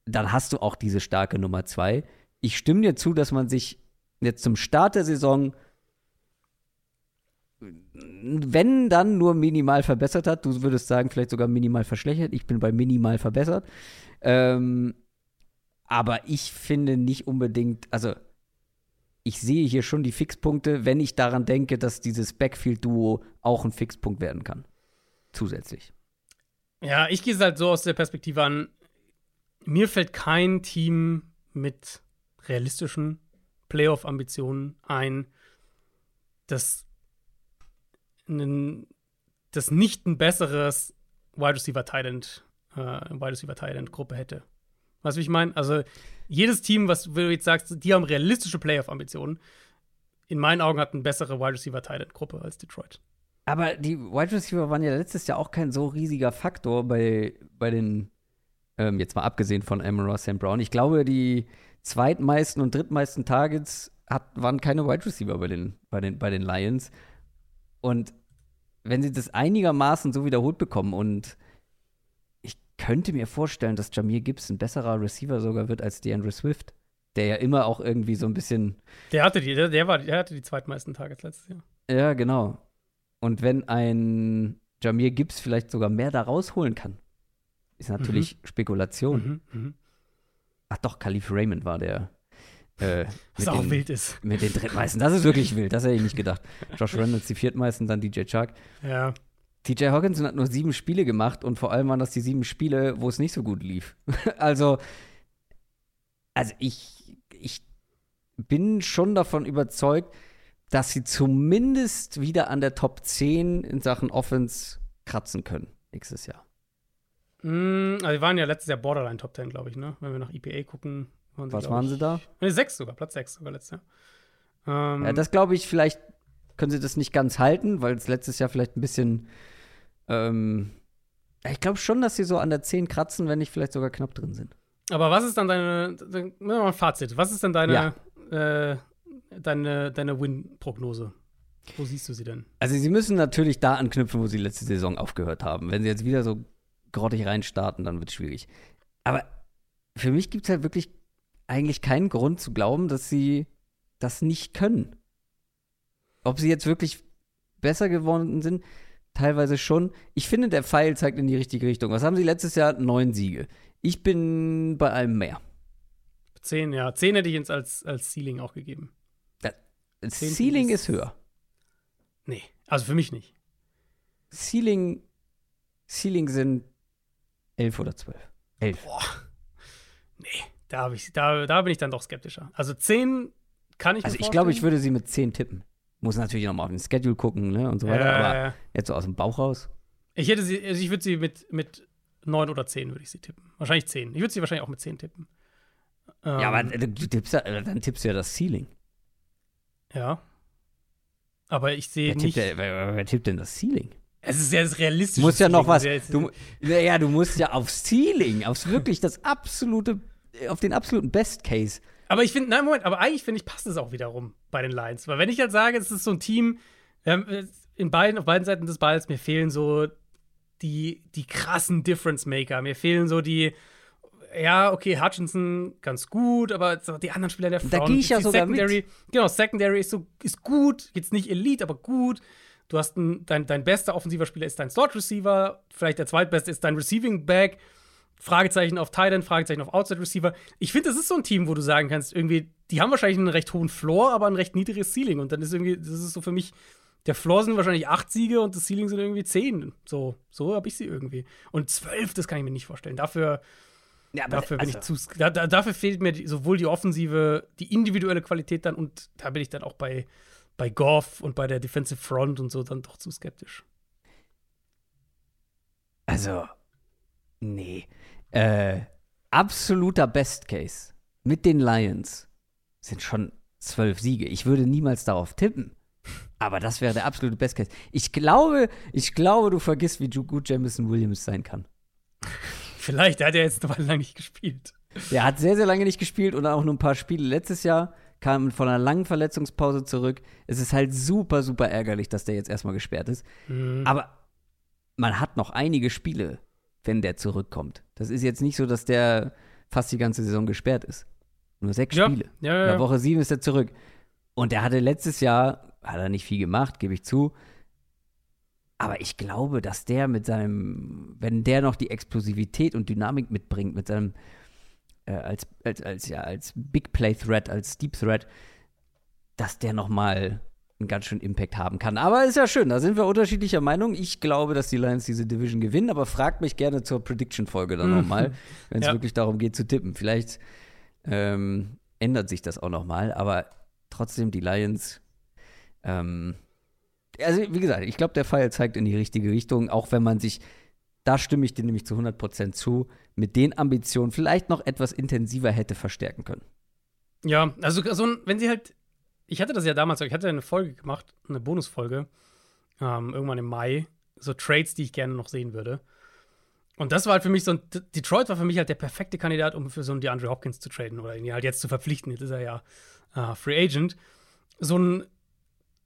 Speaker 1: dann hast du auch diese starke Nummer zwei. Ich stimme dir zu, dass man sich jetzt zum Start der Saison, wenn dann nur minimal verbessert hat, du würdest sagen, vielleicht sogar minimal verschlechtert. Ich bin bei minimal verbessert. Ähm, aber ich finde nicht unbedingt, also ich sehe hier schon die Fixpunkte, wenn ich daran denke, dass dieses Backfield-Duo auch ein Fixpunkt werden kann. Zusätzlich.
Speaker 2: Ja, ich gehe es halt so aus der Perspektive an, mir fällt kein Team mit realistischen Playoff-Ambitionen ein, das, ein, das nicht ein besseres Wide Receiver Thailand, äh, Wide Receiver Thailand Gruppe hätte. Weißt du, wie ich meine? Also, jedes Team, was du jetzt sagst, die haben realistische Playoff-Ambitionen, in meinen Augen hat eine bessere Wide Receiver-Gruppe als Detroit.
Speaker 1: Aber die Wide Receiver waren ja letztes Jahr auch kein so riesiger Faktor bei, bei den, ähm, jetzt mal abgesehen von Ross St. Brown. Ich glaube, die zweitmeisten und drittmeisten Targets hat, waren keine Wide Receiver bei den, bei, den, bei den Lions. Und wenn sie das einigermaßen so wiederholt bekommen und ich könnte mir vorstellen, dass Jamir Gibbs ein besserer Receiver sogar wird als DeAndre Swift, der ja immer auch irgendwie so ein bisschen.
Speaker 2: Der hatte die, der, der war, der hatte die zweitmeisten Targets letztes Jahr.
Speaker 1: Ja, genau. Und wenn ein Jamir Gibbs vielleicht sogar mehr da rausholen kann, ist natürlich mhm. Spekulation. Mhm, mh. Ach doch, Khalif Raymond war der.
Speaker 2: Äh, Was auch den, wild ist.
Speaker 1: Mit den drittmeisten. Das ist wirklich wild. Das hätte ich nicht gedacht. Josh Reynolds die viertmeisten, dann DJ Chuck.
Speaker 2: Ja.
Speaker 1: TJ Hawkinson hat nur sieben Spiele gemacht und vor allem waren das die sieben Spiele, wo es nicht so gut lief. also, also ich, ich bin schon davon überzeugt, dass sie zumindest wieder an der Top 10 in Sachen Offense kratzen können nächstes Jahr.
Speaker 2: Mm, also, wir waren ja letztes Jahr Borderline Top 10, glaube ich, ne? Wenn wir nach EPA gucken.
Speaker 1: Waren Was waren sie da?
Speaker 2: Ne, sechs sogar, Platz 6 sogar letztes
Speaker 1: Jahr. Ähm, ja, das glaube ich, vielleicht können sie das nicht ganz halten, weil es letztes Jahr vielleicht ein bisschen. Ähm, ich glaube schon, dass sie so an der 10 kratzen, wenn nicht vielleicht sogar knapp drin sind.
Speaker 2: Aber was ist dann deine, deine mal ein Fazit, was ist denn deine, ja. äh, deine, deine Win-Prognose? Wo siehst du sie denn?
Speaker 1: Also sie müssen natürlich da anknüpfen, wo sie letzte Saison aufgehört haben. Wenn sie jetzt wieder so grottig reinstarten, dann wird es schwierig. Aber für mich gibt es halt wirklich eigentlich keinen Grund zu glauben, dass sie das nicht können. Ob sie jetzt wirklich besser geworden sind, teilweise schon. Ich finde, der Pfeil zeigt in die richtige Richtung. Was haben sie letztes Jahr? Neun Siege. Ich bin bei einem mehr.
Speaker 2: Zehn, ja. Zehn hätte ich jetzt als, als Ceiling auch gegeben.
Speaker 1: Ceiling ist, ist höher.
Speaker 2: Nee, also für mich nicht.
Speaker 1: Ceiling, Ceiling sind elf oder zwölf. Elf. Boah.
Speaker 2: Nee, da, ich, da, da bin ich dann doch skeptischer. Also zehn kann ich
Speaker 1: Also ich glaube, ich würde sie mit zehn tippen. Muss natürlich noch mal auf den Schedule gucken, ne, und so weiter. Ja, aber jetzt so aus dem Bauch raus.
Speaker 2: Ich hätte sie, also ich würde sie mit, mit neun oder zehn würde ich sie tippen. Wahrscheinlich zehn. Ich würde sie wahrscheinlich auch mit zehn tippen.
Speaker 1: Ähm, ja, aber ähm, du tippst ja, dann tippst du ja das Ceiling.
Speaker 2: Ja. Aber ich sehe nicht.
Speaker 1: Der, wer, wer, tippt denn das Ceiling?
Speaker 2: Es ist ja das realistische.
Speaker 1: Du musst ja noch was. Du, ja, du musst ja aufs Ceiling, aufs wirklich das absolute, auf den absoluten Best Case.
Speaker 2: Aber ich finde, nein, Moment, aber eigentlich finde ich, passt es auch wiederum bei den Lions. Weil wenn ich jetzt sage, es ist so ein Team, ähm, in beiden, auf beiden Seiten des Balls, mir fehlen so die, die krassen Difference Maker. Mir fehlen so die, ja, okay, Hutchinson ganz gut, aber die anderen Spieler der Front,
Speaker 1: da gehe ich ja sogar
Speaker 2: Secondary,
Speaker 1: mit.
Speaker 2: Genau, Secondary ist so ist gut, jetzt nicht Elite, aber gut. Du hast ein, dein, dein bester offensiver Spieler ist dein Slot Receiver, vielleicht der zweitbeste ist dein Receiving Back. Fragezeichen auf Tight End, Fragezeichen auf Outside Receiver. Ich finde, das ist so ein Team, wo du sagen kannst, irgendwie, die haben wahrscheinlich einen recht hohen Floor, aber ein recht niedriges Ceiling. Und dann ist irgendwie, das ist so für mich, der Floor sind wahrscheinlich acht Siege und das Ceiling sind irgendwie zehn. So, so habe ich sie irgendwie. Und zwölf, das kann ich mir nicht vorstellen. Dafür, ja, aber dafür, bin also, ich zu, da, dafür fehlt mir die, sowohl die offensive, die individuelle Qualität dann und da bin ich dann auch bei, bei Goff und bei der Defensive Front und so dann doch zu skeptisch.
Speaker 1: Also, nee. Äh, absoluter Best Case mit den Lions sind schon zwölf Siege. Ich würde niemals darauf tippen. Aber das wäre der absolute Best Case. Ich glaube, ich glaube, du vergisst, wie gut Jamison Williams sein kann.
Speaker 2: Vielleicht, hat ja jetzt noch lange nicht gespielt.
Speaker 1: Der hat sehr, sehr lange nicht gespielt und auch nur ein paar Spiele letztes Jahr. Kam von einer langen Verletzungspause zurück. Es ist halt super, super ärgerlich, dass der jetzt erstmal gesperrt ist. Mhm. Aber man hat noch einige Spiele, wenn der zurückkommt. Das ist jetzt nicht so, dass der fast die ganze Saison gesperrt ist. Nur sechs ja. Spiele. Ja, ja, In der Woche sieben ist er zurück. Und der hatte letztes Jahr, hat er nicht viel gemacht, gebe ich zu, aber ich glaube, dass der mit seinem, wenn der noch die Explosivität und Dynamik mitbringt, mit seinem, äh, als, als, als, ja, als Big Play Threat, als Deep Threat, dass der nochmal einen ganz schönen Impact haben kann. Aber ist ja schön, da sind wir unterschiedlicher Meinung. Ich glaube, dass die Lions diese Division gewinnen, aber fragt mich gerne zur Prediction-Folge dann nochmal, wenn es ja. wirklich darum geht zu tippen. Vielleicht ähm, ändert sich das auch nochmal, aber trotzdem die Lions ähm, also wie gesagt, ich glaube, der Pfeil zeigt in die richtige Richtung, auch wenn man sich Da stimme ich dir nämlich zu 100% zu, mit den Ambitionen vielleicht noch etwas intensiver hätte verstärken können.
Speaker 2: Ja, also so, wenn sie halt, ich hatte das ja damals, ich hatte eine Folge gemacht, eine Bonusfolge, ähm, irgendwann im Mai, so Trades, die ich gerne noch sehen würde. Und das war halt für mich so ein, Detroit war für mich halt der perfekte Kandidat, um für so einen DeAndre Hopkins zu traden oder ihn halt jetzt zu verpflichten. Jetzt ist er ja äh, Free Agent. So ein,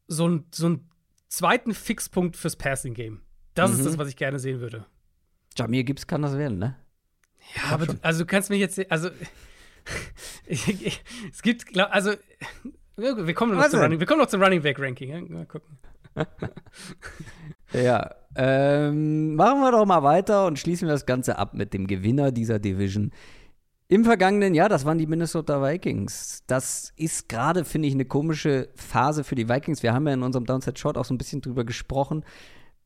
Speaker 2: so ein, so ein zweiten Fixpunkt fürs Passing Game. Das mhm. ist das, was ich gerne sehen würde.
Speaker 1: Jamir Gibbs kann das werden, ne?
Speaker 2: Ja, aber du, also du kannst mich jetzt, also es gibt, also wir kommen noch, zum Running, wir kommen noch zum Running Back Ranking. Ja? Mal gucken.
Speaker 1: ja, ähm, machen wir doch mal weiter und schließen wir das Ganze ab mit dem Gewinner dieser Division. Im vergangenen Jahr, das waren die Minnesota Vikings. Das ist gerade, finde ich, eine komische Phase für die Vikings. Wir haben ja in unserem Downside Short auch so ein bisschen drüber gesprochen,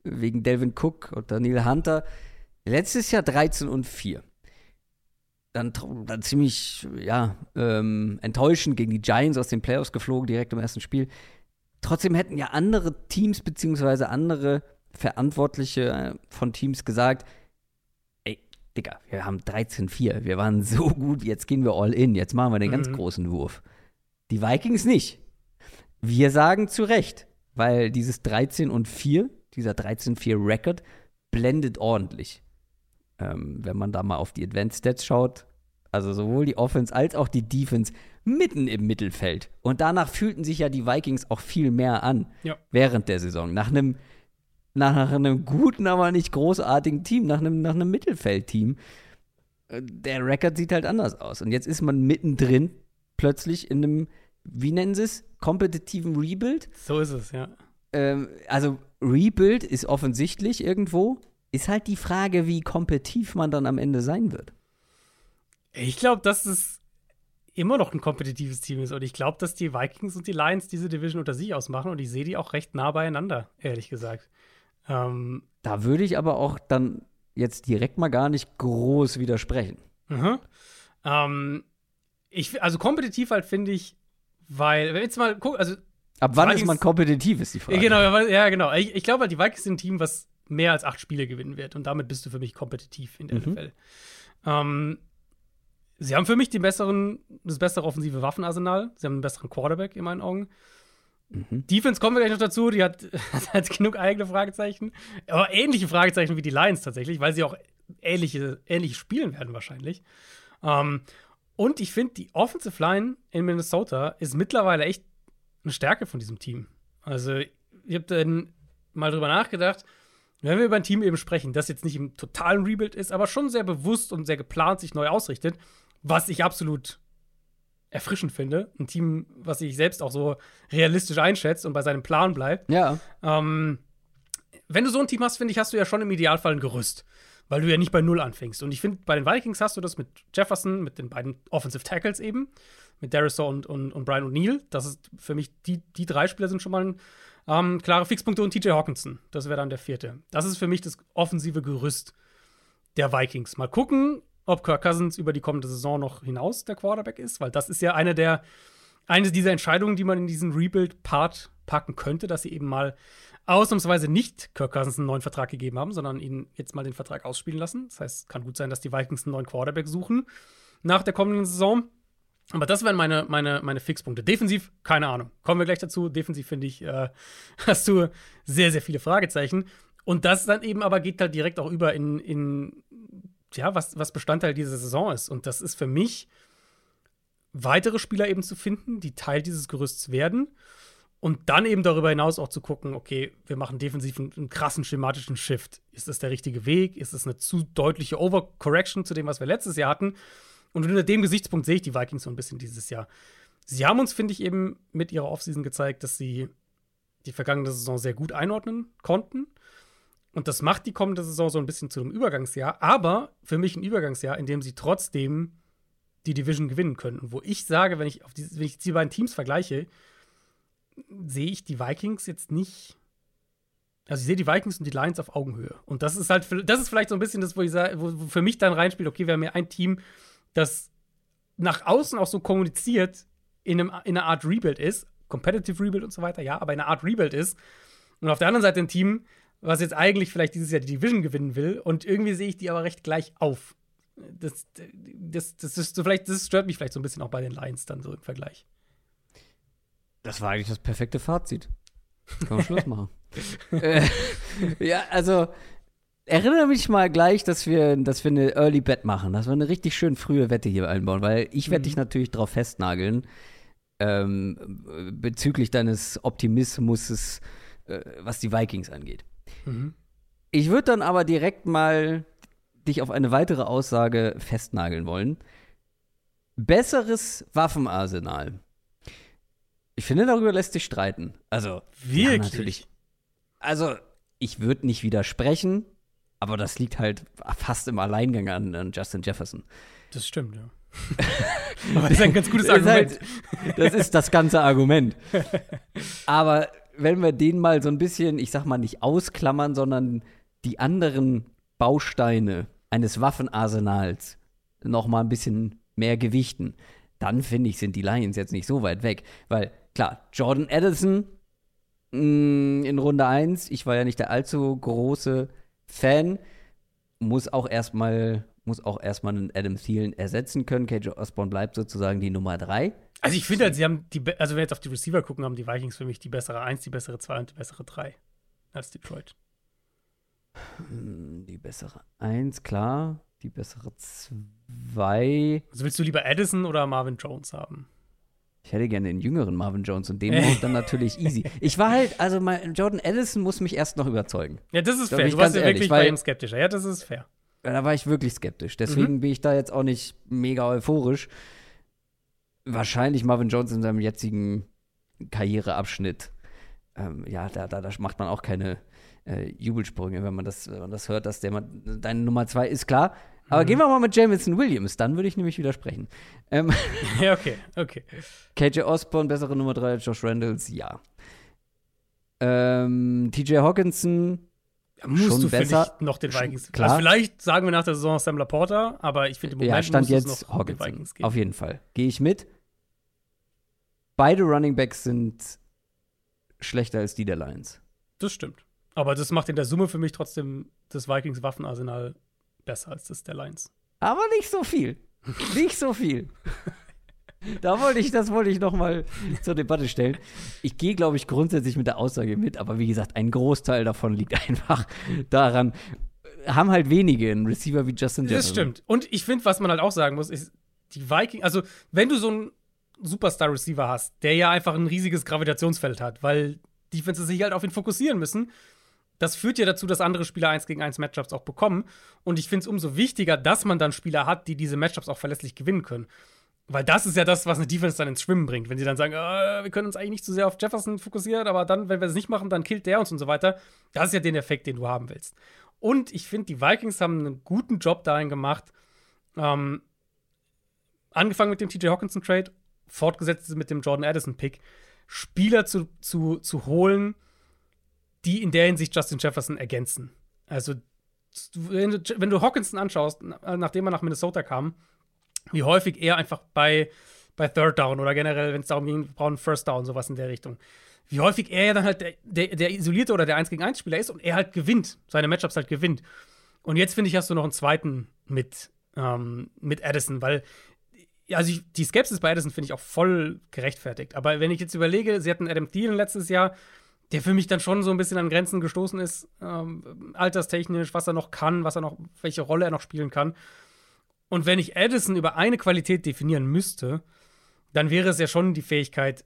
Speaker 1: wegen Delvin Cook und Daniel Hunter. Letztes Jahr 13 und 4. Dann, dann ziemlich, ja, ähm, enttäuschend gegen die Giants aus den Playoffs geflogen, direkt im ersten Spiel. Trotzdem hätten ja andere Teams beziehungsweise andere Verantwortliche äh, von Teams gesagt, Digga, wir haben 13-4, wir waren so gut, jetzt gehen wir all in, jetzt machen wir den mhm. ganz großen Wurf. Die Vikings nicht. Wir sagen zu Recht, weil dieses 13 und 4, dieser 13-4-Record, blendet ordentlich. Ähm, wenn man da mal auf die Advanced Stats schaut, also sowohl die Offense als auch die Defense mitten im Mittelfeld. Und danach fühlten sich ja die Vikings auch viel mehr an ja. während der Saison. Nach einem, nach einem guten, aber nicht großartigen Team, nach einem, nach einem Mittelfeldteam. Äh, der Rekord sieht halt anders aus. Und jetzt ist man mittendrin plötzlich in einem, wie nennen sie es, kompetitiven Rebuild.
Speaker 2: So ist es, ja.
Speaker 1: Ähm, also Rebuild ist offensichtlich irgendwo. Ist halt die Frage, wie kompetitiv man dann am Ende sein wird.
Speaker 2: Ich glaube, das ist immer noch ein kompetitives Team ist. Und ich glaube, dass die Vikings und die Lions diese Division unter sich ausmachen und ich sehe die auch recht nah beieinander, ehrlich gesagt.
Speaker 1: Ähm, da würde ich aber auch dann jetzt direkt mal gar nicht groß widersprechen.
Speaker 2: Mhm. Ähm, ich, also kompetitiv halt finde ich, weil, wenn jetzt mal gucken, also.
Speaker 1: Ab wann Vikings, ist man kompetitiv, ist die Frage.
Speaker 2: Genau, ja, genau. Ich, ich glaube halt, die Vikings sind ein Team, was mehr als acht Spiele gewinnen wird. Und damit bist du für mich kompetitiv in der mhm. NFL. Ähm, Sie haben für mich die besseren, das bessere offensive Waffenarsenal. Sie haben einen besseren Quarterback in meinen Augen. Mhm. Defense kommen wir gleich noch dazu, die hat, hat genug eigene Fragezeichen. Aber ähnliche Fragezeichen wie die Lions tatsächlich, weil sie auch ähnliche, ähnliche spielen werden wahrscheinlich. Ähm, und ich finde, die Offensive Line in Minnesota ist mittlerweile echt eine Stärke von diesem Team. Also, ich habe dann mal drüber nachgedacht, wenn wir über ein Team eben sprechen, das jetzt nicht im totalen Rebuild ist, aber schon sehr bewusst und sehr geplant sich neu ausrichtet, was ich absolut erfrischend finde. Ein Team, was sich selbst auch so realistisch einschätzt und bei seinem Plan bleibt.
Speaker 1: Ja.
Speaker 2: Ähm, wenn du so ein Team hast, finde ich, hast du ja schon im Idealfall ein Gerüst, weil du ja nicht bei Null anfängst. Und ich finde, bei den Vikings hast du das mit Jefferson, mit den beiden Offensive Tackles eben, mit Darisaw und, und, und Brian O'Neill. Das ist für mich, die, die drei Spieler sind schon mal ein, ähm, klare Fixpunkte und TJ Hawkinson. Das wäre dann der vierte. Das ist für mich das offensive Gerüst der Vikings. Mal gucken, ob Kirk Cousins über die kommende Saison noch hinaus der Quarterback ist, weil das ist ja eine der eine dieser Entscheidungen, die man in diesen Rebuild-Part packen könnte, dass sie eben mal ausnahmsweise nicht Kirk Cousins einen neuen Vertrag gegeben haben, sondern ihn jetzt mal den Vertrag ausspielen lassen. Das heißt, kann gut sein, dass die Vikings einen neuen Quarterback suchen nach der kommenden Saison. Aber das wären meine, meine, meine Fixpunkte. Defensiv, keine Ahnung. Kommen wir gleich dazu. Defensiv, finde ich, äh, hast du sehr, sehr viele Fragezeichen. Und das dann eben aber geht halt direkt auch über in, in ja, was, was Bestandteil dieser Saison ist. Und das ist für mich, weitere Spieler eben zu finden, die Teil dieses Gerüsts werden. Und dann eben darüber hinaus auch zu gucken, okay, wir machen defensiv einen, einen krassen schematischen Shift. Ist das der richtige Weg? Ist das eine zu deutliche Overcorrection zu dem, was wir letztes Jahr hatten? Und unter dem Gesichtspunkt sehe ich die Vikings so ein bisschen dieses Jahr. Sie haben uns, finde ich, eben mit ihrer Offseason gezeigt, dass sie die vergangene Saison sehr gut einordnen konnten und das macht die kommende Saison so ein bisschen zu einem Übergangsjahr, aber für mich ein Übergangsjahr, in dem sie trotzdem die Division gewinnen können. Und wo ich sage, wenn ich, auf diese, wenn ich die beiden Teams vergleiche, sehe ich die Vikings jetzt nicht. Also ich sehe die Vikings und die Lions auf Augenhöhe. Und das ist halt, das ist vielleicht so ein bisschen das, wo ich sage, wo für mich dann reinspielt, okay, wir haben ja ein Team, das nach außen auch so kommuniziert, in, einem, in einer Art Rebuild ist, Competitive Rebuild und so weiter, ja, aber in einer Art Rebuild ist. Und auf der anderen Seite ein Team, was jetzt eigentlich vielleicht dieses Jahr die Division gewinnen will. Und irgendwie sehe ich die aber recht gleich auf. Das, das, das, ist so vielleicht, das stört mich vielleicht so ein bisschen auch bei den Lions dann so im Vergleich.
Speaker 1: Das war eigentlich das perfekte Fazit. Können wir Schluss machen. äh, ja, also erinnere mich mal gleich, dass wir, dass wir eine Early Bet machen, dass wir eine richtig schön frühe Wette hier einbauen, weil ich werde mhm. dich natürlich darauf festnageln ähm, bezüglich deines Optimismus, äh, was die Vikings angeht. Mhm. Ich würde dann aber direkt mal dich auf eine weitere Aussage festnageln wollen. Besseres Waffenarsenal. Ich finde, darüber lässt sich streiten. Also,
Speaker 2: wirklich? Ja, natürlich.
Speaker 1: Also, ich würde nicht widersprechen, aber das liegt halt fast im Alleingang an, an Justin Jefferson.
Speaker 2: Das stimmt, ja. aber das ist ein ganz gutes Argument.
Speaker 1: Ist halt, das ist das ganze Argument. Aber wenn wir den mal so ein bisschen, ich sag mal, nicht ausklammern, sondern die anderen Bausteine eines Waffenarsenals noch mal ein bisschen mehr gewichten, dann finde ich, sind die Lions jetzt nicht so weit weg. Weil, klar, Jordan Addison mh, mm, in Runde 1, ich war ja nicht der allzu große Fan, muss auch erstmal muss auch erstmal einen Adam Thielen ersetzen können. KJ Osborne bleibt sozusagen die Nummer 3.
Speaker 2: Also ich finde halt, sie haben die, also wenn wir jetzt auf die Receiver gucken, haben die Vikings für mich die bessere 1, die bessere 2 und die bessere 3 als Detroit.
Speaker 1: Hm, die bessere 1, klar. Die bessere 2.
Speaker 2: Also willst du lieber Addison oder Marvin Jones haben?
Speaker 1: Ich hätte gerne den jüngeren Marvin Jones und den mache dann natürlich easy. Ich war halt, also mein, Jordan Addison muss mich erst noch überzeugen.
Speaker 2: Ja, das ist fair. Du warst ja wirklich bei ihm skeptischer. Ja, das ist fair.
Speaker 1: Da war ich wirklich skeptisch. Deswegen mhm. bin ich da jetzt auch nicht mega euphorisch. Wahrscheinlich Marvin Jones in seinem jetzigen Karriereabschnitt. Ähm, ja, da, da, da macht man auch keine äh, Jubelsprünge, wenn man, das, wenn man das hört, dass der deine Nummer zwei ist, klar. Aber mhm. gehen wir mal mit Jamison Williams, dann würde ich nämlich widersprechen.
Speaker 2: Ähm, ja, okay, okay.
Speaker 1: KJ Osborne, bessere Nummer drei als Josh Randalls, ja. Ähm, TJ Hawkinson,
Speaker 2: musst schon du, besser. Ich, noch den Vikings. Klar. Also vielleicht sagen wir nach der Saison Sam Laporta, aber ich finde im
Speaker 1: Moment ja, stand jetzt noch Hawkinson. Vikings geben. Auf jeden Fall. Gehe ich mit. Beide Running Backs sind schlechter als die der Lions.
Speaker 2: Das stimmt. Aber das macht in der Summe für mich trotzdem das Vikings Waffenarsenal besser als das der Lions.
Speaker 1: Aber nicht so viel. nicht so viel. da wollte ich, das wollte ich noch mal zur Debatte stellen. Ich gehe, glaube ich, grundsätzlich mit der Aussage mit, aber wie gesagt, ein Großteil davon liegt einfach daran, haben halt wenige einen Receiver wie Justin Jefferson.
Speaker 2: Das stimmt. Und ich finde, was man halt auch sagen muss, ist, die Vikings, also wenn du so einen Superstar-Receiver hast, der ja einfach ein riesiges Gravitationsfeld hat, weil Defenses sich halt auf ihn fokussieren müssen, das führt ja dazu, dass andere Spieler 1 gegen 1 Matchups auch bekommen. Und ich finde es umso wichtiger, dass man dann Spieler hat, die diese Matchups auch verlässlich gewinnen können. Weil das ist ja das, was eine Defense dann ins Schwimmen bringt. Wenn sie dann sagen, äh, wir können uns eigentlich nicht zu sehr auf Jefferson fokussieren, aber dann, wenn wir es nicht machen, dann killt der uns und so weiter. Das ist ja den Effekt, den du haben willst. Und ich finde, die Vikings haben einen guten Job darin gemacht, ähm, angefangen mit dem TJ Hawkinson Trade, fortgesetzt mit dem Jordan Addison Pick, Spieler zu, zu, zu holen, die in der Hinsicht Justin Jefferson ergänzen. Also, wenn du, wenn du Hawkinson anschaust, nachdem er nach Minnesota kam, wie häufig er einfach bei, bei Third Down oder generell, wenn es darum ging, brauchen First Down, sowas in der Richtung. Wie häufig er ja dann halt der, der, der isolierte oder der 1 gegen 1 Spieler ist und er halt gewinnt, seine Matchups halt gewinnt. Und jetzt finde ich, hast du noch einen zweiten mit, ähm, mit Addison, weil also ich, die Skepsis bei Addison finde ich auch voll gerechtfertigt. Aber wenn ich jetzt überlege, sie hatten Adam Thielen letztes Jahr, der für mich dann schon so ein bisschen an Grenzen gestoßen ist, ähm, alterstechnisch, was er noch kann, was er noch, welche Rolle er noch spielen kann. Und wenn ich Addison über eine Qualität definieren müsste, dann wäre es ja schon die Fähigkeit,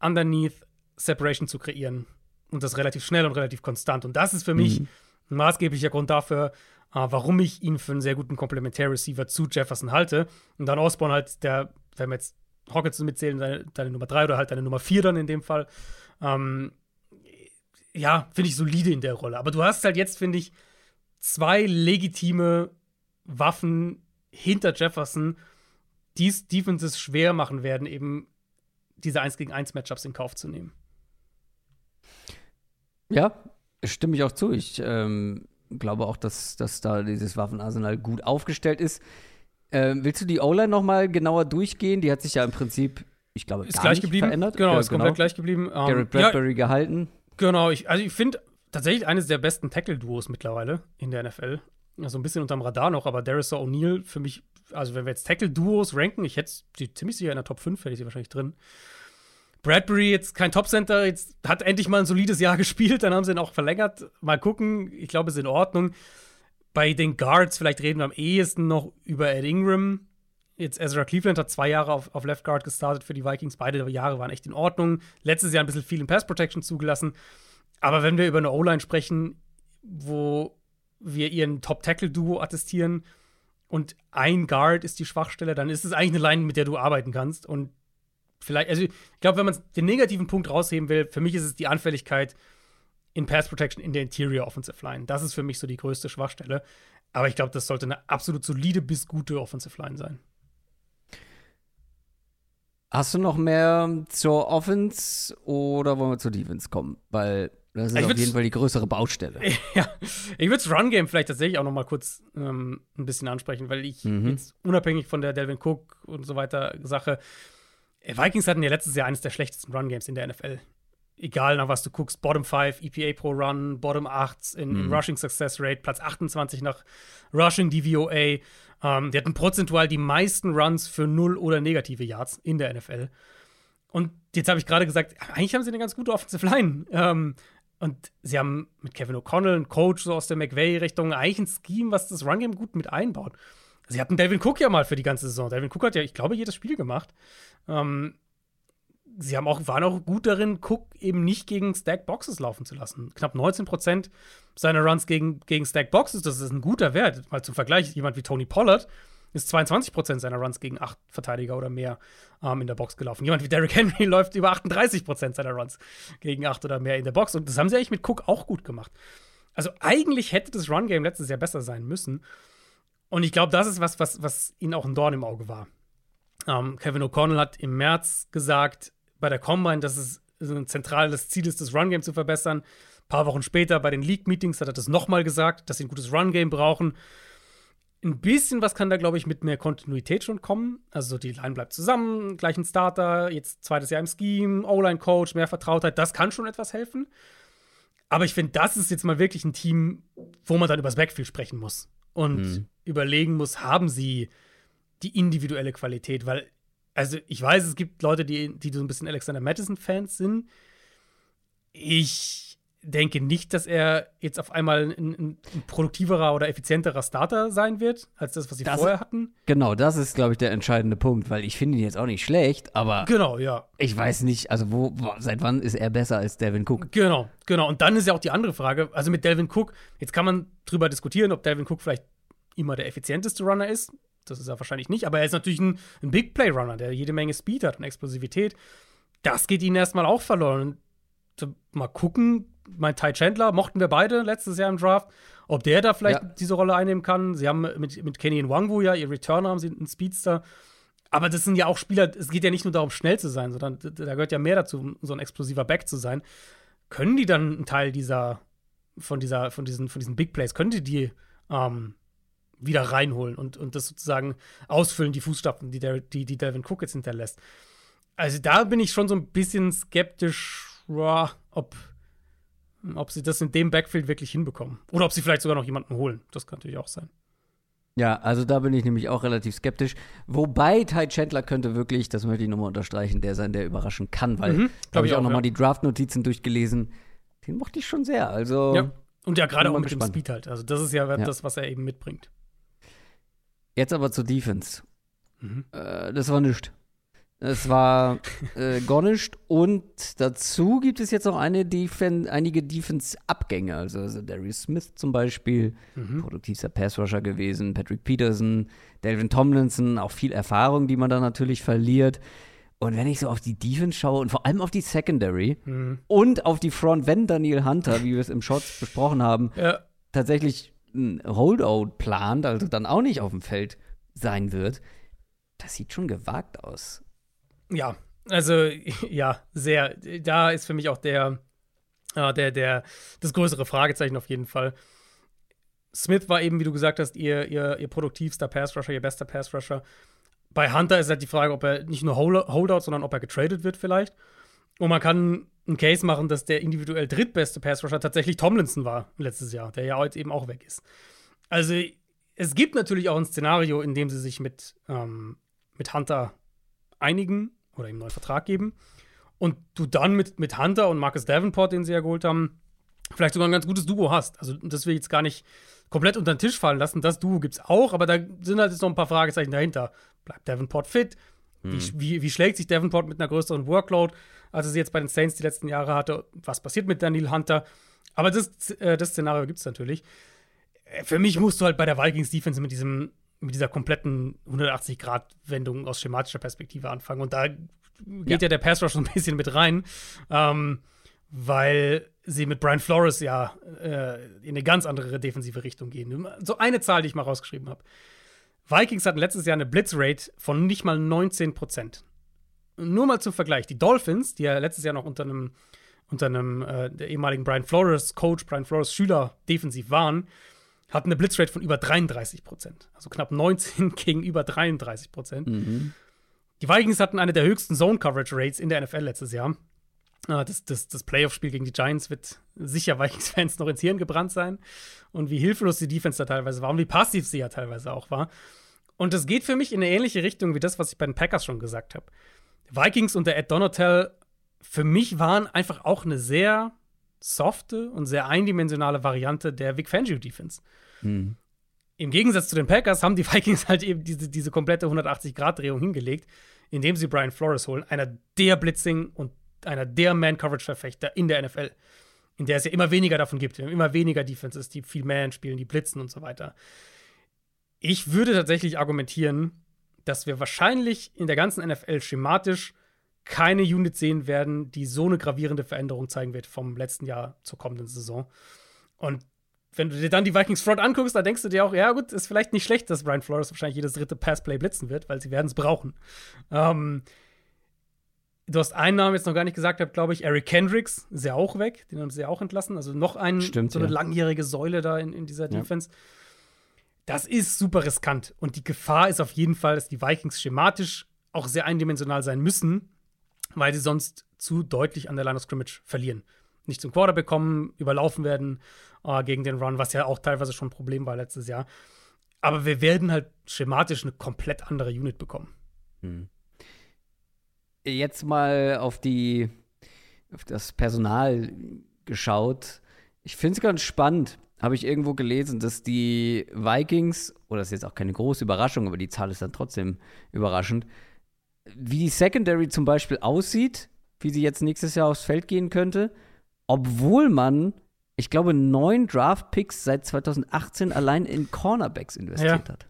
Speaker 2: underneath Separation zu kreieren. Und das relativ schnell und relativ konstant. Und das ist für mich mhm. ein maßgeblicher Grund dafür, äh, warum ich ihn für einen sehr guten Komplementär-Receiver zu Jefferson halte. Und dann Osborne halt, der, wenn wir jetzt Hawkinson mitzählen, deine, deine Nummer 3 oder halt deine Nummer 4 dann in dem Fall. Ähm, ja, finde ich solide in der Rolle. Aber du hast halt jetzt, finde ich, zwei legitime Waffen hinter Jefferson, die es Defenses schwer machen werden, eben diese 1 gegen 1 Matchups in Kauf zu nehmen.
Speaker 1: Ja, stimme ich auch zu. Ich ähm, glaube auch, dass, dass da dieses Waffenarsenal gut aufgestellt ist. Ähm, willst du die O-Line noch mal genauer durchgehen? Die hat sich ja im Prinzip, ich glaube,
Speaker 2: ist gleich geblieben.
Speaker 1: verändert.
Speaker 2: Genau, ja, ist komplett genau. gleich geblieben.
Speaker 1: Um, Garrett Bradbury ja, gehalten.
Speaker 2: Genau, ich, also ich finde, tatsächlich eines der besten Tackle-Duos mittlerweile in der NFL. Also ein bisschen unterm Radar noch, aber Darius O'Neill für mich, also wenn wir jetzt Tackle-Duos ranken, ich hätte sie ziemlich sicher in der Top 5, hätte ich sie wahrscheinlich drin. Bradbury jetzt kein Top-Center, jetzt hat endlich mal ein solides Jahr gespielt, dann haben sie ihn auch verlängert. Mal gucken, ich glaube, ist in Ordnung. Bei den Guards, vielleicht reden wir am ehesten noch über Ed Ingram. Jetzt Ezra Cleveland hat zwei Jahre auf, auf Left Guard gestartet für die Vikings. Beide Jahre waren echt in Ordnung. Letztes Jahr ein bisschen viel in Pass Protection zugelassen. Aber wenn wir über eine O-Line sprechen, wo wir ihren Top-Tackle-Duo attestieren und ein Guard ist die Schwachstelle, dann ist es eigentlich eine Line, mit der du arbeiten kannst. Und vielleicht, also ich glaube, wenn man den negativen Punkt rausheben will, für mich ist es die Anfälligkeit in Pass Protection in der Interior Offensive Line. Das ist für mich so die größte Schwachstelle. Aber ich glaube, das sollte eine absolut solide bis gute Offensive Line sein.
Speaker 1: Hast du noch mehr zur Offense oder wollen wir zur Defense kommen? Weil das ist ich auf jeden Fall die größere Baustelle.
Speaker 2: ja, ich würde das Run-Game vielleicht tatsächlich auch noch mal kurz ähm, ein bisschen ansprechen, weil ich mhm. jetzt unabhängig von der Delvin Cook und so weiter Sache, äh, Vikings hatten ja letztes Jahr eines der schlechtesten Run-Games in der NFL. Egal nach was du guckst, Bottom 5, EPA pro Run, Bottom 8 in, mhm. in Rushing Success Rate, Platz 28 nach Rushing DVOA. Ähm, die hatten prozentual die meisten Runs für null oder negative Yards in der NFL. Und jetzt habe ich gerade gesagt, eigentlich haben sie eine ganz gute Offensive Line. Ähm, und sie haben mit Kevin O'Connell einen Coach so aus der McVay-Richtung eigentlich ein Scheme, was das Run-Game gut mit einbaut. Sie hatten Delvin Cook ja mal für die ganze Saison. Delvin Cook hat ja, ich glaube, jedes Spiel gemacht. Ähm, sie haben auch, waren auch gut darin, Cook eben nicht gegen Stack Boxes laufen zu lassen. Knapp 19 Prozent seiner Runs gegen, gegen Stack Boxes, das ist ein guter Wert. Mal zum Vergleich, jemand wie Tony Pollard ist 22 Prozent seiner Runs gegen acht Verteidiger oder mehr ähm, in der Box gelaufen. Jemand wie Derrick Henry läuft über 38 Prozent seiner Runs gegen acht oder mehr in der Box. Und das haben sie eigentlich mit Cook auch gut gemacht. Also eigentlich hätte das Run-Game letztes Jahr besser sein müssen. Und ich glaube, das ist was, was, was ihnen auch ein Dorn im Auge war. Ähm, Kevin O'Connell hat im März gesagt bei der Combine, dass es ein zentrales Ziel ist, das Run-Game zu verbessern. Ein paar Wochen später bei den League-Meetings hat er das nochmal gesagt, dass sie ein gutes Run-Game brauchen. Ein bisschen was kann da, glaube ich, mit mehr Kontinuität schon kommen. Also die Line bleibt zusammen, gleichen Starter, jetzt zweites Jahr im Scheme, O-Line-Coach, mehr Vertrautheit, das kann schon etwas helfen. Aber ich finde, das ist jetzt mal wirklich ein Team, wo man dann über das Backfield sprechen muss und mhm. überlegen muss, haben sie die individuelle Qualität? Weil, also ich weiß, es gibt Leute, die, die so ein bisschen Alexander Madison-Fans sind. Ich denke nicht, dass er jetzt auf einmal ein, ein, produktiverer oder effizienterer Starter sein wird, als das, was sie das, vorher hatten.
Speaker 1: Genau, das ist, glaube ich, der entscheidende Punkt, weil ich finde ihn jetzt auch nicht schlecht, aber.
Speaker 2: Genau, ja.
Speaker 1: Ich weiß nicht, also wo, seit wann ist er besser als Delvin Cook?
Speaker 2: Genau, genau. Und dann ist ja auch die andere Frage, also mit Delvin Cook, jetzt kann man drüber diskutieren, ob Delvin Cook vielleicht immer der effizienteste Runner ist. Das ist er wahrscheinlich nicht, aber er ist natürlich ein, ein Big Play Runner, der jede Menge Speed hat und Explosivität. Das geht ihnen erstmal auch verloren. Und mal gucken, mein Ty Chandler mochten wir beide letztes Jahr im Draft. Ob der da vielleicht ja. diese Rolle einnehmen kann. Sie haben mit, mit Kenny Nwangwu ja, ihr Returner haben sie einen Speedster. Aber das sind ja auch Spieler, es geht ja nicht nur darum, schnell zu sein, sondern da gehört ja mehr dazu, so ein explosiver Back zu sein. Können die dann einen Teil dieser, von dieser, von diesen, von diesen Big Plays, können die die ähm, wieder reinholen und, und das sozusagen ausfüllen, die Fußstapfen, die, der, die, die Delvin Cook jetzt hinterlässt. Also da bin ich schon so ein bisschen skeptisch, ob, ob sie das in dem Backfield wirklich hinbekommen. Oder ob sie vielleicht sogar noch jemanden holen. Das kann natürlich auch sein.
Speaker 1: Ja, also da bin ich nämlich auch relativ skeptisch. Wobei Ty Chandler könnte wirklich, das möchte ich nochmal unterstreichen, der sein, der überraschen kann, weil mhm, habe ich auch, auch nochmal ja. die Draft-Notizen durchgelesen. Den mochte ich schon sehr. Also.
Speaker 2: Ja. Und ja, gerade auch mit gespannt. dem Speed halt. Also, das ist ja, ja, das, was er eben mitbringt.
Speaker 1: Jetzt aber zur Defense. Mhm. Äh, das war nichts. Es war äh, gar nicht. Und dazu gibt es jetzt auch eine Defen einige Defense-Abgänge. Also, also Darius Smith zum Beispiel, mhm. produktivster Pass-Rusher gewesen, Patrick Peterson, Delvin Tomlinson, auch viel Erfahrung, die man da natürlich verliert. Und wenn ich so auf die Defense schaue und vor allem auf die Secondary mhm. und auf die Front, wenn Daniel Hunter, wie wir es im Shots besprochen haben, ja. tatsächlich ein Holdout plant, also dann auch nicht auf dem Feld sein wird, das sieht schon gewagt aus.
Speaker 2: Ja, also ja, sehr. Da ist für mich auch der, äh, der, der, das größere Fragezeichen auf jeden Fall. Smith war eben, wie du gesagt hast, ihr, ihr, ihr produktivster Pass-Rusher, ihr bester Pass-Rusher. Bei Hunter ist halt die Frage, ob er nicht nur Holdout, sondern ob er getradet wird vielleicht. Und man kann einen Case machen, dass der individuell drittbeste Pass-Rusher tatsächlich Tomlinson war letztes Jahr, der ja heute eben auch weg ist. Also, es gibt natürlich auch ein Szenario, in dem sie sich mit, ähm, mit Hunter einigen oder ihm einen neuen Vertrag geben und du dann mit, mit Hunter und Marcus Davenport, den sie ja geholt haben, vielleicht sogar ein ganz gutes Duo hast. Also, das will ich jetzt gar nicht komplett unter den Tisch fallen lassen. Das Duo gibt es auch, aber da sind halt jetzt noch ein paar Fragezeichen dahinter. Bleibt Davenport fit? Hm. Wie, wie, wie, schlägt sich Davenport mit einer größeren Workload, als er sie jetzt bei den Saints die letzten Jahre hatte? Was passiert mit Daniel Hunter? Aber das, äh, das Szenario gibt es natürlich. Äh, für mich musst du halt bei der Vikings Defense mit diesem mit dieser kompletten 180-Grad-Wendung aus schematischer Perspektive anfangen. Und da geht ja, ja der Pass Rush so ein bisschen mit rein, ähm, weil sie mit Brian Flores ja äh, in eine ganz andere defensive Richtung gehen. So eine Zahl, die ich mal rausgeschrieben habe. Vikings hatten letztes Jahr eine Blitzrate von nicht mal 19 Prozent. Nur mal zum Vergleich. Die Dolphins, die ja letztes Jahr noch unter einem, unter einem äh, der ehemaligen Brian Flores Coach, Brian Flores Schüler defensiv waren, hatten eine Blitzrate von über 33 Prozent. Also knapp 19 gegenüber 33 Prozent. Mhm. Die Vikings hatten eine der höchsten Zone-Coverage-Rates in der NFL letztes Jahr. Ah, das, das, das Playoff-Spiel gegen die Giants wird sicher Vikings-Fans noch ins Hirn gebrannt sein. Und wie hilflos die Defense da teilweise war und wie passiv sie ja teilweise auch war. Und das geht für mich in eine ähnliche Richtung wie das, was ich bei den Packers schon gesagt habe. Vikings und der Ed Donatel für mich waren einfach auch eine sehr softe und sehr eindimensionale Variante der Vic Fangio Defense. Hm. Im Gegensatz zu den Packers haben die Vikings halt eben diese, diese komplette 180-Grad-Drehung hingelegt, indem sie Brian Flores holen, einer der Blitzing- und einer der Man-Coverage-Verfechter in der NFL, in der es ja immer weniger davon gibt. Wir haben immer weniger Defenses, die viel Man spielen, die blitzen und so weiter. Ich würde tatsächlich argumentieren, dass wir wahrscheinlich in der ganzen NFL schematisch keine Unit sehen werden, die so eine gravierende Veränderung zeigen wird vom letzten Jahr zur kommenden Saison. Und wenn du dir dann die Vikings Front anguckst, dann denkst du dir auch, ja gut, ist vielleicht nicht schlecht, dass Brian Flores wahrscheinlich jedes dritte Passplay blitzen wird, weil sie werden es brauchen. Ähm, Du hast einen Namen jetzt noch gar nicht gesagt, habe, glaube ich, Eric Kendricks, ist ja auch weg, den haben sie ja auch entlassen. Also noch ein,
Speaker 1: Stimmt,
Speaker 2: so eine ja. langjährige Säule da in, in dieser ja. Defense. Das ist super riskant. Und die Gefahr ist auf jeden Fall, dass die Vikings schematisch auch sehr eindimensional sein müssen, weil sie sonst zu deutlich an der Line of Scrimmage verlieren. Nicht zum Quarter bekommen, überlaufen werden äh, gegen den Run, was ja auch teilweise schon ein Problem war letztes Jahr. Aber wir werden halt schematisch eine komplett andere Unit bekommen. Mhm
Speaker 1: jetzt mal auf die auf das Personal geschaut. Ich finde es ganz spannend. Habe ich irgendwo gelesen, dass die Vikings, oder das ist jetzt auch keine große Überraschung, aber die Zahl ist dann trotzdem überraschend, wie die Secondary zum Beispiel aussieht, wie sie jetzt nächstes Jahr aufs Feld gehen könnte, obwohl man, ich glaube, neun Draft-Picks seit 2018 allein in Cornerbacks investiert ja. hat.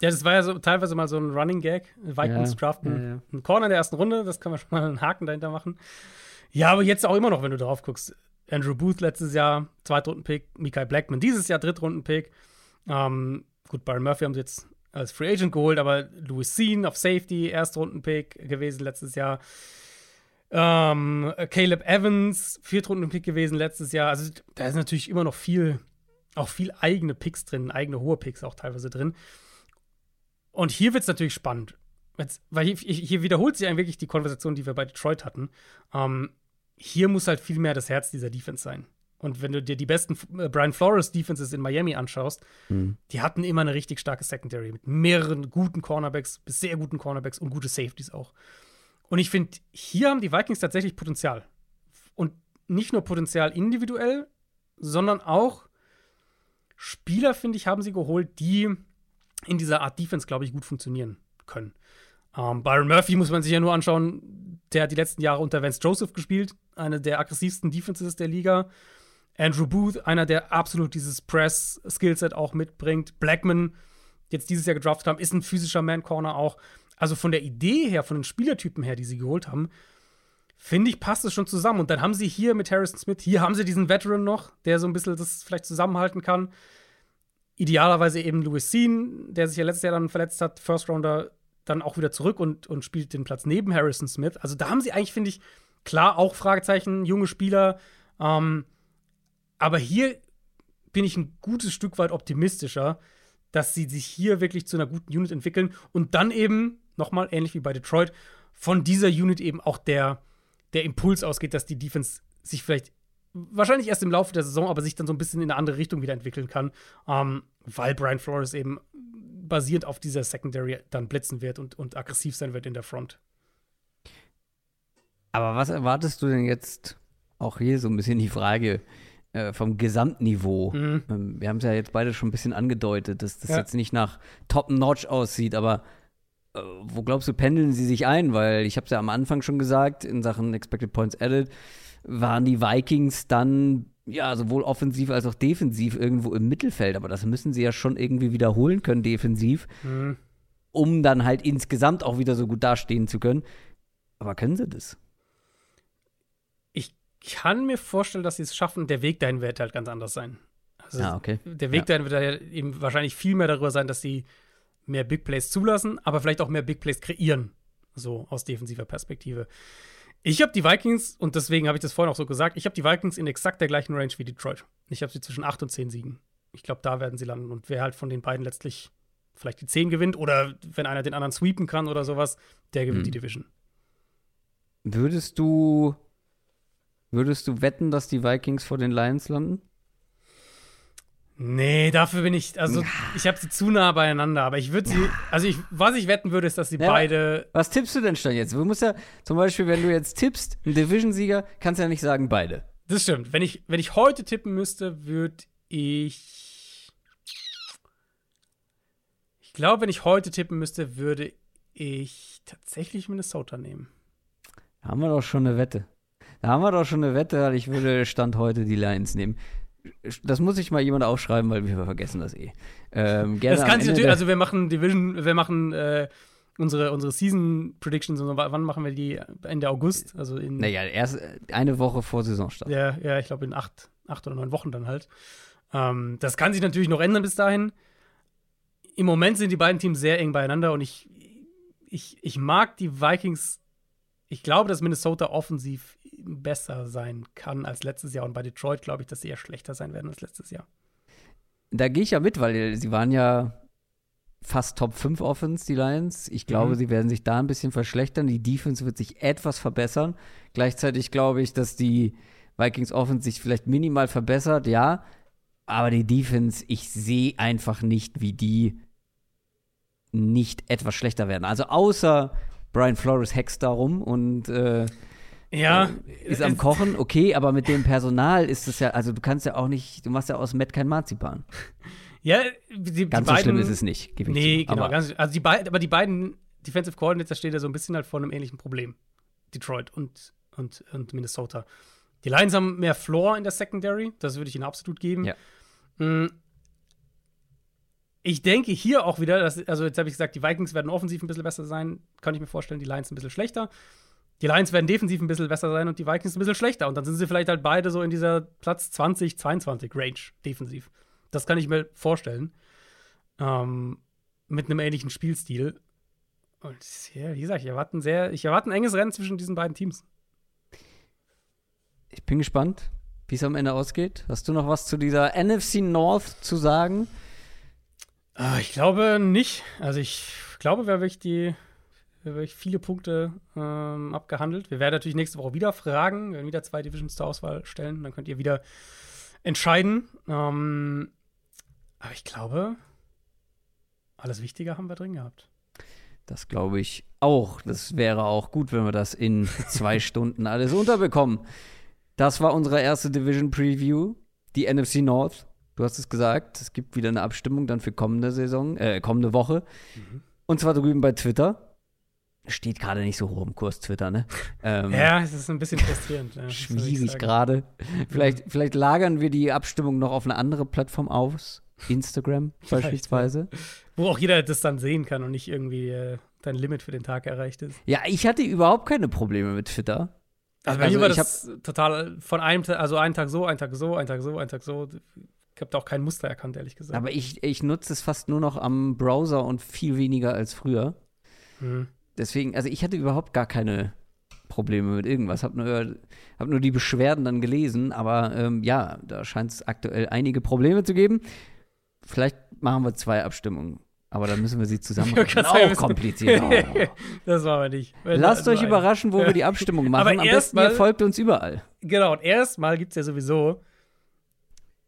Speaker 2: Ja, das war ja so teilweise mal so ein Running Gag. Vikings ja, draften ja, ja. einen Corner in der ersten Runde, das kann man schon mal einen Haken dahinter machen. Ja, aber jetzt auch immer noch, wenn du drauf guckst. Andrew Booth letztes Jahr, Zweitrunden-Pick, Mikael Blackman dieses Jahr Drittrunden-Pick. Ähm, gut, Byron Murphy haben sie jetzt als Free Agent geholt, aber Louis Sean auf Safety, Erstrunden-Pick gewesen letztes Jahr. Ähm, Caleb Evans, Viertrunden-Pick gewesen letztes Jahr. Also da ist natürlich immer noch viel, auch viel eigene Picks drin, eigene hohe Picks auch teilweise drin. Und hier wird es natürlich spannend. Jetzt, weil hier, hier, wiederholt sich eigentlich wirklich die Konversation, die wir bei Detroit hatten. Ähm, hier muss halt viel mehr das Herz dieser Defense sein. Und wenn du dir die besten äh, Brian Flores Defenses in Miami anschaust, mhm. die hatten immer eine richtig starke Secondary mit mehreren guten Cornerbacks, bis sehr guten Cornerbacks und gute Safeties auch. Und ich finde, hier haben die Vikings tatsächlich Potenzial. Und nicht nur Potenzial individuell, sondern auch Spieler, finde ich, haben sie geholt, die in dieser Art Defense, glaube ich, gut funktionieren können. Ähm, Byron Murphy muss man sich ja nur anschauen, der hat die letzten Jahre unter Vance Joseph gespielt, eine der aggressivsten Defenses der Liga. Andrew Booth, einer, der absolut dieses Press-Skillset auch mitbringt. Blackman, jetzt dieses Jahr gedraftet haben, ist ein physischer Man-Corner auch. Also von der Idee her, von den Spielertypen her, die sie geholt haben, finde ich, passt es schon zusammen. Und dann haben sie hier mit Harrison Smith, hier haben sie diesen Veteran noch, der so ein bisschen das vielleicht zusammenhalten kann idealerweise eben Louis Sean, der sich ja letztes Jahr dann verletzt hat, First Rounder, dann auch wieder zurück und, und spielt den Platz neben Harrison Smith. Also da haben sie eigentlich, finde ich, klar auch Fragezeichen, junge Spieler. Ähm, aber hier bin ich ein gutes Stück weit optimistischer, dass sie sich hier wirklich zu einer guten Unit entwickeln und dann eben, nochmal ähnlich wie bei Detroit, von dieser Unit eben auch der, der Impuls ausgeht, dass die Defense sich vielleicht wahrscheinlich erst im Laufe der Saison, aber sich dann so ein bisschen in eine andere Richtung wieder entwickeln kann, ähm, weil Brian Flores eben basierend auf dieser Secondary dann blitzen wird und, und aggressiv sein wird in der Front.
Speaker 1: Aber was erwartest du denn jetzt auch hier so ein bisschen die Frage äh, vom Gesamtniveau? Mhm. Ähm, wir haben es ja jetzt beide schon ein bisschen angedeutet, dass das ja. jetzt nicht nach Top-Notch aussieht, aber wo glaubst du, pendeln sie sich ein? Weil ich habe es ja am Anfang schon gesagt, in Sachen Expected Points Added waren die Vikings dann ja, sowohl offensiv als auch defensiv irgendwo im Mittelfeld. Aber das müssen sie ja schon irgendwie wiederholen können, defensiv, mhm. um dann halt insgesamt auch wieder so gut dastehen zu können. Aber können sie das?
Speaker 2: Ich kann mir vorstellen, dass sie es schaffen. Der Weg dahin wird halt ganz anders sein.
Speaker 1: Also ah, okay.
Speaker 2: Der Weg ja. dahin wird halt eben wahrscheinlich viel mehr darüber sein, dass sie mehr Big Plays zulassen, aber vielleicht auch mehr Big Plays kreieren. So aus defensiver Perspektive. Ich habe die Vikings, und deswegen habe ich das vorhin auch so gesagt, ich habe die Vikings in exakt der gleichen Range wie Detroit. Ich habe sie zwischen 8 und 10 Siegen. Ich glaube, da werden sie landen. Und wer halt von den beiden letztlich vielleicht die 10 gewinnt oder wenn einer den anderen sweepen kann oder sowas, der gewinnt hm. die Division.
Speaker 1: Würdest du, würdest du wetten, dass die Vikings vor den Lions landen?
Speaker 2: Nee, dafür bin ich, also ja. ich habe sie zu nah beieinander, aber ich würde sie, ja. also ich, was ich wetten würde, ist, dass sie ja, beide.
Speaker 1: Was tippst du denn schon jetzt? Du musst ja, zum Beispiel, wenn du jetzt tippst, ein Division-Sieger, kannst du ja nicht sagen beide.
Speaker 2: Das stimmt. Wenn ich, wenn ich heute tippen müsste, würde ich. Ich glaube, wenn ich heute tippen müsste, würde ich tatsächlich Minnesota nehmen.
Speaker 1: Da haben wir doch schon eine Wette. Da haben wir doch schon eine Wette, ich würde Stand heute die Lions nehmen das muss ich mal jemand aufschreiben, weil wir vergessen das eh. Ähm,
Speaker 2: das kann sich natürlich, also wir machen Division, wir machen äh, unsere, unsere Season Predictions und so, wann machen wir die? Ende August? Also in.
Speaker 1: Naja, erst eine Woche vor Saisonstart.
Speaker 2: Ja, ja, ich glaube in acht, acht oder neun Wochen dann halt. Ähm, das kann sich natürlich noch ändern bis dahin. Im Moment sind die beiden Teams sehr eng beieinander und ich, ich, ich mag die Vikings. Ich glaube, dass Minnesota offensiv besser sein kann als letztes Jahr. Und bei Detroit glaube ich, dass sie eher schlechter sein werden als letztes Jahr.
Speaker 1: Da gehe ich ja mit, weil sie waren ja fast Top 5 Offense, die Lions. Ich glaube, mhm. sie werden sich da ein bisschen verschlechtern. Die Defense wird sich etwas verbessern. Gleichzeitig glaube ich, dass die Vikings Offense sich vielleicht minimal verbessert, ja. Aber die Defense, ich sehe einfach nicht, wie die nicht etwas schlechter werden. Also außer Brian Flores hext darum und äh,
Speaker 2: ja.
Speaker 1: Äh, ist am Kochen, okay, aber mit dem Personal ist es ja, also du kannst ja auch nicht, du machst ja aus Matt kein Marzipan.
Speaker 2: Ja, die,
Speaker 1: ganz
Speaker 2: die
Speaker 1: so schlimm ist es nicht.
Speaker 2: Gebe nee, genau. Ganz, also die beiden, aber die beiden Defensive Coordinator stehen ja so ein bisschen halt vor einem ähnlichen Problem. Detroit und, und, und Minnesota. Die Lions haben mehr Floor in der Secondary, das würde ich ihnen absolut geben. Ja. Mm. Ich denke hier auch wieder, dass, also jetzt habe ich gesagt, die Vikings werden offensiv ein bisschen besser sein, kann ich mir vorstellen, die Lions ein bisschen schlechter. Die Lions werden defensiv ein bisschen besser sein und die Vikings ein bisschen schlechter. Und dann sind sie vielleicht halt beide so in dieser Platz 20, 22 Range defensiv. Das kann ich mir vorstellen. Ähm, mit einem ähnlichen Spielstil. Und wie gesagt, ich erwarte, ein sehr, ich erwarte ein enges Rennen zwischen diesen beiden Teams.
Speaker 1: Ich bin gespannt, wie es am Ende ausgeht. Hast du noch was zu dieser NFC North zu sagen?
Speaker 2: Ah, ich glaube nicht. Also ich glaube, wer wirklich die wirklich viele Punkte ähm, abgehandelt. Wir werden natürlich nächste Woche wieder fragen, wir werden wieder zwei Divisions zur Auswahl stellen. Dann könnt ihr wieder entscheiden. Ähm, aber ich glaube, alles Wichtige haben wir drin gehabt.
Speaker 1: Das glaube ich auch. Das wäre auch gut, wenn wir das in zwei Stunden alles unterbekommen. Das war unsere erste Division Preview, die NFC North. Du hast es gesagt, es gibt wieder eine Abstimmung dann für kommende Saison, äh, kommende Woche. Mhm. Und zwar drüben bei Twitter steht gerade nicht so hoch im Kurs Twitter, ne?
Speaker 2: Ähm, ja, es ist ein bisschen frustrierend. Ja,
Speaker 1: schwierig gerade. Vielleicht, vielleicht lagern wir die Abstimmung noch auf eine andere Plattform aus. Instagram beispielsweise.
Speaker 2: Wo auch jeder das dann sehen kann und nicht irgendwie äh, dein Limit für den Tag erreicht ist.
Speaker 1: Ja, ich hatte überhaupt keine Probleme mit Twitter.
Speaker 2: Also bei also mir war das total von einem, also einen Tag so, einen Tag so, einen Tag so, einen Tag so. Ich habe da auch kein Muster erkannt, ehrlich gesagt.
Speaker 1: Aber ich, ich nutze es fast nur noch am Browser und viel weniger als früher. Mhm deswegen, also ich hatte überhaupt gar keine Probleme mit irgendwas. Hab nur, hab nur die Beschwerden dann gelesen, aber ähm, ja, da scheint es aktuell einige Probleme zu geben. Vielleicht machen wir zwei Abstimmungen. Aber dann müssen wir sie zusammen Auch kompliziert.
Speaker 2: Das machen wir nicht.
Speaker 1: Lasst euch überraschen, wo wir die Abstimmung machen.
Speaker 2: Aber
Speaker 1: Am besten,
Speaker 2: erstmal-
Speaker 1: ihr folgt uns überall.
Speaker 2: Genau, und erstmal gibt es ja sowieso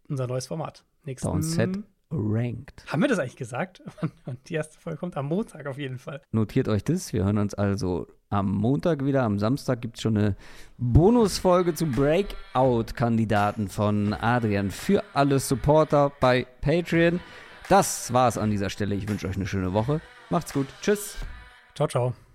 Speaker 2: unser neues Format. Nächsten.
Speaker 1: Downset Ranked.
Speaker 2: Haben wir das eigentlich gesagt? Und die erste Folge kommt am Montag auf jeden Fall.
Speaker 1: Notiert euch das. Wir hören uns also am Montag wieder. Am Samstag gibt es schon eine Bonusfolge zu Breakout-Kandidaten von Adrian für alle Supporter bei Patreon. Das war's an dieser Stelle. Ich wünsche euch eine schöne Woche. Macht's gut. Tschüss.
Speaker 2: Ciao, ciao.